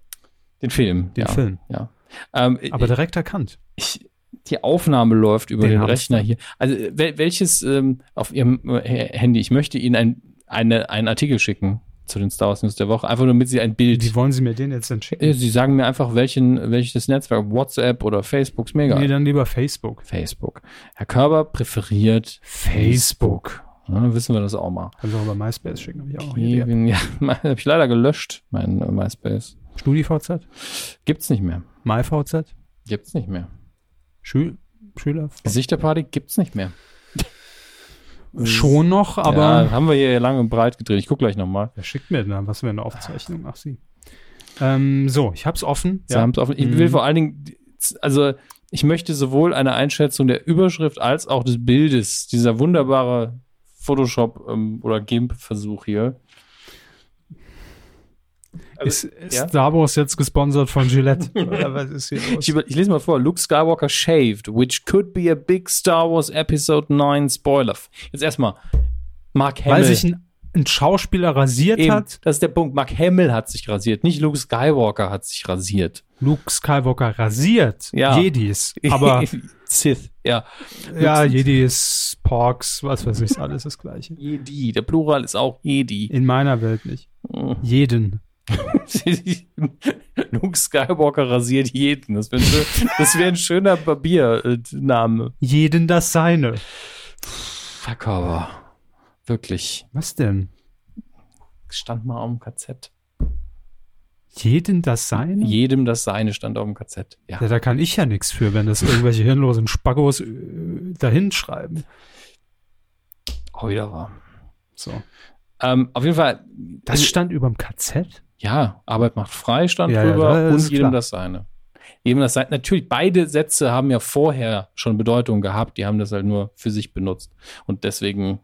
Den Film. Den ja, Film. Ja. Ähm, aber direkt erkannt. ich, die Aufnahme läuft über Den den. Rechner hier. Also wel, welches ähm, auf Ihrem äh, Handy? Ich möchte Ihnen ein, eine, einen Artikel schicken zu den Star Wars News der Woche, einfach nur damit Sie ein Bild. Wie wollen Sie mir den jetzt denn schicken? Äh, Sie sagen mir einfach, welchen, welches Netzwerk, WhatsApp oder Facebook, ist mir egal. Nee, dann lieber Facebook. Facebook. Herr Körber präferiert Facebook. Ja, wissen wir das auch mal. Kannst du auch über MySpace schicken, habe ich auch Idee. Ja, habe ich leider gelöscht, mein äh, MySpace. StudiVZ? Gibt's nicht mehr. MyVZ? Gibt's nicht mehr. Schül Schüler? Gesichterparty gibt's nicht mehr. Schon noch, aber ja, haben wir hier lang und breit gedreht. Ich guck gleich nochmal. wer schickt mir denn? Was für eine Aufzeichnung? Ach, Sie. Ähm, so, ich hab's offen. Sie haben's offen. Ich Mhm. will vor allen Dingen, also ich möchte sowohl eine Einschätzung der Überschrift als auch des Bildes, dieser wunderbare Photoshop ähm, oder GIMP-Versuch hier. Ist Also, ist ja? Star Wars jetzt gesponsert von Gillette? Ich, ich lese mal vor. Luke Skywalker shaved, which could be a big Star Wars Episode 9 Spoiler. Jetzt erstmal. Mark Hamill. Weil sich ein ein Schauspieler rasiert Eben, hat. das ist der Punkt. Mark Hamill hat sich rasiert, nicht Luke Skywalker hat sich rasiert. Luke Skywalker rasiert. Ja. Jedis. Aber Sith, ja. ja, Jedis, Porks, was weiß ich, ist alles das Gleiche. Jedi, der Plural ist auch Jedi. In meiner Welt nicht. Jeden. Luke Skywalker rasiert jeden. Das wäre ein, wär ein schöner Barbiername. Jeden das seine. Fuck aber. Wirklich. Was denn? Stand mal auf dem KZ. Jeden das seine? Jedem das Seine stand auf dem KZ. Ja. Ja, da kann ich ja nichts für, wenn das irgendwelche hirnlosen Spaggos äh, dahin schreiben. Auch wieder wahr. So. Ähm, auf jeden Fall. Das stand überm KZ? Ja, Arbeit macht frei stand Ja, ja, drüber das und jedem klar. das Seine. Jedem das Seine. Natürlich, beide Sätze haben ja vorher schon Bedeutung gehabt. Die haben das halt nur für sich benutzt. Und deswegen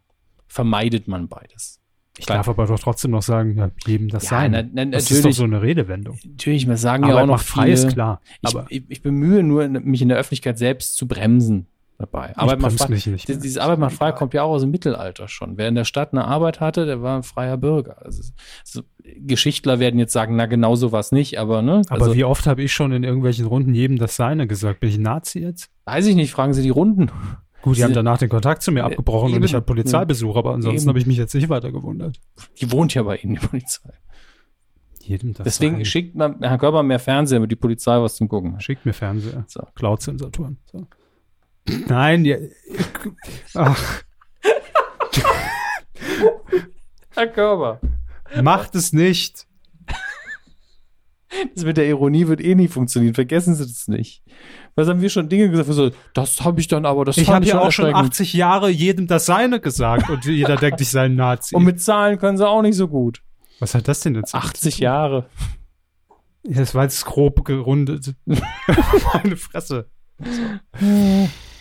vermeidet man beides. Ich darf aber doch trotzdem noch sagen, ja, jedem das Ja, seine. na- na- das ist doch so eine Redewendung. Natürlich, wir sagen ja Arbeit auch noch macht frei viele, ist klar. Ich, Aber ich, ich bemühe nur, mich in der Öffentlichkeit selbst zu bremsen dabei. Arbeit macht frei. Dieses Arbeit macht frei kommt ja auch aus dem Mittelalter schon. Wer in der Stadt eine Arbeit hatte, der war ein freier Bürger. Also, so, Geschichtler werden jetzt sagen, na genau so was nicht, aber ne? aber also, wie oft habe ich schon in irgendwelchen Runden jedem das seine gesagt? Bin ich ein Nazi jetzt? weiß ich nicht, fragen Sie die Runden. Gut, die Sie- haben danach den Kontakt zu mir Äh, abgebrochen und eben. ich hatte Polizeibesuch, aber ansonsten habe ich mich jetzt nicht weiter gewundert. Die wohnt ja bei Ihnen, die Polizei. Jedem das Deswegen seine. schickt man Herr Körper mehr Fernsehen, damit die Polizei was zum Gucken hat. Schickt mir Fernseher. So. Cloud-Sensatoren. So. Nein, ja, ach, Herr Körper. macht es nicht. Das mit der Ironie wird eh nie funktionieren. Vergessen Sie das nicht. Was haben wir schon Dinge gesagt? So, das habe ich dann aber, das Ich habe ja auch schon erschreckend. 80 Jahre jedem das Seine gesagt und jeder denkt, ich sei ein Nazi. Und mit Zahlen können sie auch nicht so gut. Was hat das denn jetzt? 80 Jahre. Ja, Das war jetzt grob gerundet. Meine Fresse.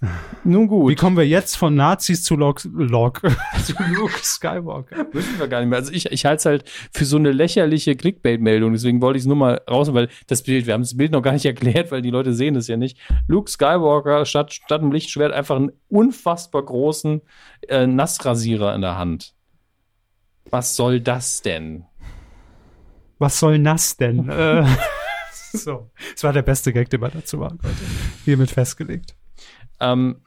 Nun Wie gut. kommen wir jetzt von Nazis zu Log, Log zu Luke Skywalker? Wissen wir gar nicht mehr. Also ich, ich halte es halt für so eine lächerliche Clickbait-Meldung. Deswegen wollte ich es nur mal raus, weil das Bild, wir haben das Bild noch gar nicht erklärt, weil die Leute sehen das ja nicht. Luke Skywalker statt, statt einem Lichtschwert einfach einen unfassbar großen äh, Nassrasierer in der Hand. Was soll das denn? Was soll das denn? äh, so, es war der beste Gag, der wir dazu war. Leute. Hiermit festgelegt. Ähm,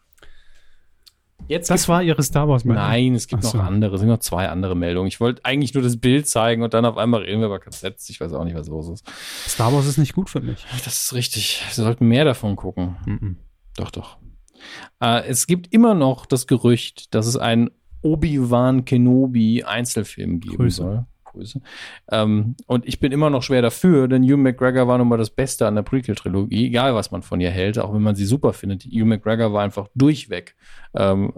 jetzt Das war ihre Star Wars Meldung. Nein, es gibt so. noch andere. Es sind noch zwei andere Meldungen. Ich wollte eigentlich nur das Bild zeigen und dann auf einmal reden wir über KZs. Ich weiß auch nicht, was los ist. Star Wars ist nicht gut für mich. Das ist richtig. Sie sollten mehr davon gucken. Mhm. Doch, doch. Äh, es gibt immer noch das Gerücht, dass es einen Obi-Wan Kenobi Einzelfilm geben Grüße. soll. Grüße. Ähm, und ich bin immer noch schwer dafür, denn Hugh McGregor war nun mal das Beste an der Prequel-Trilogie, egal was man von ihr hält, auch wenn man sie super findet. Hugh McGregor war einfach durchweg ähm,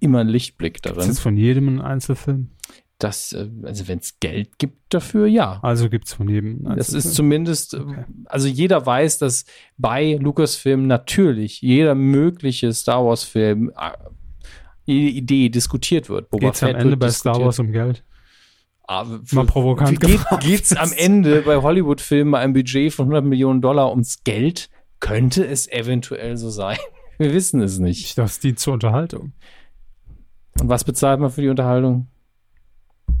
immer ein Lichtblick Ist darin. jetzt von jedem ein Einzelfilm? Das, äh, also wenn es Geld gibt dafür, ja. Also gibt's von jedem Das ist zumindest, äh, Okay. also jeder weiß, dass bei Lucasfilm natürlich jeder mögliche Star Wars-Film, äh, jede Idee diskutiert wird. Boba Geht's am Ende bei Star. Wars um Geld? Ah, Mal provokant geht. Geht's am Ende bei Hollywood-Filmen bei einem Budget von 100 Millionen Dollar ums Geld? Könnte es eventuell so sein. Wir wissen es nicht. Ich dachte, es dient zur Unterhaltung. Und was bezahlt man für die Unterhaltung?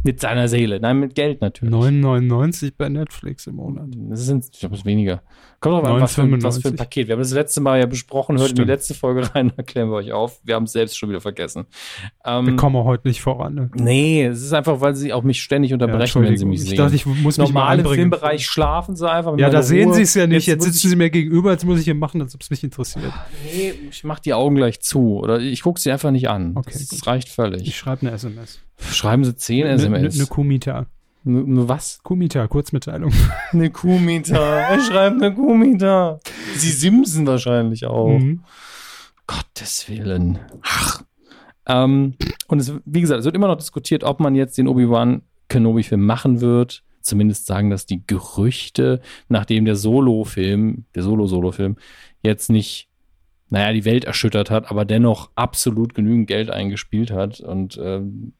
Mit seiner Seele. Nein, mit Geld natürlich. 9,99 bei Netflix im Monat. Das sind, ich glaube, es ist weniger. Kommt drauf an, was für, ein- was für ein 9,95. Paket. Wir haben das letzte Mal ja besprochen, hört in die Stimmt. letzte Folge rein, erklären wir euch auf. Wir haben es selbst schon wieder vergessen. Wir Ähm, kommen auch heute nicht voran. Ne? nee, es ist einfach, weil sie auch mich ständig unterbrechen, wenn sie mich ich sehen. dachte, ich muss mich mal Normal im. Filmbereich schlafen sie einfach. Ja, da sehen. Sie es ja nicht. Jetzt muss sitzen Sie mir gegenüber, jetzt muss ich hier machen, als ob es mich interessiert. ich, nee, ich mach die Augen gleich zu. Oder ich gucke sie einfach nicht an. Okay, das, gut. reicht Ich völlig. schreibe eine SMS. Schreiben sie 10 Eine ne, SMS. ne Kumita. Nur was? Kumita, Kurzmitteilung. Eine Kuhmieter. er schreibt eine Kuhmieter. Sie simsen wahrscheinlich auch. Mhm. Gottes Willen. Ach. Ähm, und es, wie gesagt, es wird immer noch diskutiert, ob man jetzt den Obi-Wan Kenobi-Film machen wird. Zumindest sagen das die Gerüchte, nachdem der Solo-Film, der Solo-Solo-Film, jetzt nicht, naja, die Welt erschüttert hat, aber dennoch absolut genügend Geld eingespielt hat. Und ähm,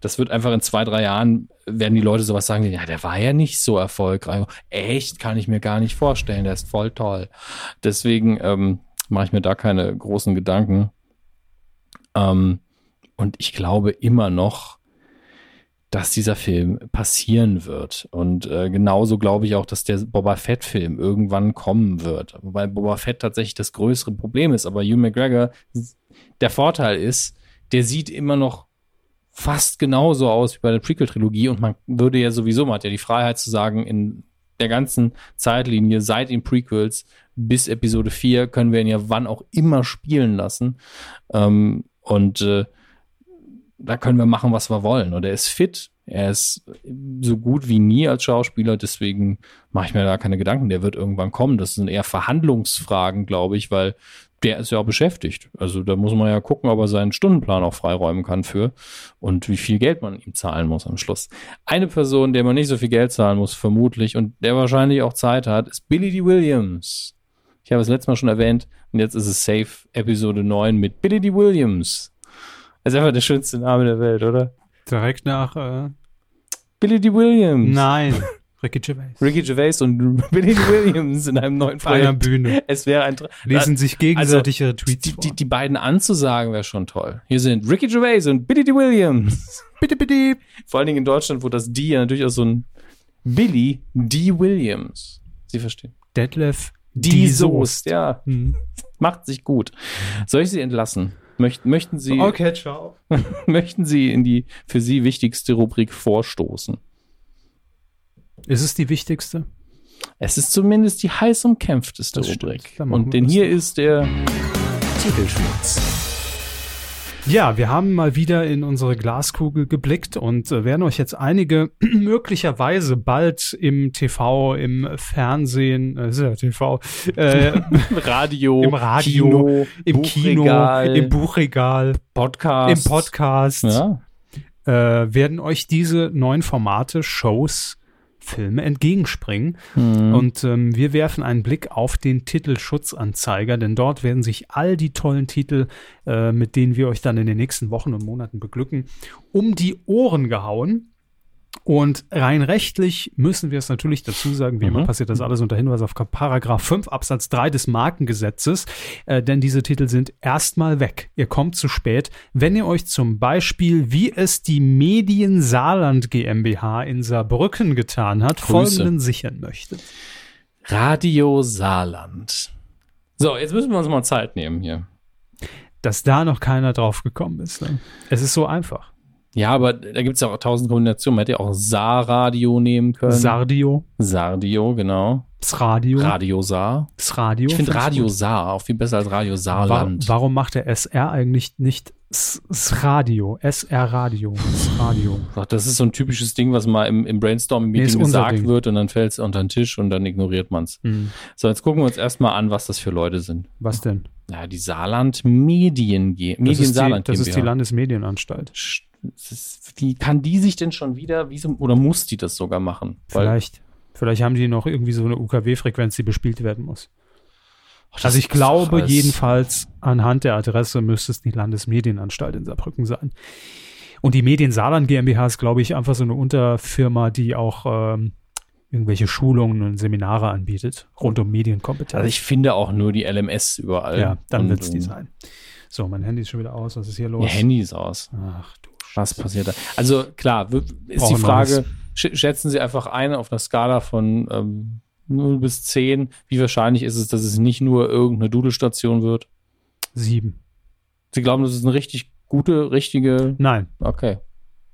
das wird einfach in zwei, drei Jahren, werden die Leute sowas sagen, ja, der war ja nicht so erfolgreich. Echt, kann ich mir gar nicht vorstellen, der ist voll toll. Deswegen ähm, mache ich mir da keine großen Gedanken. Ähm, und ich glaube immer noch, dass dieser Film passieren wird. Und äh, genauso glaube ich auch, dass der Boba Fett-Film irgendwann kommen wird. Wobei Boba Fett tatsächlich das größere Problem ist. Aber Hugh McGregor, der Vorteil ist, der sieht immer noch fast genauso aus wie bei der Prequel-Trilogie und man würde ja sowieso, man hat ja die Freiheit zu sagen, in der ganzen Zeitlinie seit den Prequels bis Episode 4 können wir ihn ja wann auch immer spielen lassen. Ähm, und äh, da können wir machen, was wir wollen. Und er ist fit, er ist so gut wie nie als Schauspieler, deswegen mache ich mir da keine Gedanken. Der wird irgendwann kommen. Das sind eher Verhandlungsfragen, glaube ich, weil der ist ja auch beschäftigt. Also da muss man ja gucken, ob er seinen Stundenplan auch freiräumen kann für und wie viel Geld man ihm zahlen muss am Schluss. Eine Person, der man nicht so viel Geld zahlen muss, vermutlich, und der wahrscheinlich auch Zeit hat, ist Billy D. Williams. Ich habe es letztes Mal schon erwähnt und jetzt ist es Safe Episode 9 mit Billy D. Williams. Das ist einfach der schönste Name der Welt, oder? Direkt nach äh, Billy D. Williams. Nein. Ricky Gervais. Ricky Gervais und Billy D. Williams in einem neuen Auf einer Projekt. Bühne. Es wäre ein Tra Lesen sich gegenseitig ihre die, Tweets die, vor. die beiden anzusagen wäre schon toll. Hier sind Ricky Gervais und Billy D. Williams. Bitte, bitte. Vor allen Dingen in Deutschland, wo das D ja natürlich auch so ein Billy D. Williams. Sie verstehen. Detlef Die Soest. Soest, ja. Hm. Macht sich gut. Soll ich Sie entlassen? Möchten, möchten, Sie, Okay, ciao. möchten Sie in die für Sie wichtigste Rubrik vorstoßen? Ist es die wichtigste? Es ist zumindest die heiß umkämpfteste Das. Rubrik. Und denn hier doch. ist der Titelschmutz. Ja, wir haben mal wieder in unsere Glaskugel geblickt und äh, werden euch jetzt einige möglicherweise bald im TV, im Fernsehen, äh, ist ja TV, äh, Radio, Im Radio, Kino, im Buchregal, Kino, im Buchregal, Podcast. im Podcast, Ja. äh, werden euch diese neuen Formate, Shows, Filme entgegenspringen. Mhm. Und ähm, wir werfen einen Blick auf den Titelschutzanzeiger, denn dort werden sich all die tollen Titel, äh, mit denen wir euch dann in den nächsten Wochen und Monaten beglücken, um die Ohren gehauen. Und rein rechtlich müssen wir es natürlich dazu sagen, wie immer Mhm. passiert das alles unter Hinweis auf Paragraph 5 Absatz 3 des Markengesetzes, äh, denn diese Titel sind erstmal weg. Ihr kommt zu spät, wenn ihr euch zum Beispiel, wie es die Medien Saarland GmbH in Saarbrücken getan hat, Grüße. folgenden sichern möchtet. Radio Saarland. So, jetzt müssen wir uns mal Zeit nehmen hier. Dass da noch keiner drauf gekommen ist. Ne? Es ist so einfach. Ja, aber da gibt es ja auch tausend Kombinationen. Man hätte ja auch Saar-Radio nehmen können. Sardio, Sardio, genau. das Radio, Radio Saar. das Radio. Ich finde Radio. Saar auch viel besser als Radio Warum, Saarland. warum macht der SR eigentlich nicht S S Radio? SR Radio. S Radio. Ach, Das ist so ein typisches Ding, was mal im, im Nee, Brainstorming-Meeting unser gesagt Ding. wird und dann fällt es unter den Tisch und dann ignoriert man es. Hm. So, jetzt gucken wir uns erstmal an, was das für Leute sind. Was denn? Ja, die Saarland Medien G Das Medien ist, die, Saarland das ist die GmbH. Landesmedienanstalt. Das ist, wie kann die sich denn schon wieder, wieso, oder muss die das sogar machen? Vielleicht. Vielleicht haben die noch irgendwie so eine UKW-Frequenz, die bespielt werden muss. Ach, Also ich glaube alles- jedenfalls, anhand der Adresse müsste es die Landesmedienanstalt in Saarbrücken sein. Und die Medien Saarland GmbH ist, glaube ich, einfach so eine Unterfirma, die auch ähm, irgendwelche Schulungen und Seminare anbietet, rund um Medienkompetenz. Also ich finde auch nur die LMS überall. ja, dann wird es die sein. So, mein Handy ist schon wieder aus. Was ist hier los? Ihr Handy ist aus. Ach du Was passiert da? Also klar, ist Brauchen die Frage, sch schätzen Sie einfach ein auf einer Skala von ähm, 0 bis 10, wie wahrscheinlich ist es, dass es nicht nur irgendeine Dudelstation wird? Sieben. Sie glauben, das ist eine richtig gute, richtige, Nein. okay.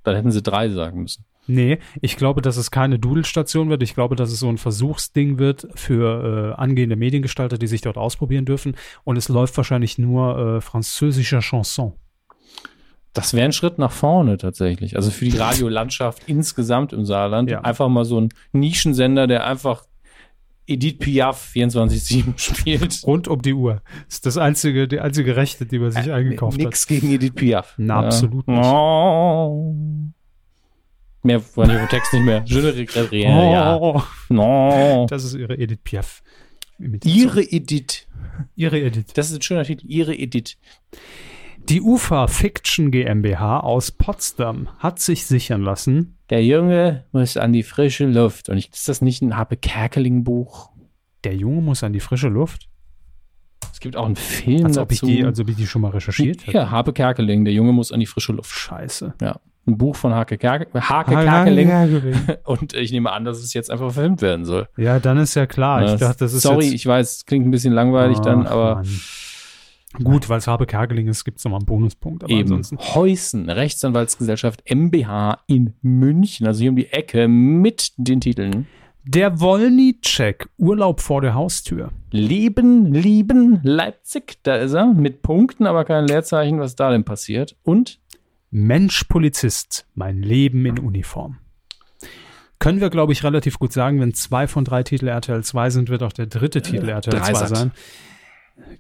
Dann hätten Sie drei sagen müssen. Nee, ich glaube, dass es keine Dudelstation wird. Ich glaube, dass es so ein Versuchsding wird für äh, angehende Mediengestalter, die sich dort ausprobieren dürfen. Und es läuft wahrscheinlich nur äh, französischer Chanson. Das wäre ein Schritt nach vorne tatsächlich. Also für die Radiolandschaft insgesamt im Saarland. Ja. Einfach mal so ein Nischensender, der einfach Edith Piaf 24-7 spielt. Rund um die Uhr. Das ist das einzige, die einzige Rechte, die man sich eingekauft hat. Nix gegen Edith Piaf. Na, absolut nicht. Oh. Mehr wollte ich vom Text nicht mehr. Je ne regrette rien, ja. Oh, No. Das ist ihre Edith Piaf. Ihre Edith. ihre Edith. Das ist ein schöner Titel. Ihre Edith. Die UFA Fiction GmbH aus Potsdam hat sich sichern lassen, Der Junge muss an die frische Luft. Und ich, ist das nicht ein Happe Kerkeling Buch? der Junge muss an die frische Luft. Es gibt auch einen Film Als ob ich dazu. die, als ob ich die schon mal recherchiert hätte. ja, Harpe Kerkeling, der Junge muss an die frische Luft. Scheiße. Ja. ein Buch von Hake, Kerke, Hake Kerkeling. Und ich nehme an, dass es jetzt einfach verfilmt werden soll. Ja, dann ist ja klar. Ich dachte, das ist Sorry, ich weiß, klingt ein bisschen langweilig dann, Ach, aber Mann. Gut, weil es Habe Kerkeling ist, gibt es nochmal einen Bonuspunkt. Aber eben. ansonsten. Heusen, Rechtsanwaltsgesellschaft MBH in München, also hier um die Ecke mit den Titeln Der Wollny-Check, Urlaub vor der Haustür. Leben, Lieben, Leipzig, da ist er, mit Punkten, aber kein Leerzeichen, was da denn passiert. Und Mensch Polizist, mein Leben in Uniform. Können wir, glaube ich, relativ gut sagen, wenn zwei von drei Titel RTL 2 sind, wird auch der dritte Titel RTL 2 Dreisat. sein.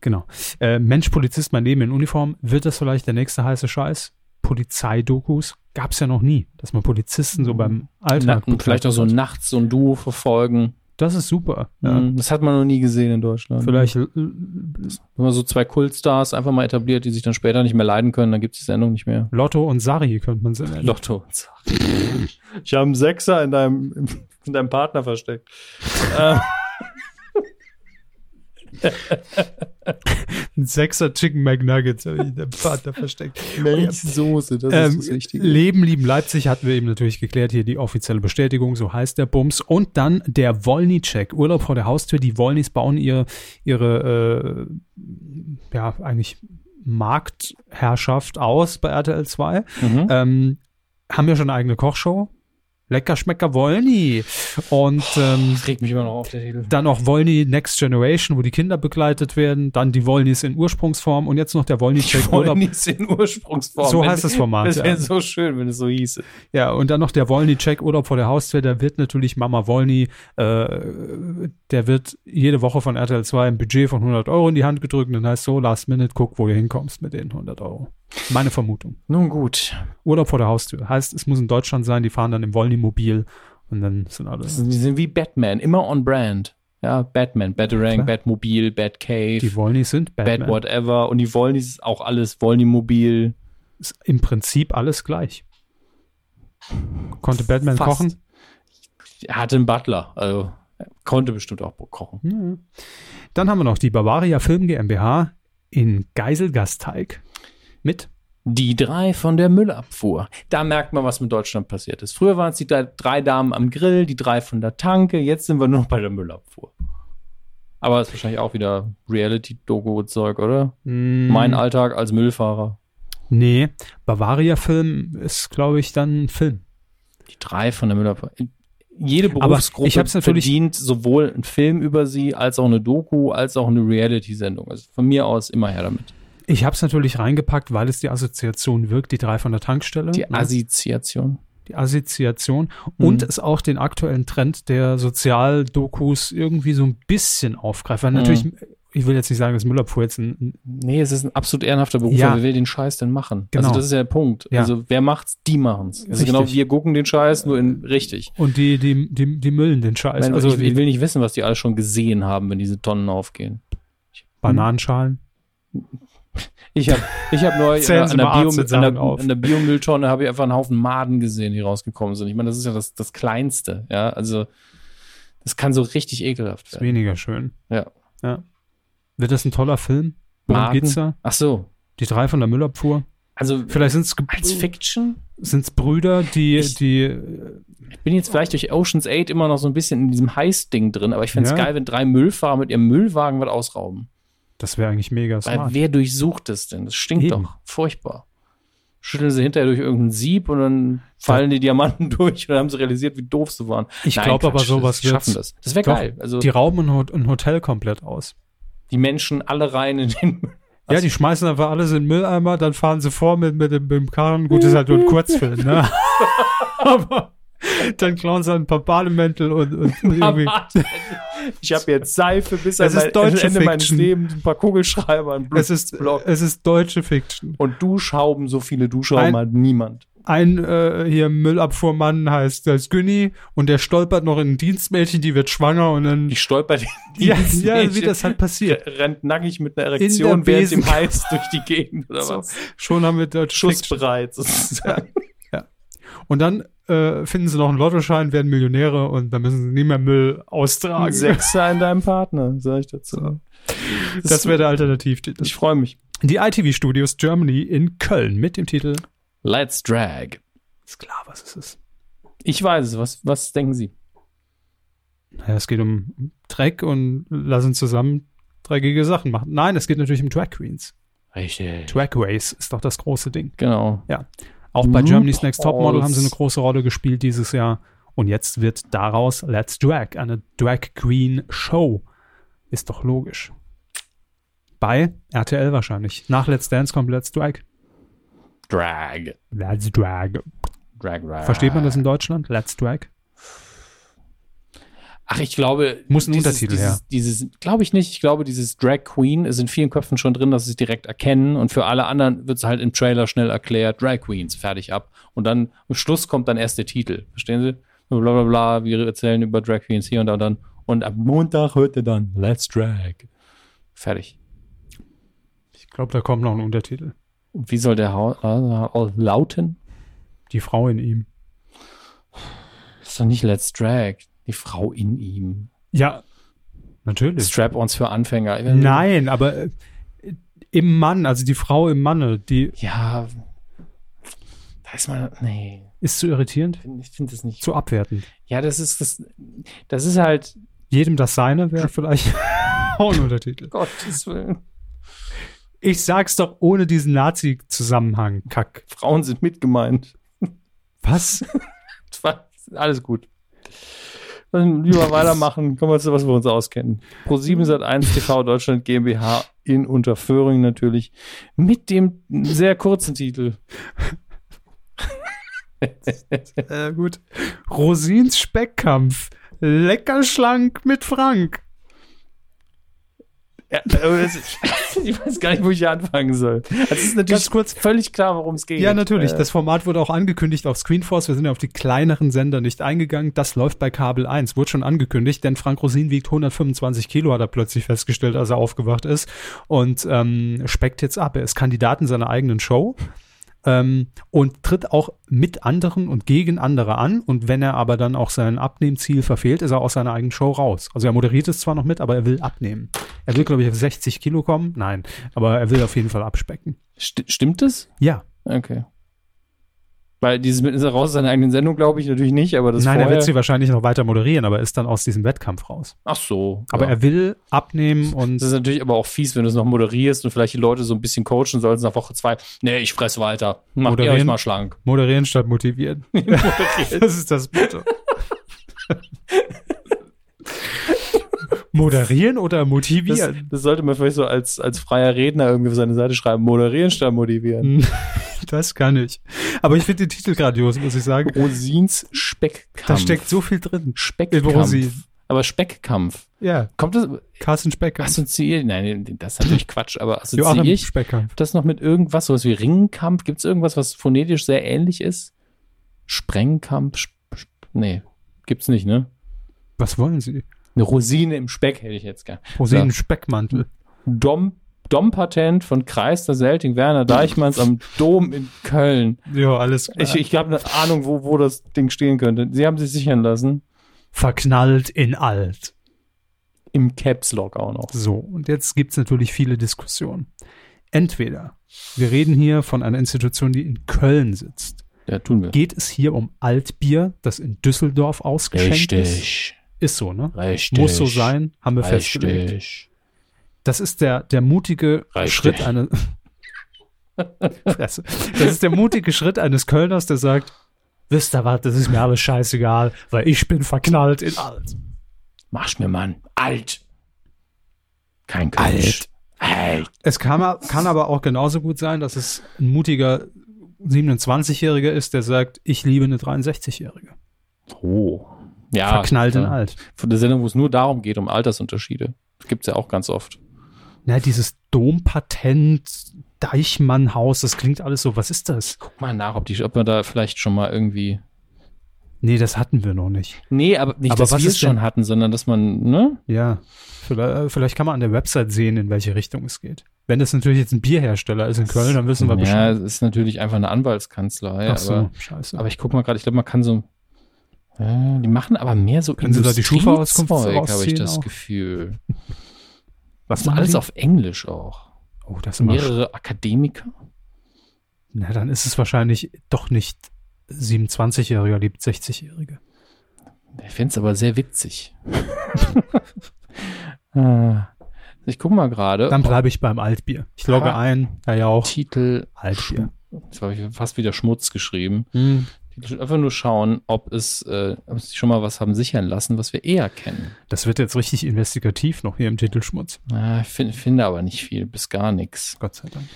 Genau. Äh, Mensch Polizist, mein Leben in Uniform. Wird das vielleicht der nächste heiße Scheiß? Polizeidokus? Gab es ja noch nie, dass man Polizisten so beim Alltag na, vielleicht auch so nachts so ein Duo verfolgen. Das ist super. Ja. Mhm, Das hat man noch nie gesehen in Deutschland. Vielleicht Wenn man so zwei Kultstars einfach mal etabliert, die sich dann später nicht mehr leiden können, dann gibt es die Sendung nicht mehr. Lotto und Sari könnte man nennen. Lotto. Ich habe einen Sechser in deinem, in deinem Partner versteckt. Ein Sechser Chicken McNuggets habe ich dem Vater versteckt. Milchsoße, das Ähm, ist das Wichtige. Leben, lieben Leipzig hatten wir eben natürlich geklärt, hier die offizielle Bestätigung, so heißt der Bums. Und dann der Wollny-Check, Urlaub vor der Haustür. Die Wollnys bauen ihre, ihre äh, ja, eigentlich Marktherrschaft aus bei RTL 2. Mhm. Ähm, haben ja schon eine eigene Kochshow. Lecker Schmecker Wollny. Und ähm, Das regt mich immer noch auf, der Titel. dann auch Wollny Next Generation, wo die Kinder begleitet werden. Dann die Wollnys in Ursprungsform. Und jetzt noch der Wollny-Check Urlaub. Wollnys in Ursprungsform. So heißt das Format, Das wäre ja. so schön, wenn es so hieße. Ja, und dann noch der Wollny-Check Urlaub vor der Haustür. Da wird natürlich Mama Wollny, äh, der wird jede Woche von RTL 2 ein Budget von 100 Euro in die Hand gedrückt. Und dann heißt so, last minute, guck, wo du hinkommst mit den 100 Euro. Meine Vermutung. Nun gut. Urlaub vor der Haustür. Heißt, es muss in Deutschland sein, die fahren dann im Wollny-Mobil und dann sind alle. Die sind wie Batman, immer on brand. Ja, Batman, Batarang, Klar. Batmobil, Batcave, Die Wollnys sind Batman. Bat whatever. Und die Wollnys ist auch alles Wollny-Mobil. Ist im Prinzip alles gleich. Konnte Batman Fast. kochen? Er hatte einen Butler, also er konnte bestimmt auch kochen. Ja. Dann haben wir noch die Bavaria Film GmbH in Geiselgasteig mit Die drei von der Müllabfuhr. Da merkt man, was mit Deutschland passiert ist. Früher waren es die drei- Damen am Grill, die drei von der Tanke. Jetzt sind wir nur noch bei der Müllabfuhr. Aber ist wahrscheinlich auch wieder Reality-Doku-Zeug, oder? Mm, Mein Alltag als Müllfahrer. Nee, Bavaria Film ist, glaube ich, dann ein Film. Die drei von der Müllabfuhr. Jede Aber Berufsgruppe ich hab's natürlich- verdient sowohl einen Film über sie, als auch eine Doku, als auch eine Reality-Sendung. Also von mir aus immer her damit. Ich habe es natürlich reingepackt, weil es die Assoziation wirkt, die drei von der Tankstelle. Die ne? Assoziation. die Assoziation Mhm. und es auch den aktuellen Trend der Sozialdokus irgendwie so ein bisschen aufgreift. Weil natürlich, Mhm. ich will jetzt nicht sagen, dass Müllabfuhr jetzt ein, Nee, es ist ein absolut ehrenhafter Beruf, Ja. wer will den Scheiß denn machen? Genau. Also das ist ja der Punkt. Ja. Also wer macht's? Die machen's. Also Richtig. genau, wir gucken den Scheiß nur in richtig. und die, die, die, die müllen den Scheiß. Also, Also ich, ich will nicht wissen, was die alle schon gesehen haben, wenn diese Tonnen aufgehen. Bananenschalen. Ich habe ich hab neu Sie an, der Bio, 18 an, Sachen der, an Biomülltonne habe ich einfach einen Haufen Maden gesehen, die rausgekommen sind. Ich meine, das ist ja das, das Kleinste. Ja, also das kann so richtig ekelhaft Ist werden. weniger schön. Ja. ja. Wird das ein toller Film? Worum Maden? geht's da? Ach so. Die drei von der Müllabfuhr? Also Vielleicht sind es als Fiction sind's Brüder, die, Ich- die Ich bin jetzt vielleicht durch Ocean's 8 immer noch so ein bisschen in diesem Heist-Ding drin, aber ich fände es Ja. geil, wenn drei Müllfahrer mit ihrem Müllwagen was ausrauben. Das wäre eigentlich mega Weil smart. wer durchsucht es denn? Das stinkt Eben. doch. Furchtbar. Schütteln sie hinterher durch irgendein Sieb und dann fallen die Diamanten durch und dann haben sie realisiert, wie doof sie waren. Ich glaube aber, sowas die schaffen das. Das wäre geil. Also Die rauben ein, Hot- ein Hotel komplett aus. die Menschen alle rein in den. Ja, die schmeißen einfach alles in den Mülleimer, dann fahren sie vor mit, mit, dem, mit dem Karren. Gut, ist halt nur ein Kurzfilm, ne? Aber dann klauen sie ein paar Bademäntel und, und irgendwie. Ich habe jetzt Seife bis Es an ist mein, deutsche Ende meines Fiction. Lebens, ein paar Kugelschreiber, ein Es ist, Block. es ist deutsche Fiction. Und Duschhauben, so viele Duschhauben Ein- hat niemand. Ein äh, hier Müllabfuhrmann heißt, heißt Günni und der stolpert noch in ein Dienstmädchen, die wird schwanger und dann. Ich stolper den Ja, ja, wie das halt passiert. Der rennt nackig mit einer der Erektion während dem Heiß durch die Gegend oder So, was? Schon haben wir deutsche Fiction. Schussbereit sozusagen. Und dann äh, finden sie noch einen Lottoschein, werden Millionäre und dann müssen sie nie mehr Müll austragen. Sechser in deinem Partner, sag ich dazu. Das wäre der Alternativtitel. Ich freue mich. Die ITV Studios Germany in Köln mit dem Titel Let's Drag. Ist klar, was es ist. Ich weiß es. Was, was denken Sie? Naja, es geht um Dreck und lassen zusammen dreckige Sachen machen. Nein, es geht natürlich um Drag Queens. Richtig. Drag Race ist doch das große Ding. Genau. Auch bei Germany's Next Topmodel haben sie eine große Rolle gespielt dieses Jahr. Und jetzt wird daraus Let's Drag, eine Drag Queen Show. Ist doch logisch. Bei RTL wahrscheinlich. Nach Let's Dance kommt Let's Drag. Drag. Let's Drag. Drag, drag. Versteht man das in Deutschland? Let's Drag? Ach, ich glaube. Muss ein dieses, Untertitel dieses, her. Dieses, glaube ich nicht. Ich glaube, dieses Drag Queen ist in vielen Köpfen schon drin, dass sie es direkt erkennen. Und für alle anderen wird es halt im Trailer schnell erklärt. Drag Queens, fertig ab. Und dann am Schluss kommt dann erst der Titel. Verstehen Sie? Bla bla bla. Wir erzählen über Drag Queens hier und da und dann. Und am Montag hört ihr dann Let's Drag. Fertig. Ich glaube, da kommt noch ein Untertitel. Und wie soll der ha äh, lauten? Die Frau in ihm. ist doch nicht Let's Drag. Die Frau in ihm. Ja, natürlich. Strap-ons für Anfänger. Nein, aber äh, im Mann, also die Frau im Manne, die Ja. Da ist man. Nee. ist zu irritierend, Ich finde das nicht. zu abwertend. Ja, das ist das. Das ist halt. Jedem das Seine wäre vielleicht auch ein Untertitel. Gottes Willen. Ich sag's doch ohne diesen Nazi-Zusammenhang, Kack. Frauen sind mitgemeint. Was? Alles gut. Lieber weitermachen. Kommen wir zu was wir uns auskennen. Pro 7 Sat 1 TV Deutschland GmbH in Unterföhring natürlich. Mit dem sehr kurzen Titel. äh, gut. Rosins Speckkampf. Lecker schlank mit Frank. Ja, ich weiß gar nicht, wo ich hier anfangen soll. Es ist natürlich Ganz kurz. völlig klar, worum es geht. Ja, natürlich. Äh, Das Format wurde auch angekündigt auf Screenforce. Wir sind ja auf die kleineren Sender nicht eingegangen. Das läuft bei Kabel 1. Wurde schon angekündigt, denn Frank Rosin wiegt 125 Kilo, hat er plötzlich festgestellt, als er aufgewacht ist. Und ähm, speckt jetzt ab. Er ist Kandidat in seiner eigenen Show. Ähm, und tritt auch mit anderen und gegen andere an. Und wenn er aber dann auch sein Abnehmziel verfehlt, ist er aus seiner eigenen Show raus. Also er moderiert es zwar noch mit, aber er will abnehmen. Er will, glaube ich, auf 60 Kilo kommen. Nein, aber er will auf jeden Fall abspecken. sti stimmt es? Ja, Okay. Weil dieses mit ist er raus aus seiner eigenen Sendung, glaube ich natürlich nicht, aber das Nein, er vorher, wird sie wahrscheinlich noch weiter moderieren, aber ist dann aus diesem Wettkampf raus. Ach so. Aber ja. er will abnehmen und Das ist natürlich aber auch fies, wenn du es noch moderierst und vielleicht die Leute so ein bisschen coachen sollst nach Woche zwei. Nee, ich fress weiter. Macht ihr Moderieren. euch mal schlank. moderieren statt motivieren. das ist das Motto. moderieren oder Das, motivieren? das sollte man vielleicht so als, als freier Redner irgendwie auf seine Seite schreiben. Moderieren statt motivieren. Das kann ich. Aber ich finde den Titel grandios, muss ich sagen. Rosins Speckkampf. Da steckt so viel drin. In Speckkampf. Aber Speckkampf. Ja, Kommt das, Carsten Specker. assoziiert, nein, das ist natürlich Quatsch, aber assoziiere ich Specker. das noch mit irgendwas, sowas wie Ringkampf? Gibt es irgendwas, was phonetisch sehr ähnlich ist? Sprengkampf? Sp Sp nee, gibt's nicht, ne? Was wollen Sie? Eine Rosine im Speck hätte ich jetzt gern. Rosinen Ja. Speckmantel. Dom, Dom-Patent von Kreister Selting Werner Deichmanns am Dom in Köln. Ja, alles klar. Ich, ich habe eine Ahnung, wo, wo das Ding stehen könnte. Sie haben sich sichern lassen. Verknallt in alt. Im Caps Lock auch noch. So, und jetzt gibt's natürlich viele Diskussionen. Entweder wir reden hier von einer Institution, die in Köln sitzt. Ja, tun wir. Geht es hier um Altbier, das in Düsseldorf ausgeschenkt ist? Richtig. Ist so, ne? Richtig. Muss so sein, haben wir festgelegt. Richtig. Das ist der, der mutige Richtig. Schritt eines. Fresse. das ist der mutige Schritt eines Kölners, der sagt, wisst ihr was, das ist mir alles scheißegal, weil ich bin verknallt in alt. Mach's mir, Mann. Alt. Kein Kölsch. Alt. Es kann, kann aber auch genauso gut sein, dass es ein mutiger 27-Jähriger ist, der sagt, ich liebe eine 63-Jährige. Oh. Ja. Verknallt in ja. alt. Von der Sendung, wo es nur darum geht, um Altersunterschiede. Das gibt's ja auch ganz oft. Na, dieses Dompatent, Deichmannhaus, das klingt alles so, was ist das? Guck mal nach, ob, die, ob man da vielleicht schon mal irgendwie. Nee, das hatten wir noch nicht. Nee, aber nicht, Aber dass wir es ist denn- schon hatten, sondern dass man, ne? Ja, vielleicht, äh, vielleicht kann man an der Website sehen, in welche Richtung es geht. Wenn das natürlich jetzt ein Bierhersteller ist in Köln, dann wissen wir Ja, Bescheid. es ist natürlich einfach eine Anwaltskanzlei. Ach so, aber, scheiße. aber ich guck mal gerade, ich glaube, man kann so. Äh, die machen aber mehr so Können Sie da die Schufa-Auskunft Industriezeug, habe ich das auch? Gefühl. was machen alles die? auf Englisch auch. Oh, das Mehrere Akademiker. Na, dann ist es wahrscheinlich doch nicht 27-Jähriger liebt 60-Jährige. Ich find's aber sehr witzig. Äh, ich guck mal gerade. Dann bleibe ich beim Altbier. Ich logge ein, ja ja auch. Titel Altbier. Jetzt habe ich fast wieder Schmutz geschrieben. Hm. Einfach nur schauen, ob es, äh, ob sie schon mal was haben sichern lassen, was wir eher kennen. Das wird jetzt richtig investigativ noch hier im Titelschmutz. Ah, ich find, finde aber nicht viel, bis gar nichts. Gott sei Dank.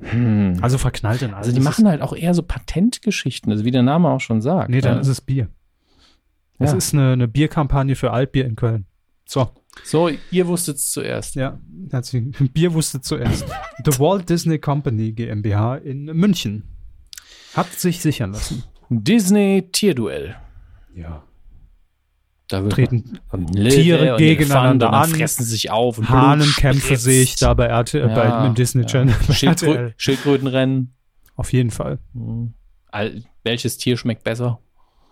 Hm. Also verknallt in Also die machen halt auch eher so Patentgeschichten, also wie der Name auch schon sagt. Nee, dann ja. ist es Bier. Es Ja. ist eine, eine Bierkampagne für Altbier in Köln. So, So, ihr wusstet es zuerst. ja, herzlich. Bier wusste zuerst. The Walt Disney Company GmbH in München hat sich sichern lassen. Disney Tierduell. Ja. Da Treten Tiere gegeneinander an. fressen sich auf. Und Hahnenkämpfe Blut sehe ich spritzt. da bei RTL, Ja, bei, im Disney ja. Channel. Schildkrö. Schildkrötenrennen. Auf jeden Fall. Hm. All, welches Tier schmeckt besser?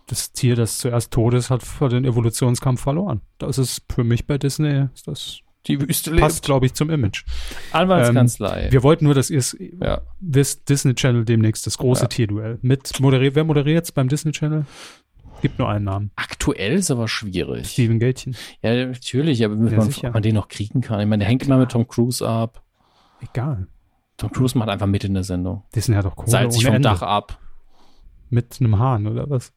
Das Tier, das zuerst tot ist, hat vor den Evolutionskampf verloren. Das ist für mich bei Disney, das Die Wüste passt, glaube ich, zum Image. Anwaltskanzlei. Wir wollten nur, dass ihr es ja. wisst, Disney Channel demnächst das große Ja. Tierduell. Mit moderiert, wer moderiert es beim Disney Channel? Gibt nur einen Namen. Aktuell ist aber schwierig. Steven Gätchen. Ja, natürlich, aber Ja, man, ob man den noch kriegen kann. Ich meine, der hängt immer mit Tom Cruise ab. Egal. Tom Cruise macht einfach mit in der Sendung. Disney hat doch Kohle Seilt sich vom Ende. Dach ab. Mit einem Hahn, oder was?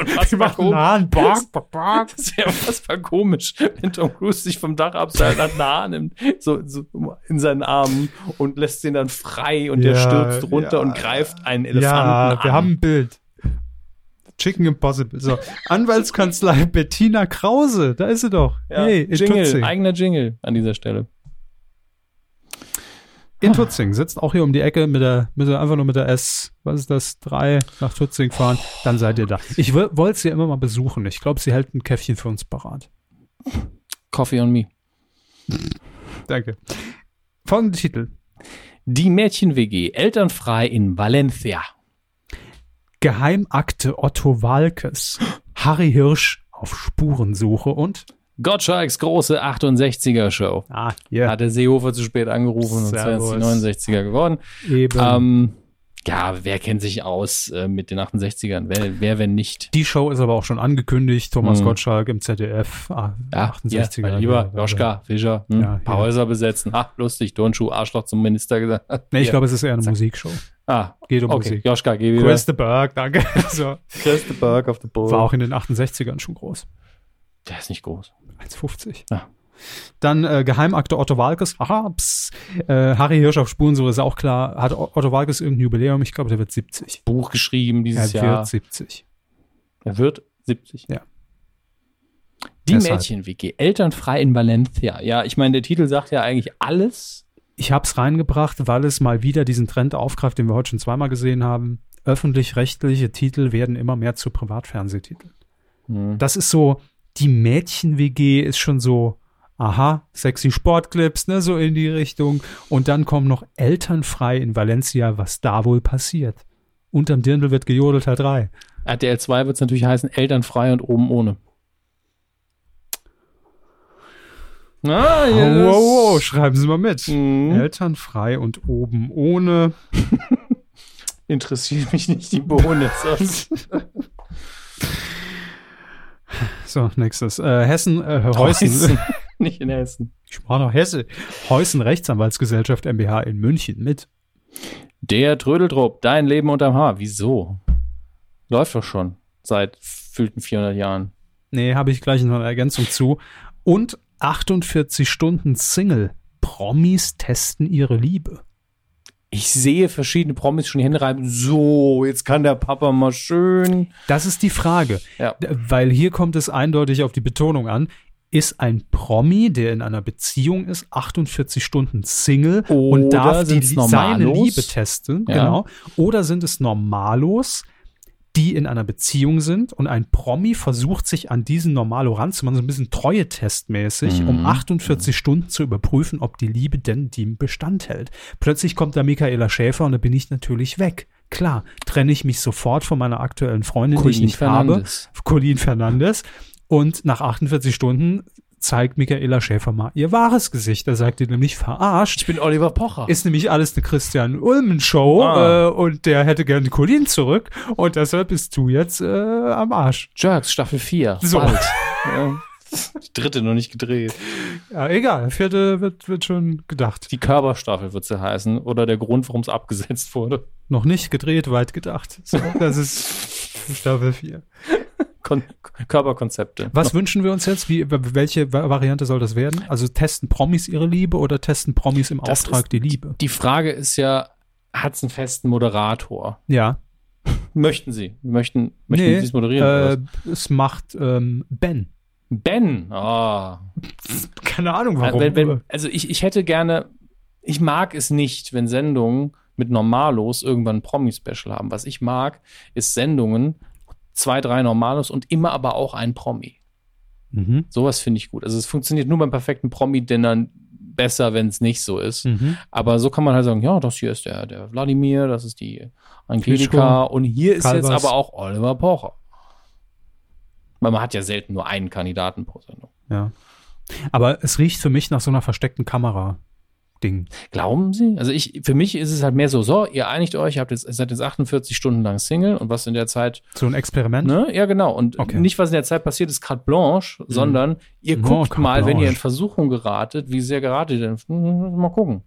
Unfassbar komisch. Hahn. Das wäre unfassbar komisch, wenn Tom Cruise sich vom Dach abseilt, hat eine Hand nimmt, so, so in seinen Armen und lässt ihn dann frei und der Ja, stürzt runter ja, und greift einen Elefanten Ja, an. wir haben ein Bild. Chicken Impossible. So, Anwaltskanzlei Bettina Krause, da ist sie doch. ja, hey, in Jingle, eigener Jingle an dieser Stelle. In Tutzing sitzt auch hier um die Ecke mit der, mit der einfach nur mit der S, was ist das, drei nach Tutzing fahren, dann seid ihr da. Ich wollte sie ja immer mal besuchen. Ich glaube, sie hält ein Käffchen für uns parat. Coffee on me. Danke. Folgender Titel. Die Mädchen-WG, elternfrei in Valencia. Geheimakte Otto Walkes. Harry Hirsch auf Spurensuche und Gottschalks große 68er Show. ah, ja, Hat der Seehofer zu spät angerufen und Servus. ist die 69er geworden. eben. Ähm, ja, wer kennt sich aus äh, mit den 68ern? Wer, wer wenn nicht? Die Show ist aber auch schon angekündigt. Thomas Mhm. Gottschalk im ZDF. Ah, Ja, 68er. ja, lieber ja, Joschka, Fischer, hm, Ja, paar ja. Häuser besetzen. Ah, lustig, Turnschuh, Arschloch zum Minister gesagt. Nee, ich Ja. glaube, es ist eher eine Zack. Musikshow. Ah, Geht um okay, Musik. Joschka, geh wieder. Chris de Berg, danke. so. Chris the Berg of the Bull. War auch in den 68ern schon groß. Der ist nicht groß. 1,50. Ja. Dann äh, Geheimakte Otto Walkes. Aha, pss. Äh, Harry Hirsch auf Spurensuche ist auch klar. Hat Otto Walkes irgendein Jubiläum? Ich glaube, der wird 70. Buch geschrieben dieses er Jahr. wird 70. Er wird 70. Ja. Die. Mädchen-WG, elternfrei in Valencia. Ja, ich meine, der Titel sagt ja eigentlich alles. Ich habe es reingebracht, weil es mal wieder diesen Trend aufgreift, den wir heute schon zweimal gesehen haben. Öffentlich-rechtliche Titel werden immer mehr zu Privatfernsehtiteln. Hm. Das ist so, die Mädchen-WG ist schon so, aha, sexy Sportclips, ne, so in die Richtung. Und dann kommen noch Elternfrei in Valencia, was da wohl passiert. Unterm Dirndl wird gejodelt, Teil 3. RTL 2 wird es natürlich heißen, elternfrei und oben ohne. Ah, Wow, yes. wow, wow, schreiben Sie mal mit. Mhm. Elternfrei und oben ohne. Interessiert mich nicht die Bohne. sonst- So, nächstes. Äh, Hessen, äh, Heusen. Heusen. nicht in Hessen. Ich war noch Hesse. Heusen Rechtsanwaltsgesellschaft MBH in München mit. Der Trödeltrupp, dein Leben unterm Haar. Wieso? Läuft doch schon seit fühlten 400 Jahren. Nee, habe ich gleich noch eine Ergänzung zu. Und 48 Stunden Single. Promis testen ihre Liebe. Ich sehe verschiedene Promis schon die Hände reiben. So, jetzt kann der Papa mal schön. Das ist die Frage. Ja. Weil hier kommt es eindeutig auf die Betonung an. Ist ein Promi, der in einer Beziehung ist, 48 Stunden Single und Oder darf die, seine? Liebe testen? Ja. Genau. Oder sind es Normalos, die in einer Beziehung sind und ein Promi versucht sich an diesen Normalo ranzumachen, so ein bisschen Treue-Testmäßig, um Mhm. 48 Stunden zu überprüfen, ob die Liebe denn dem Bestand hält. Plötzlich kommt da Michaela Schäfer und da bin ich natürlich weg. Klar, trenne ich mich sofort von meiner aktuellen Freundin, die ich Colin nicht habe. Fernandes. Colin Fernandes. Und nach 48 Stunden zeigt Michaela Schäfer mal ihr wahres Gesicht. Da sagt ihr nämlich verarscht. Ich bin Oliver Pocher. Ist nämlich alles eine Christian Ulmen Show Ah. äh, und der hätte gerne Colin zurück und deshalb bist du jetzt äh, am Arsch. Jerks, Staffel 4. So. Bald. ja. Die dritte noch nicht gedreht. Ja, egal, vierte wird, wird schon gedacht. Die Körperstaffel wird sie heißen. Oder der Grund, warum es abgesetzt wurde. Noch nicht gedreht, weit gedacht. So, das ist Staffel 4. Kon Körperkonzepte. Was wünschen wir uns jetzt? Wie, welche Va- Variante soll das werden? Also testen Promis ihre Liebe oder testen Promis im Das Auftrag ist- die Liebe? Die Frage ist ja, hat es einen festen Moderator? Ja. Möchten Sie? Möchten, möchten Nee, Sie es moderieren? oder äh, es macht ähm, Ben. ben. Ah. Keine Ahnung warum. Wenn, wenn, also ich, ich hätte gerne, ich mag es nicht, wenn Sendungen mit Normalos irgendwann ein Promi-Special haben. Was ich mag, ist Sendungen, zwei, drei Normalos und immer aber auch ein Promi. mhm. Sowas finde ich gut. Also es funktioniert nur beim perfekten Promi-Dinnern besser, wenn es nicht so ist. Mhm. Aber so kann man halt sagen, ja, das hier ist der, der Wladimir, das ist die Angelika und hier ist jetzt Kalbas. aber auch Oliver Pocher. Weil man hat ja selten nur einen Kandidaten pro Sendung. Ja. Aber es riecht für mich nach so einer versteckten Kamera-Ding. Glauben Sie? Also ich, für mich ist es halt mehr so, so, ihr einigt euch, ihr habt jetzt, seid jetzt 48 Stunden lang Single und was in der Zeit, So ein Experiment. ne? Ja, genau. Und Okay. nicht, was in der Zeit passiert, ist carte blanche, sondern ihr Oh, guckt carte mal, wenn ihr in blanche. Versuchung geratet, wie sehr geratet ihr denn? Hm, Mal gucken.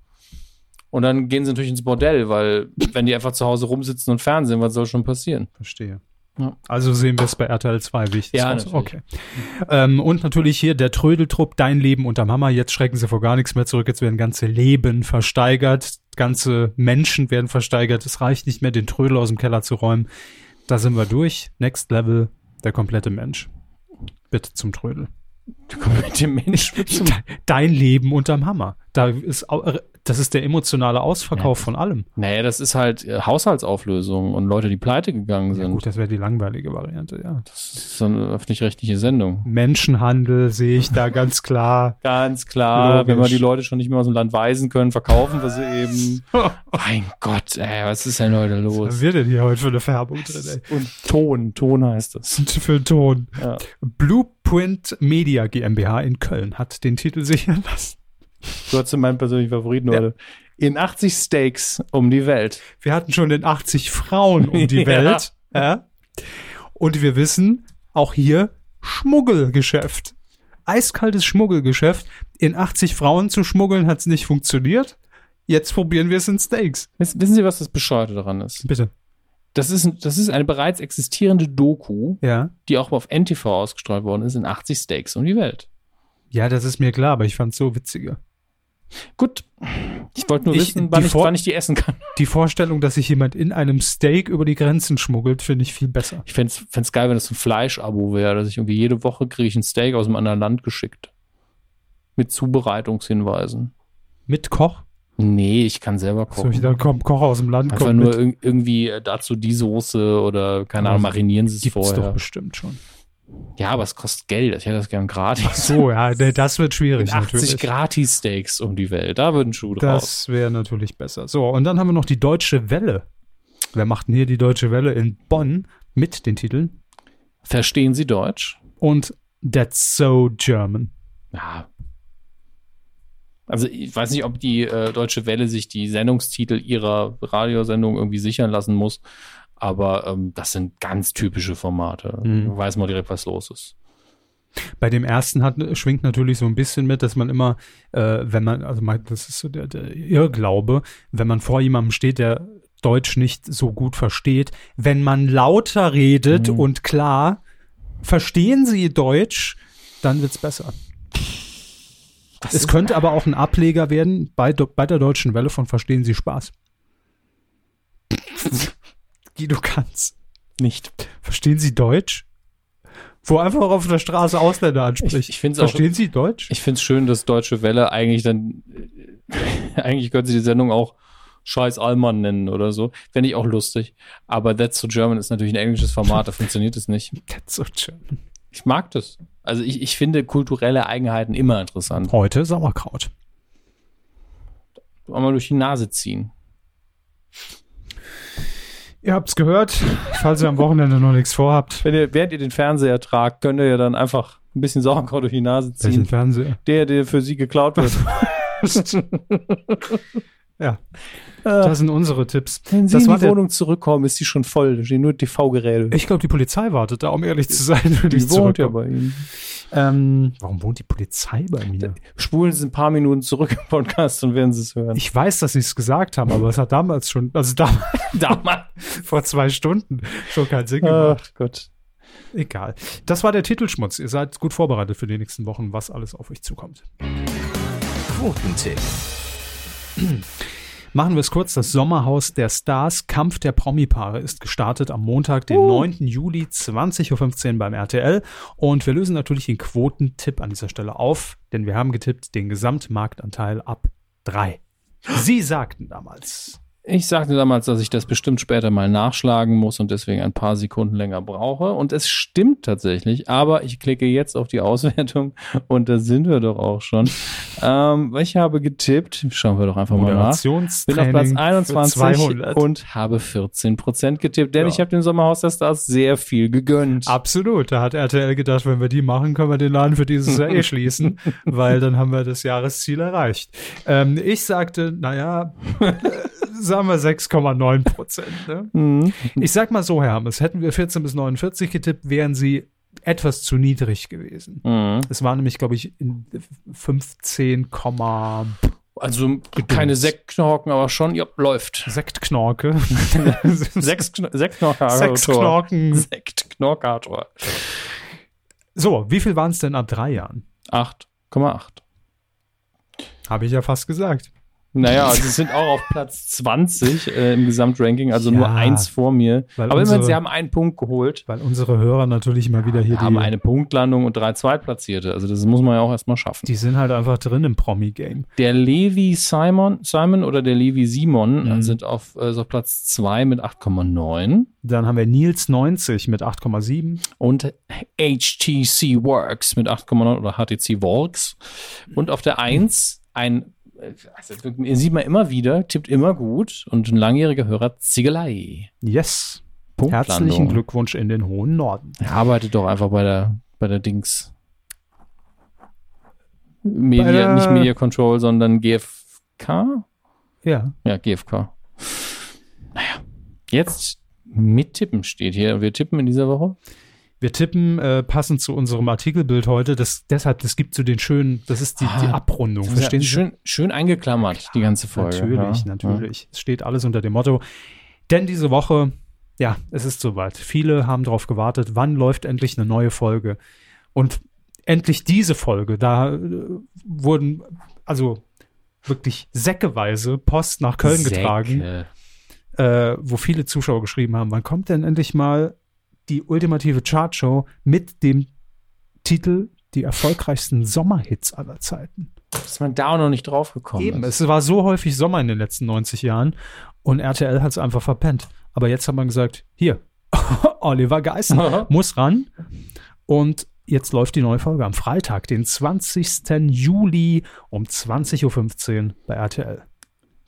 Und dann gehen sie natürlich ins Bordell, weil wenn die einfach zu Hause rumsitzen und Fernsehen, was soll schon passieren? Verstehe. Also sehen wir es bei RTL 2, wie ich das Ja, natürlich. Okay. Ähm, und natürlich hier der Trödeltrupp, Dein Leben unter Mama. Jetzt schrecken sie vor gar nichts mehr zurück. Jetzt werden ganze Leben versteigert. Ganze Menschen werden versteigert. Es reicht nicht mehr, den Trödel aus dem Keller zu räumen. Da sind wir durch. Next Level, der komplette Mensch. Bitte zum Trödel. Mit dem Mensch zum Dein Leben unterm Hammer. Da ist, äh, das ist der emotionale Ausverkauf Ja. von allem. Naja, das ist halt äh, Haushaltsauflösung und Leute, die pleite gegangen Ja, sind. gut, das wäre die langweilige Variante, ja. Das ist so eine öffentlich-rechtliche Sendung. Menschenhandel sehe ich da ganz klar. Ganz klar, Logisch. wenn wir die Leute schon nicht mehr aus dem Land weisen können, verkaufen wir sie eben. mein Gott, ey, was ist denn heute Was los? wird denn hier heute für eine Färbung drin, ey? Und Ton, Ton heißt. Und für einen Ton. Ja. Blueprint Media GmbH in Köln hat den Titel sichern lassen. Du hast meinen persönlichen Favoriten heute. In 80 Steaks um die Welt. Wir hatten schon den 80 Frauen um die Ja. Welt. Ja. Und wir wissen, auch hier Schmuggelgeschäft. Eiskaltes Schmuggelgeschäft. In 80 Frauen zu schmuggeln hat es nicht funktioniert. Jetzt probieren wir es in Steaks. Wissen, wissen Sie, was das Bescheuerte daran ist? Bitte. Das ist, das ist eine bereits existierende Doku, Ja. die auch auf NTV ausgestrahlt worden ist, in 80 Steaks um die Welt. Ja, das ist mir klar, aber ich fand es so witziger. Gut, ich wollte nur Ich- wissen, wann ich, wann ich die essen kann. Die Vorstellung, dass sich jemand in einem Steak über die Grenzen schmuggelt, finde ich viel besser. Ich fände es geil, wenn das ein Fleischabo wäre, dass ich irgendwie jede Woche kriege ich ein Steak aus einem anderen Land geschickt. Mit Zubereitungshinweisen. Mit Koch? Nee, ich kann selber kochen. ich dann kommt Koch aus dem Land, Einfach nur irg irgendwie äh, dazu die Soße oder keine Ahnung, marinieren sie es Gibt's doch vorher. bestimmt schon. Ja, aber es kostet Geld. Ich hätte das gern gratis. So, ja, das wird schwierig 80 natürlich. Gratis-Steaks um die Welt. Da wird ein Schuh draus. Das wäre natürlich besser. So, und dann haben wir noch die Deutsche Welle. Wer macht denn hier die Deutsche Welle in Bonn mit den Titeln? Verstehen Sie Deutsch? Und That's So German. Ja. Also ich weiß nicht, ob die äh, Deutsche Welle sich die Sendungstitel ihrer Radiosendung irgendwie sichern lassen muss, aber ähm, das sind ganz typische Formate. Mhm. Da weiß man direkt, was los ist. Bei dem ersten hat, schwingt natürlich so ein bisschen mit, dass man immer, äh, wenn man, also man, das ist so der, der Irrglaube, wenn man vor jemandem steht, der Deutsch nicht so gut versteht, wenn man lauter redet Mhm. und klar, verstehen Sie Deutsch, dann wird's besser. Das Es könnte aber auch ein Ableger werden bei, bei der Deutschen Welle von Verstehen Sie Spaß. Guido kann's. nicht. Verstehen Sie Deutsch? Wo einfach auf der Straße Ausländer anspricht. Ich- ich find's auch- Verstehen Sie Deutsch? Ich finde es schön, dass Deutsche Welle eigentlich dann, äh, eigentlich könnte sie die Sendung auch Scheiß Allmann nennen oder so. Fände ich auch lustig. Aber That's so German ist natürlich ein englisches Format, da funktioniert es nicht. That's so German. Ich mag das. Also ich, ich finde kulturelle Eigenheiten immer interessant. Heute Sauerkraut. Einmal durch die Nase ziehen. Ihr habt's gehört. Falls ihr am Wochenende noch nichts vorhabt. Wenn ihr, während ihr den Fernseher tragt, könnt ihr ja dann einfach ein bisschen Sauerkraut durch die Nase Welchen ziehen. Fernseher? Der, der für sie geklaut wird. Ja, Äh, das sind unsere Tipps. wenn sie Das in die der, Wohnung zurückkommen, ist sie schon voll. Da stehen nur TV-Geräte. ich glaube, die Polizei wartet da, um ehrlich zu sein. Die ich wohnt ja bei ihnen. Ähm, warum wohnt die Polizei bei mir? Spulen sie ein paar Minuten zurück im Podcast und werden sie es hören. Ich weiß, dass sie es gesagt haben, aber es hat damals schon, also damals, Damals. vor zwei Stunden schon keinen Sinn gemacht. Ach Gott. Egal. Das war der Titelschmutz. Ihr seid gut vorbereitet für die nächsten Wochen, was alles auf euch zukommt. Quotentipp. Machen wir es kurz. Das Sommerhaus der Stars, Kampf der Promi-Paare, ist gestartet am Montag, den 9. Juli, 20.15 Uhr beim RTL. Und wir lösen natürlich den Quotentipp an dieser Stelle auf, denn wir haben getippt den Gesamtmarktanteil ab 3. Sie sagten damals. Ich sagte damals, dass ich das bestimmt später mal nachschlagen muss und deswegen ein paar Sekunden länger brauche. Und es stimmt tatsächlich, aber ich klicke jetzt auf die Auswertung und da sind wir doch auch schon. ähm, ich habe getippt, schauen wir doch einfach mal nach. Bin auf Platz für 21 200. und habe 14% getippt, denn Ja. ich habe dem Sommerhaus der Stars sehr viel gegönnt. Absolut. Da hat RTL gedacht, wenn wir die machen, können wir den Laden für dieses Jahr eh schließen, weil dann haben wir das Jahresziel erreicht. Ähm, ich sagte, naja, sagen wir 6,9 Prozent. Ne? Mhm. Ich sag mal so, Herr Hammes, hätten wir 14 bis 49 getippt, wären sie etwas zu niedrig gewesen. Mhm. Es war nämlich, glaube ich, in 15, Also keine Sektknorken, aber schon, ja, läuft. Sektknorke. Sektknorkator. Sektknorken. Sektknorkator. So, wie viel waren es denn ab drei Jahren? 8,8. Habe ich ja fast gesagt. Naja, also sie sind auch auf Platz 20 äh, im Gesamtranking, also nur Ja, eins vor mir. Aber immerhin, unsere- sie haben einen Punkt geholt, Weil unsere Hörer natürlich mal wieder hier haben die, eine Punktlandung und drei Zweitplatzierte. Also das muss man ja auch erstmal schaffen. die sind halt einfach drin im Promi-Game. Der Levi Simon, Simon oder der Levi Simon Mhm. äh, sind auf, ist auf Platz 2 mit 8,9 Dann haben wir Nils 90 mit 8,7. und HTC Works mit 8,9 oder HTC Works. Und auf der 1 ein, also sieht man immer wieder, tippt immer gut und ein langjähriger Hörer Ziegelei. Yes. Punktlandung. Herzlichen Glückwunsch in den hohen Norden. Er arbeitet doch einfach bei der, bei der Dings. Media, der- nicht Media Control, sondern GFK? Ja. Ja, GFK. Naja, jetzt mit Tippen steht hier. Wir tippen in dieser Woche. Wir tippen äh, passend zu unserem Artikelbild heute. Das, deshalb, das gibt so den schönen, das ist die, die Ah, Abrundung. Verstehen Sie? Schön, schön eingeklammert, die ganze Folge. Natürlich, ja. natürlich. Es steht alles unter dem Motto. Denn diese Woche, ja, es ist soweit. Viele haben darauf gewartet, wann läuft endlich eine neue Folge. Und endlich diese Folge, da äh, wurden also wirklich säckeweise Post nach Köln Säcke. getragen, äh, wo viele Zuschauer geschrieben haben, wann kommt denn endlich mal die ultimative Chartshow mit dem Titel Die erfolgreichsten Sommerhits aller Zeiten. Dass man da auch noch nicht drauf gekommen Eben, ist. es war so häufig Sommer in den letzten 90 Jahren und RTL hat es einfach verpennt. Aber jetzt hat man gesagt, hier, Oliver Geißen muss ran und jetzt läuft die neue Folge am Freitag, den 20. Juli um 20.15 Uhr bei RTL.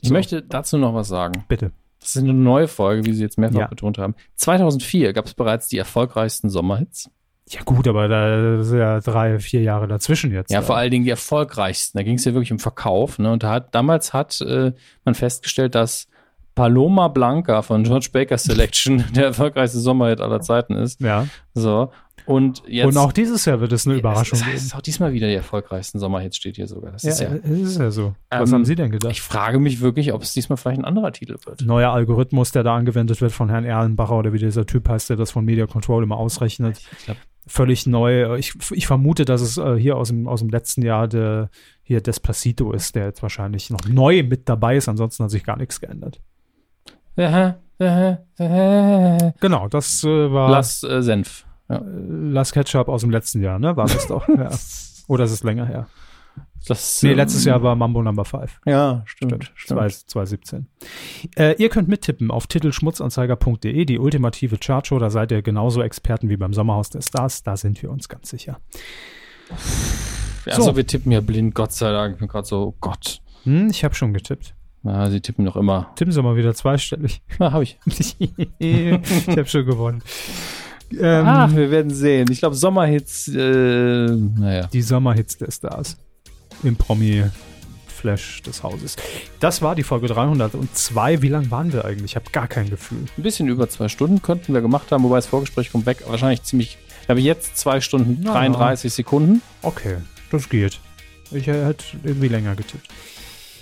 Ich So. möchte dazu noch was sagen. Bitte. Das ist eine neue Folge, wie Sie jetzt mehrfach Ja. betont haben. 2004 gab es bereits die erfolgreichsten Sommerhits. Ja gut, aber da sind ja drei, vier Jahre dazwischen jetzt. Ja, vor allen Dingen die erfolgreichsten. Da ging es ja wirklich um Verkauf. Ne? Und da hat, damals hat äh, man festgestellt, dass Paloma Blanca von George Baker Selection der erfolgreichste Sommerhit aller Zeiten ist. Ja. So. Und jetzt. Und auch dieses Jahr wird es eine Überraschung es, es geben. ist auch diesmal wieder die erfolgreichsten Sommerhits, steht hier sogar. Das Ja, ist ja, es ist ja so. Was Ähm, haben Sie denn gedacht? ich frage mich wirklich, ob es diesmal vielleicht ein anderer Titel wird. Neuer Algorithmus, der da angewendet wird von Herrn Erlenbacher oder wie dieser Typ heißt, der das von Media Control immer ausrechnet. Ich glaub, Völlig neu. Ich, ich vermute, dass es äh, hier aus dem, aus dem letzten Jahr der hier Despacito ist, der jetzt wahrscheinlich noch neu mit dabei ist. Ansonsten hat sich gar nichts geändert. Genau, das äh, war Lass äh, Senf. Ja. Las Ketchup aus dem letzten Jahr, ne? War das doch. ja. Oder ist es länger her? Das, Nee, ähm, letztes Jahr war Mambo Number 5. Ja, stimmt. stimmt. 2017. Äh, ihr könnt mittippen auf titelschmutzanzeiger.de, die ultimative Chartshow. Da seid ihr genauso Experten wie beim Sommerhaus der Stars. Da sind wir uns ganz sicher. Ja, So. Also wir tippen ja blind, Gott sei Dank. Ich bin gerade so, oh Gott. Hm, ich habe schon getippt. Ja, sie tippen noch immer. Tippen Sie mal wieder zweistellig. Ja, habe ich. ich habe schon gewonnen. Ähm, Ach, wir werden sehen. Ich glaube, Sommerhits, äh, naja. Die Sommerhits der Stars. Im Promi-Flash des Hauses. Das war die Folge 302. Wie lang waren wir eigentlich? Ich habe gar kein Gefühl. Ein bisschen über zwei Stunden könnten wir gemacht haben, wobei das Vorgespräch kommt weg. Wahrscheinlich ziemlich, ich habe jetzt zwei Stunden Na, 33 Sekunden. Okay, das geht. Ich hätte irgendwie länger getippt.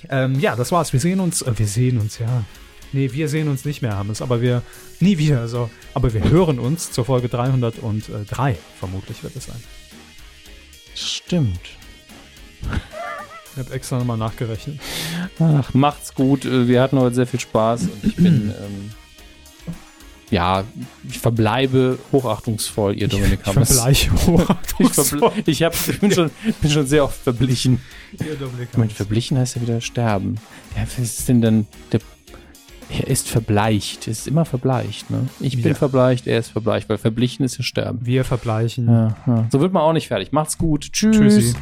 Ähm, ja, das war's. Wir sehen uns. Äh, wir sehen uns, ja. Nee, wir sehen uns nicht mehr, Hammes, aber wir. Nie wieder, also. Aber wir hören uns zur Folge 303. Vermutlich wird es sein. Stimmt. Ich habe extra nochmal nachgerechnet. Ach, macht's gut. Äh, Wir hatten heute sehr viel Spaß und ich bin, ähm, ja, ich verbleibe hochachtungsvoll, ihr Dominik Ich Hammes. verbleiche Ich, hochachtungsvoll. verbl ich, hab, ich bin, schon, bin schon sehr oft verblichen. Ihr Dominik Hammes. verblichen heißt ja wieder sterben. Ja, was ist denn dann der. Er ist verbleicht. Er ist immer verbleicht, ne? Ich bin Ja. verbleicht, er ist verbleicht, weil verblichen ist ja sterben. Wir verbleichen. Ja, ja. So wird man auch nicht fertig. Macht's gut. Tschüss. Tschüssi.